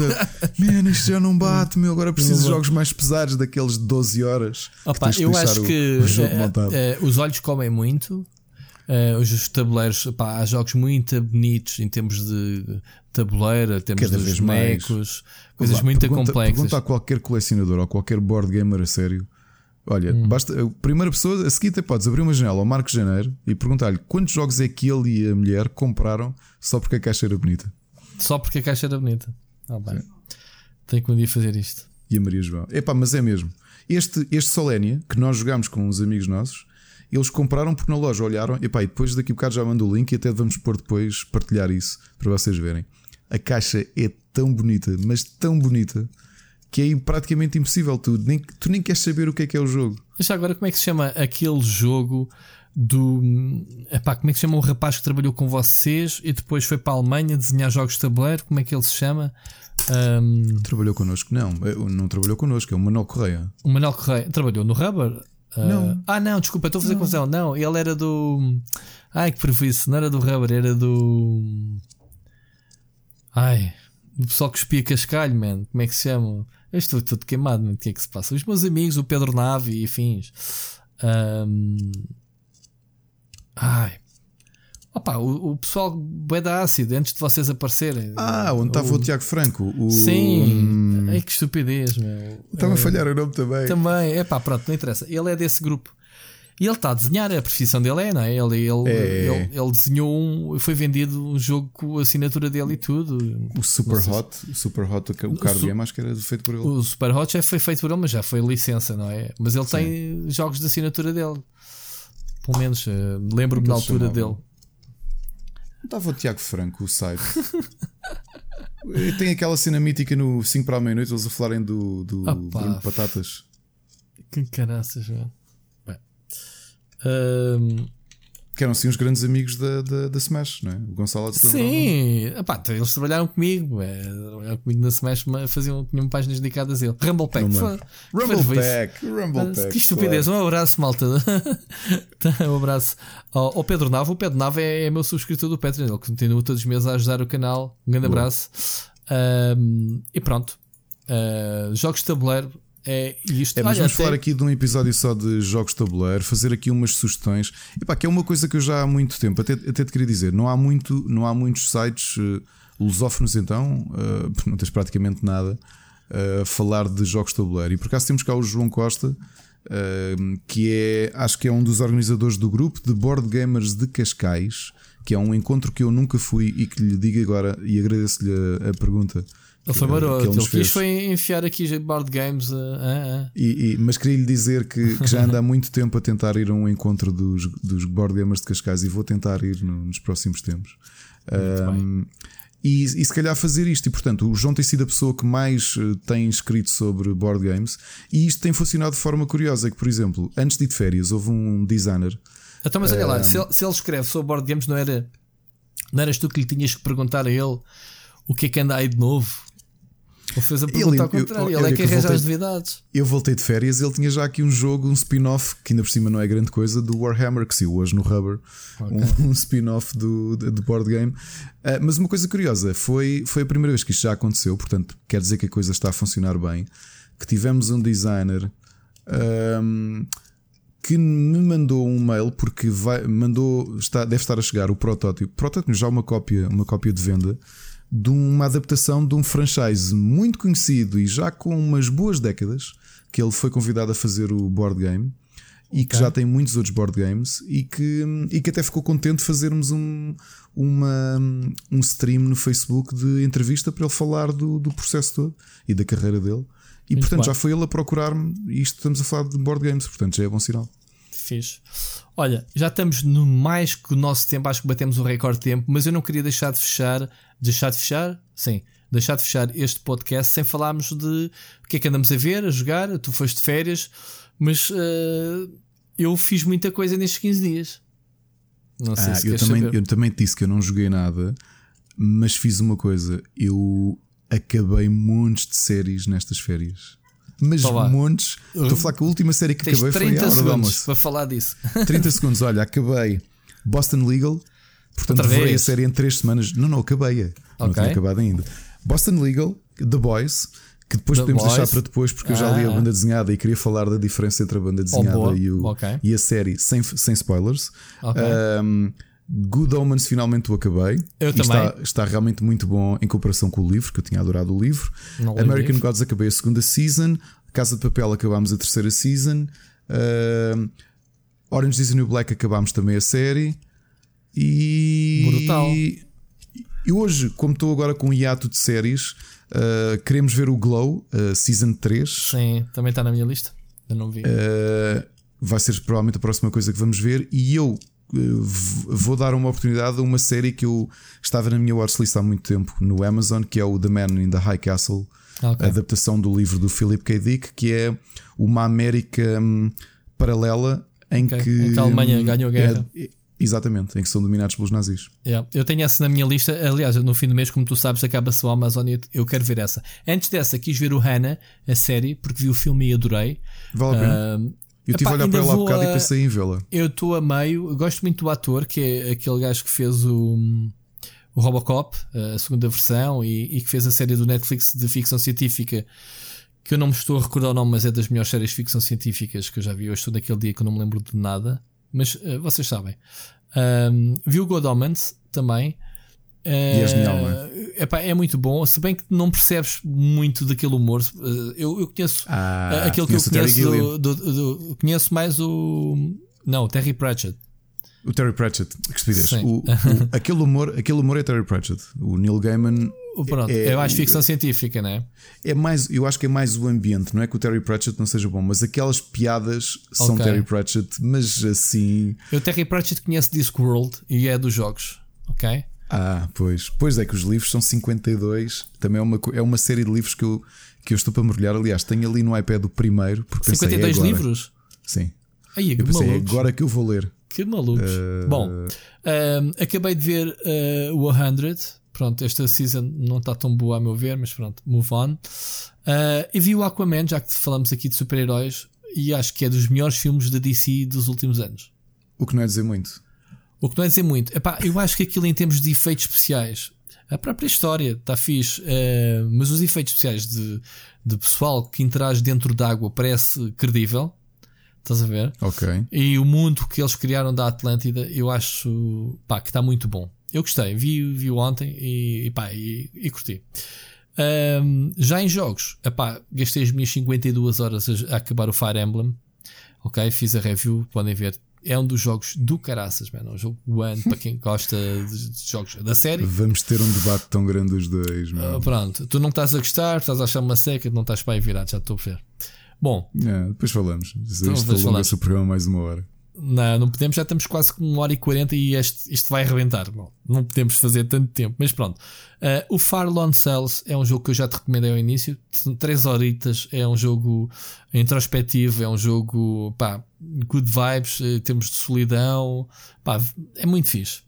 Mano, isto já não bate, meu. Agora preciso de jogos mais pesados, daqueles de 12 horas. Opa, que eu acho que o, o é, é, os olhos comem muito. Uh, os tabuleiros, pá, há jogos muito bonitos em termos de tabuleira, temos Cada dos bonecos, coisas lá, muito pergunta, complexas. Pergunta a qualquer colecionador ou qualquer board gamer a sério Olha, hum. basta, a primeira pessoa, a seguir até podes abrir uma janela ao Marcos Janeiro e perguntar-lhe quantos jogos é que ele e a mulher compraram só porque a caixa era bonita. Só porque a caixa era bonita. Ah, bem. Tenho que um dia fazer isto. E a Maria João. Epá, mas é mesmo. Este, este Solénia, que nós jogámos com uns amigos nossos, eles compraram porque na loja olharam. Epá, e depois daqui a bocado já mando o link e até vamos pôr depois partilhar isso para vocês verem. A caixa é tão bonita, mas tão bonita que é praticamente impossível. Tu nem, tu nem queres saber o que é que é o jogo. Já agora, como é que se chama aquele jogo do. Epá, como é que se chama o rapaz que trabalhou com vocês e depois foi para a Alemanha desenhar jogos de tabuleiro? Como é que ele se chama? Um... Trabalhou connosco? Não, não trabalhou connosco, é o Manuel Correia. O Manuel Correia trabalhou no Rubber? Uh... Não. Ah, não, desculpa, estou a fazer confusão. Não, ele era do. Ai, que prejuízo, não era do Rubber, era do. Ai, o pessoal que espia cascalho, man. Como é que se chama? Eu estou tudo queimado, o que é que se passa? Os meus amigos, o Pedro Nave e afins. Um... Ai. Opa, o, o pessoal bué da ácido antes de vocês aparecerem. Ah, onde estava o, o Tiago Franco. O... Sim. Ai que estupidez, meu. Estava a falhar o nome também. Também, é pá, pronto, não interessa. Ele é desse grupo. E ele está a desenhar, a profissão dele é, não é? Ele, ele, é. ele, ele, desenhou um. Foi vendido um jogo com a assinatura dele e tudo. O Super Hot, o Super Hot, o card game, acho que era feito por ele. O Super Hot já foi feito por ele, mas já foi licença, não é? Mas ele Sim. tem jogos de assinatura dele. Pelo menos, uh, lembro-me da altura dele. Estava o Tiago Franco, o site. tem aquela cena mítica no 5 para a meia-noite, eles a falarem do, do Bruno Patatas. Que caraças, mano. Um, que eram sim os grandes amigos da, da, da Smash, não é? O Gonçalo de Sim, Epá, então eles trabalharam comigo. É, comigo na Smash, faziam, tinham páginas dedicadas a ele. Rumble Pack. Rumble Pack. Rumble Pack. Que estupidez. Claro. Um abraço, malta. Tá, um abraço ao, ao, Pedro Nava. O Pedro Nava é, é meu subscritor do Patreon. Ele continua todos os meses a ajudar o canal. Um grande Boa. abraço. Um, e pronto. Uh, jogos de tabuleiro é isto. É, mas Olha, vamos até... falar aqui de um episódio só de jogos de tabuleiro, fazer aqui umas sugestões. E pá, que é uma coisa que eu já há muito tempo, até, até te queria dizer, não há, muito, não há muitos sites uh, lusófonos então, uh, não tens praticamente nada, a uh, falar de jogos de tabuleiro. E por acaso temos cá o João Costa, uh, que é, acho que é um dos organizadores do grupo de Board Gamers de Cascais, que é um encontro que eu nunca fui e que lhe digo agora, e agradeço-lhe a, a pergunta ele foi maroto, ele, ele quis foi enfiar aqui board games. Uh, uh, uh. E, e, mas queria lhe dizer que, que, já anda há muito tempo a tentar ir a um encontro dos, dos board gamers de Cascais e vou tentar ir no, nos próximos tempos. Um, e, e, se calhar fazer isto. E portanto, o João tem sido a pessoa que mais eh, tem escrito sobre board games e isto tem funcionado de forma curiosa. Que, por exemplo, antes de ir de férias, houve um designer. Então, mas olha lá, se ele, se ele escreve sobre board games, não era, não eras tu que lhe tinhas que perguntar a ele o que é que anda aí de novo? Ele fez a pergunta ele, ao contrário, eu, ele é que arranja as novidades. Eu voltei de férias ele tinha já aqui um jogo, um spin-off, que ainda por cima não é grande coisa, do Warhammer, que saiu hoje no Rubber, okay. um, um spin-off do, do board game. Uh, mas uma coisa curiosa, foi, foi a primeira vez que isto já aconteceu, portanto, quer dizer que a coisa está a funcionar bem. Que tivemos um designer. Um, que me mandou um mail porque vai, mandou, está, deve estar a chegar o protótipo, protótipo já uma cópia, uma cópia de venda de uma adaptação de um franchise muito conhecido e já com umas boas décadas que ele foi convidado a fazer o board game e que já tem muitos outros board games e que, e que até ficou contente de fazermos um, uma, um stream no Facebook de entrevista para ele falar do, do processo todo e da carreira dele. E Muito portanto bem. já foi ele a procurar-me e isto estamos a falar de board games, portanto já é bom sinal. Fiz. Olha, já estamos no mais que o nosso tempo, acho que batemos o recorde de tempo, mas eu não queria deixar de fechar deixar de fechar, sim, deixar de fechar este podcast sem falarmos de o que é que andamos a ver, a jogar. Tu foste de férias, mas uh, eu fiz muita coisa nestes 15 dias. Não sei ah, se eu também, saber. eu também disse que eu não joguei nada, mas fiz uma coisa. Eu acabei montes de séries nestas férias. Mas montes. Estou a falar que a última série que Tens acabei foi a Hora do Almoço. Para falar disso. 30 segundos, olha, acabei Boston Legal Portanto, devorei a série em três semanas. Não, não, acabei. Okay. Não tinha acabado ainda. Boston Legal, The Boys, que depois The podemos Boys. deixar para depois, porque ah. eu já li a ah. banda desenhada e queria falar da diferença entre a banda desenhada oh, e, o, okay. e a série sem, sem spoilers. Okay. Um, Good Omens finalmente o acabei. Eu também. Está, está, realmente muito bom em comparação com o livro, que eu tinha adorado o livro. Não American livro. Gods acabei a segunda season. Casa de Papel acabámos a terceira season. Uh, Orange is the New Black acabámos também a série. E. Brutal. E hoje, como estou agora com um hiato de séries, uh, queremos ver o Glow, uh, Season 3. Sim, também está na minha lista. Eu não vi. Vai ser provavelmente a próxima coisa que vamos ver. E eu vou dar uma oportunidade a uma série que eu estava na minha watchlist há muito tempo no Amazon, que é o The Man in the High Castle, okay. a adaptação do livro do Philip K. Dick, que é uma América um, paralela em okay. que. Em que a Alemanha ganhou a guerra. É, Exatamente, em que são dominados pelos nazis. Yeah. Eu tenho essa na minha lista. Aliás, no fim do mês, como tu sabes, acaba-se o Amazon e eu quero ver essa. Antes dessa, quis ver o Hannah, a série, porque vi o filme e adorei. Vale a pena. Uh, eu estive a olhar para ela há bocado a... e pensei em vê-la. Eu estou a meio, gosto muito do ator, que é aquele gajo que fez o, o Robocop, a segunda versão, e, e que fez a série do Netflix de ficção científica que eu não me estou a recordar o nome, mas é das melhores séries de ficção científicas que eu já vi. Hoje estou naquele dia que eu não me lembro de nada, mas uh, vocês sabem. Um, vi o God Omens também. Uh, e é genial, não é? Epá, é muito bom, se bem que não percebes muito daquele humor. Eu, eu conheço ah, aquele que eu conheço do, do, do, conheço mais o. Não, o Terry Pratchett. O Terry Pratchett, que estupidez. O, o, aquele, humor, aquele humor é Terry Pratchett. O Neil Gaiman. Pronto, é, é mais ficção científica, não é? É mais, eu acho que é mais o ambiente. Não é que o Terry Pratchett não seja bom, mas aquelas piadas são okay. Terry Pratchett, mas assim. Eu, Terry Pratchett, conheço Discworld e é dos jogos, ok? Ah, pois. Pois é que os livros são 52. Também é uma, é uma série de livros que eu, que eu estou para mergulhar. Aliás, tenho ali no iPad o primeiro. Porque 52 pensei, é livros? Sim. Aí, eu pensei, é agora que eu vou ler. Que malucos. Uh... Bom, uh, acabei de ver uh, o 100. Pronto, esta season não está tão boa a meu ver, mas pronto, move on. Uh, e vi o Aquaman, já que falamos aqui de super-heróis, e acho que é dos melhores filmes da DC dos últimos anos. O que não é dizer muito. O que não é dizer muito. Epá, eu acho que aquilo em termos de efeitos especiais, a própria história está fixe, uh, mas os efeitos especiais de, de pessoal que interage dentro d'água parece credível. Estás a ver? Ok. E o mundo que eles criaram da Atlântida, eu acho pá, que está muito bom. Eu gostei, vi, vi ontem e, e, pá, e, e curti. Um, já em jogos, epá, gastei as minhas 52 horas a, a acabar o Fire Emblem. Ok, fiz a review, podem ver é um dos jogos do caraças, mano. É um jogo one para quem gosta de, jogos da série. Vamos ter um debate tão grande os dois, mano. Uh, pronto, tu não estás a gostar, estás a achar uma seca, não estás para aí virado, já estou a ver. Bom, é, depois falamos. Então, isto alonga-se o programa mais uma hora. Não, não podemos, já estamos quase com uma hora e quarenta e este, isto vai arrebentar. Bom, não podemos fazer tanto tempo, mas pronto. Uh, o Farlon Cells é um jogo que eu já te recomendei ao início. São três horitas, é um jogo introspectivo, é um jogo pá, good vibes, uh, temos de solidão, pá, é muito fixe.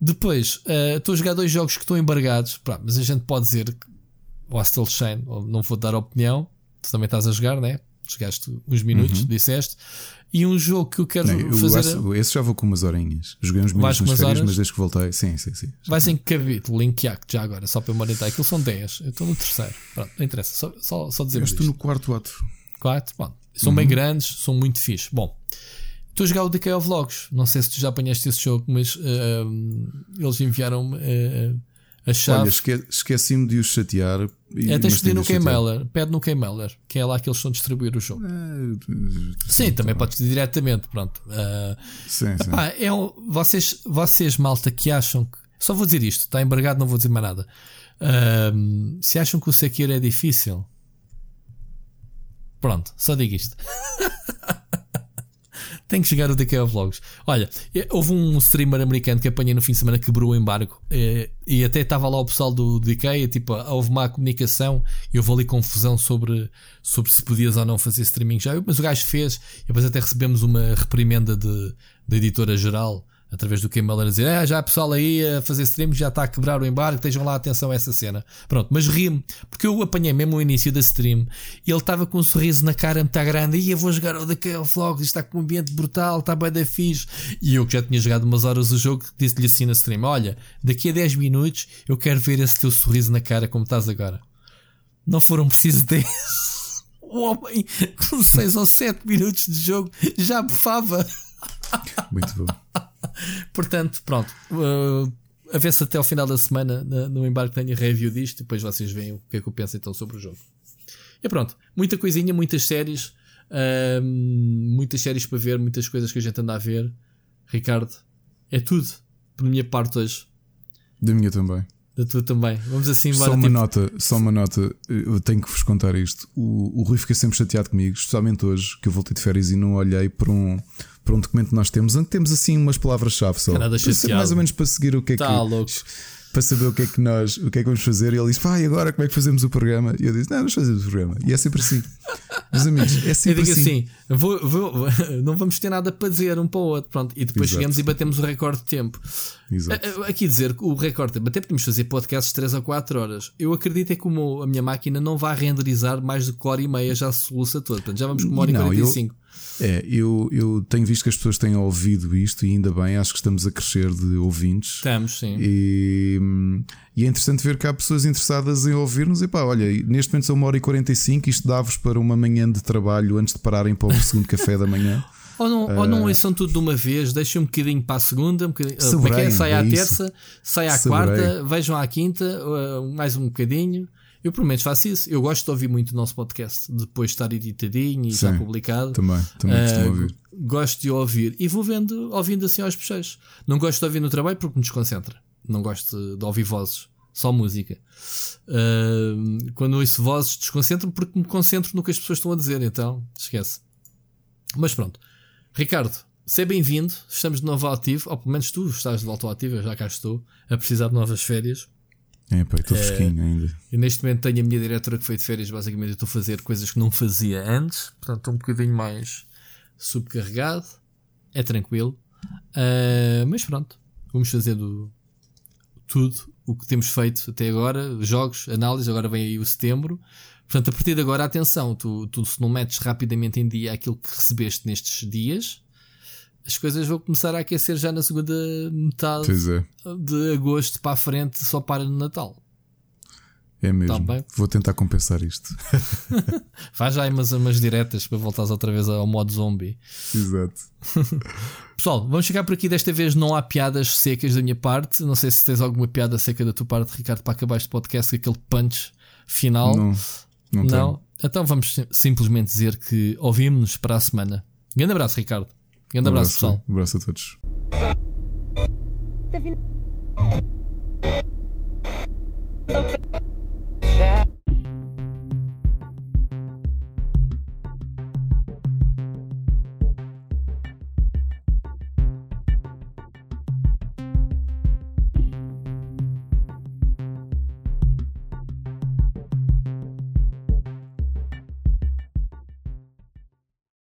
Depois, uh, estou a jogar dois jogos que estão embargados, pá, mas a gente pode dizer que o Hostel Chain, não vou dar opinião, tu também estás a jogar, né? Jogaste uns minutos, uhum. disseste. E um jogo que eu quero não, fazer. Esse, esse já vou com umas horinhas. Joguei uns minutos nas férias, mas desde que voltei. Sim, sim, sim. Vai ser em que capítulo? Acto já agora? Só para me orientar. Aquilo são 10. Eu estou no terceiro. Pronto, não interessa. Só, só, só dizer Estou no quarto ato. Quarto? Bom, são uhum. bem grandes, são muito fixe. Bom, estou a jogar o Decay of Vlogs. Não sei se tu já apanhaste esse jogo, mas uh, eles enviaram-me. Uh, a chave. Olha, esque esqueci-me de os chatear. E, é, tens de pedir no Keymaler. Pede no Keymaler, que é lá que eles estão a distribuir o jogo. É, sim, também tá podes pedir diretamente. Pronto. Uh, sim, epá, sim. É um, vocês, vocês, malta, que acham que. Só vou dizer isto, está embargado, não vou dizer mais nada. Uh, se acham que o Sekiro é difícil, pronto, só digo isto. Tem que chegar o DK Vlogs. Olha, houve um streamer americano que apanhei no fim de semana que quebrou o embargo e, eh, e até estava lá o pessoal do DK. Tipo, houve má comunicação e houve ali confusão sobre, sobre se podias ou não fazer streaming já. Mas o gajo fez e depois até recebemos uma reprimenda de, da editora geral através do Keymaler a dizer ah, já há pessoal aí a fazer streams, já está a quebrar o embargo, estejam lá atenção a essa cena. Pronto, mas ri-me, porque eu apanhei mesmo no início da stream e ele estava com um sorriso na cara muito grande. E eu vou jogar o daquele vlog, está com um ambiente brutal, está bem da fixe. E eu que já tinha jogado umas horas o jogo, disse-lhe assim na stream: Olha, daqui a 10 minutos eu quero ver esse teu sorriso na cara como estás agora. Não foram precisos 10. O homem com 6 ou 7 minutos de jogo já bufava. Muito bom. Portanto, pronto. Uh, a ver se até ao final da semana no embarque tenho review disto. Depois vocês veem o que é que eu penso então sobre o jogo. E pronto. Muita coisinha, muitas séries. Uh, muitas séries para ver, muitas coisas que a gente anda a ver. Ricardo, é tudo. Por minha parte hoje. Da minha também. Da tua também. Vamos assim Só uma tipo... nota, só uma nota, eu tenho que vos contar isto. O, o Rui fica sempre chateado comigo, especialmente hoje, que eu voltei de férias e não olhei para um, para um documento que nós temos, onde temos assim umas palavras-chave só. Nada mais ou menos para seguir o que é tá que. Louco. Para saber o que é que nós, o que é que vamos fazer. E ele disse: Pá, e agora como é que fazemos o programa? E eu disse: Não, vamos fazer o programa. E é sempre assim. Meus amigos, é sempre eu digo assim. assim vou, vou, não vamos ter nada para dizer um para o outro. Pronto. E depois Exato. chegamos e batemos o recorde de tempo. Exato. Aqui dizer que o recorde, até podemos fazer podcasts 3 a 4 horas. Eu acredito é que a minha máquina não vai renderizar mais de 4 hora e meia, já se soluça todo. Portanto, já vamos com uma hora não, e 45. Eu É, eu, eu tenho visto que as pessoas têm ouvido isto e ainda bem, acho que estamos a crescer de ouvintes. Estamos, sim. E, e é interessante ver que há pessoas interessadas em ouvir-nos. E pá, olha, neste momento são uma hora e 45, isto dá-vos para uma manhã de trabalho antes de pararem para o segundo café da manhã. Ou não, uh, ou não ouçam tudo de uma vez, deixem um bocadinho para a segunda, um bocadinho, é que é? Sai é à terça, sai à quarta, vejam à quinta, uh, mais um bocadinho. Eu pelo menos faço isso. Eu gosto de ouvir muito o nosso podcast depois de estar editadinho e Sim, já publicado. Também, também uh, ouvir. Gosto de ouvir e vou vendo, ouvindo assim aos peixes. Não gosto de ouvir no trabalho porque me desconcentra. Não gosto de ouvir vozes, só música. Uh, quando ouço vozes, desconcentro-me porque me concentro no que as pessoas estão a dizer. Então, esquece. Mas pronto. Ricardo, seja bem-vindo. Estamos de novo ativo, ou pelo menos tu estás de volta ao ativo, eu já cá estou, a precisar de novas férias. É, pá, estou fresquinho ainda. E neste momento tenho a minha diretora que foi de férias, basicamente eu estou a fazer coisas que não fazia antes, portanto estou um bocadinho mais subcarregado. É tranquilo. Uh, mas pronto, vamos fazendo tudo o que temos feito até agora, jogos, análise, agora vem aí o setembro. Portanto, a partir de agora, atenção, tu, tu se não metes rapidamente em dia aquilo que recebeste nestes dias, as coisas vão começar a aquecer já na segunda metade é. de agosto para a frente, só para no Natal. É mesmo. Tá Vou tentar compensar isto. Faz já aí umas, umas diretas para voltares outra vez ao modo zombie. Exato. Pessoal, vamos chegar por aqui. Desta vez não há piadas secas da minha parte. Não sei se tens alguma piada seca da tua parte, Ricardo, para acabar este podcast com aquele punch final. Não, não, não. Então vamos simplesmente dizer que ouvimos-nos para a semana. Grande abraço, Ricardo. Grande um abraço, pessoal. Um abraço a todos.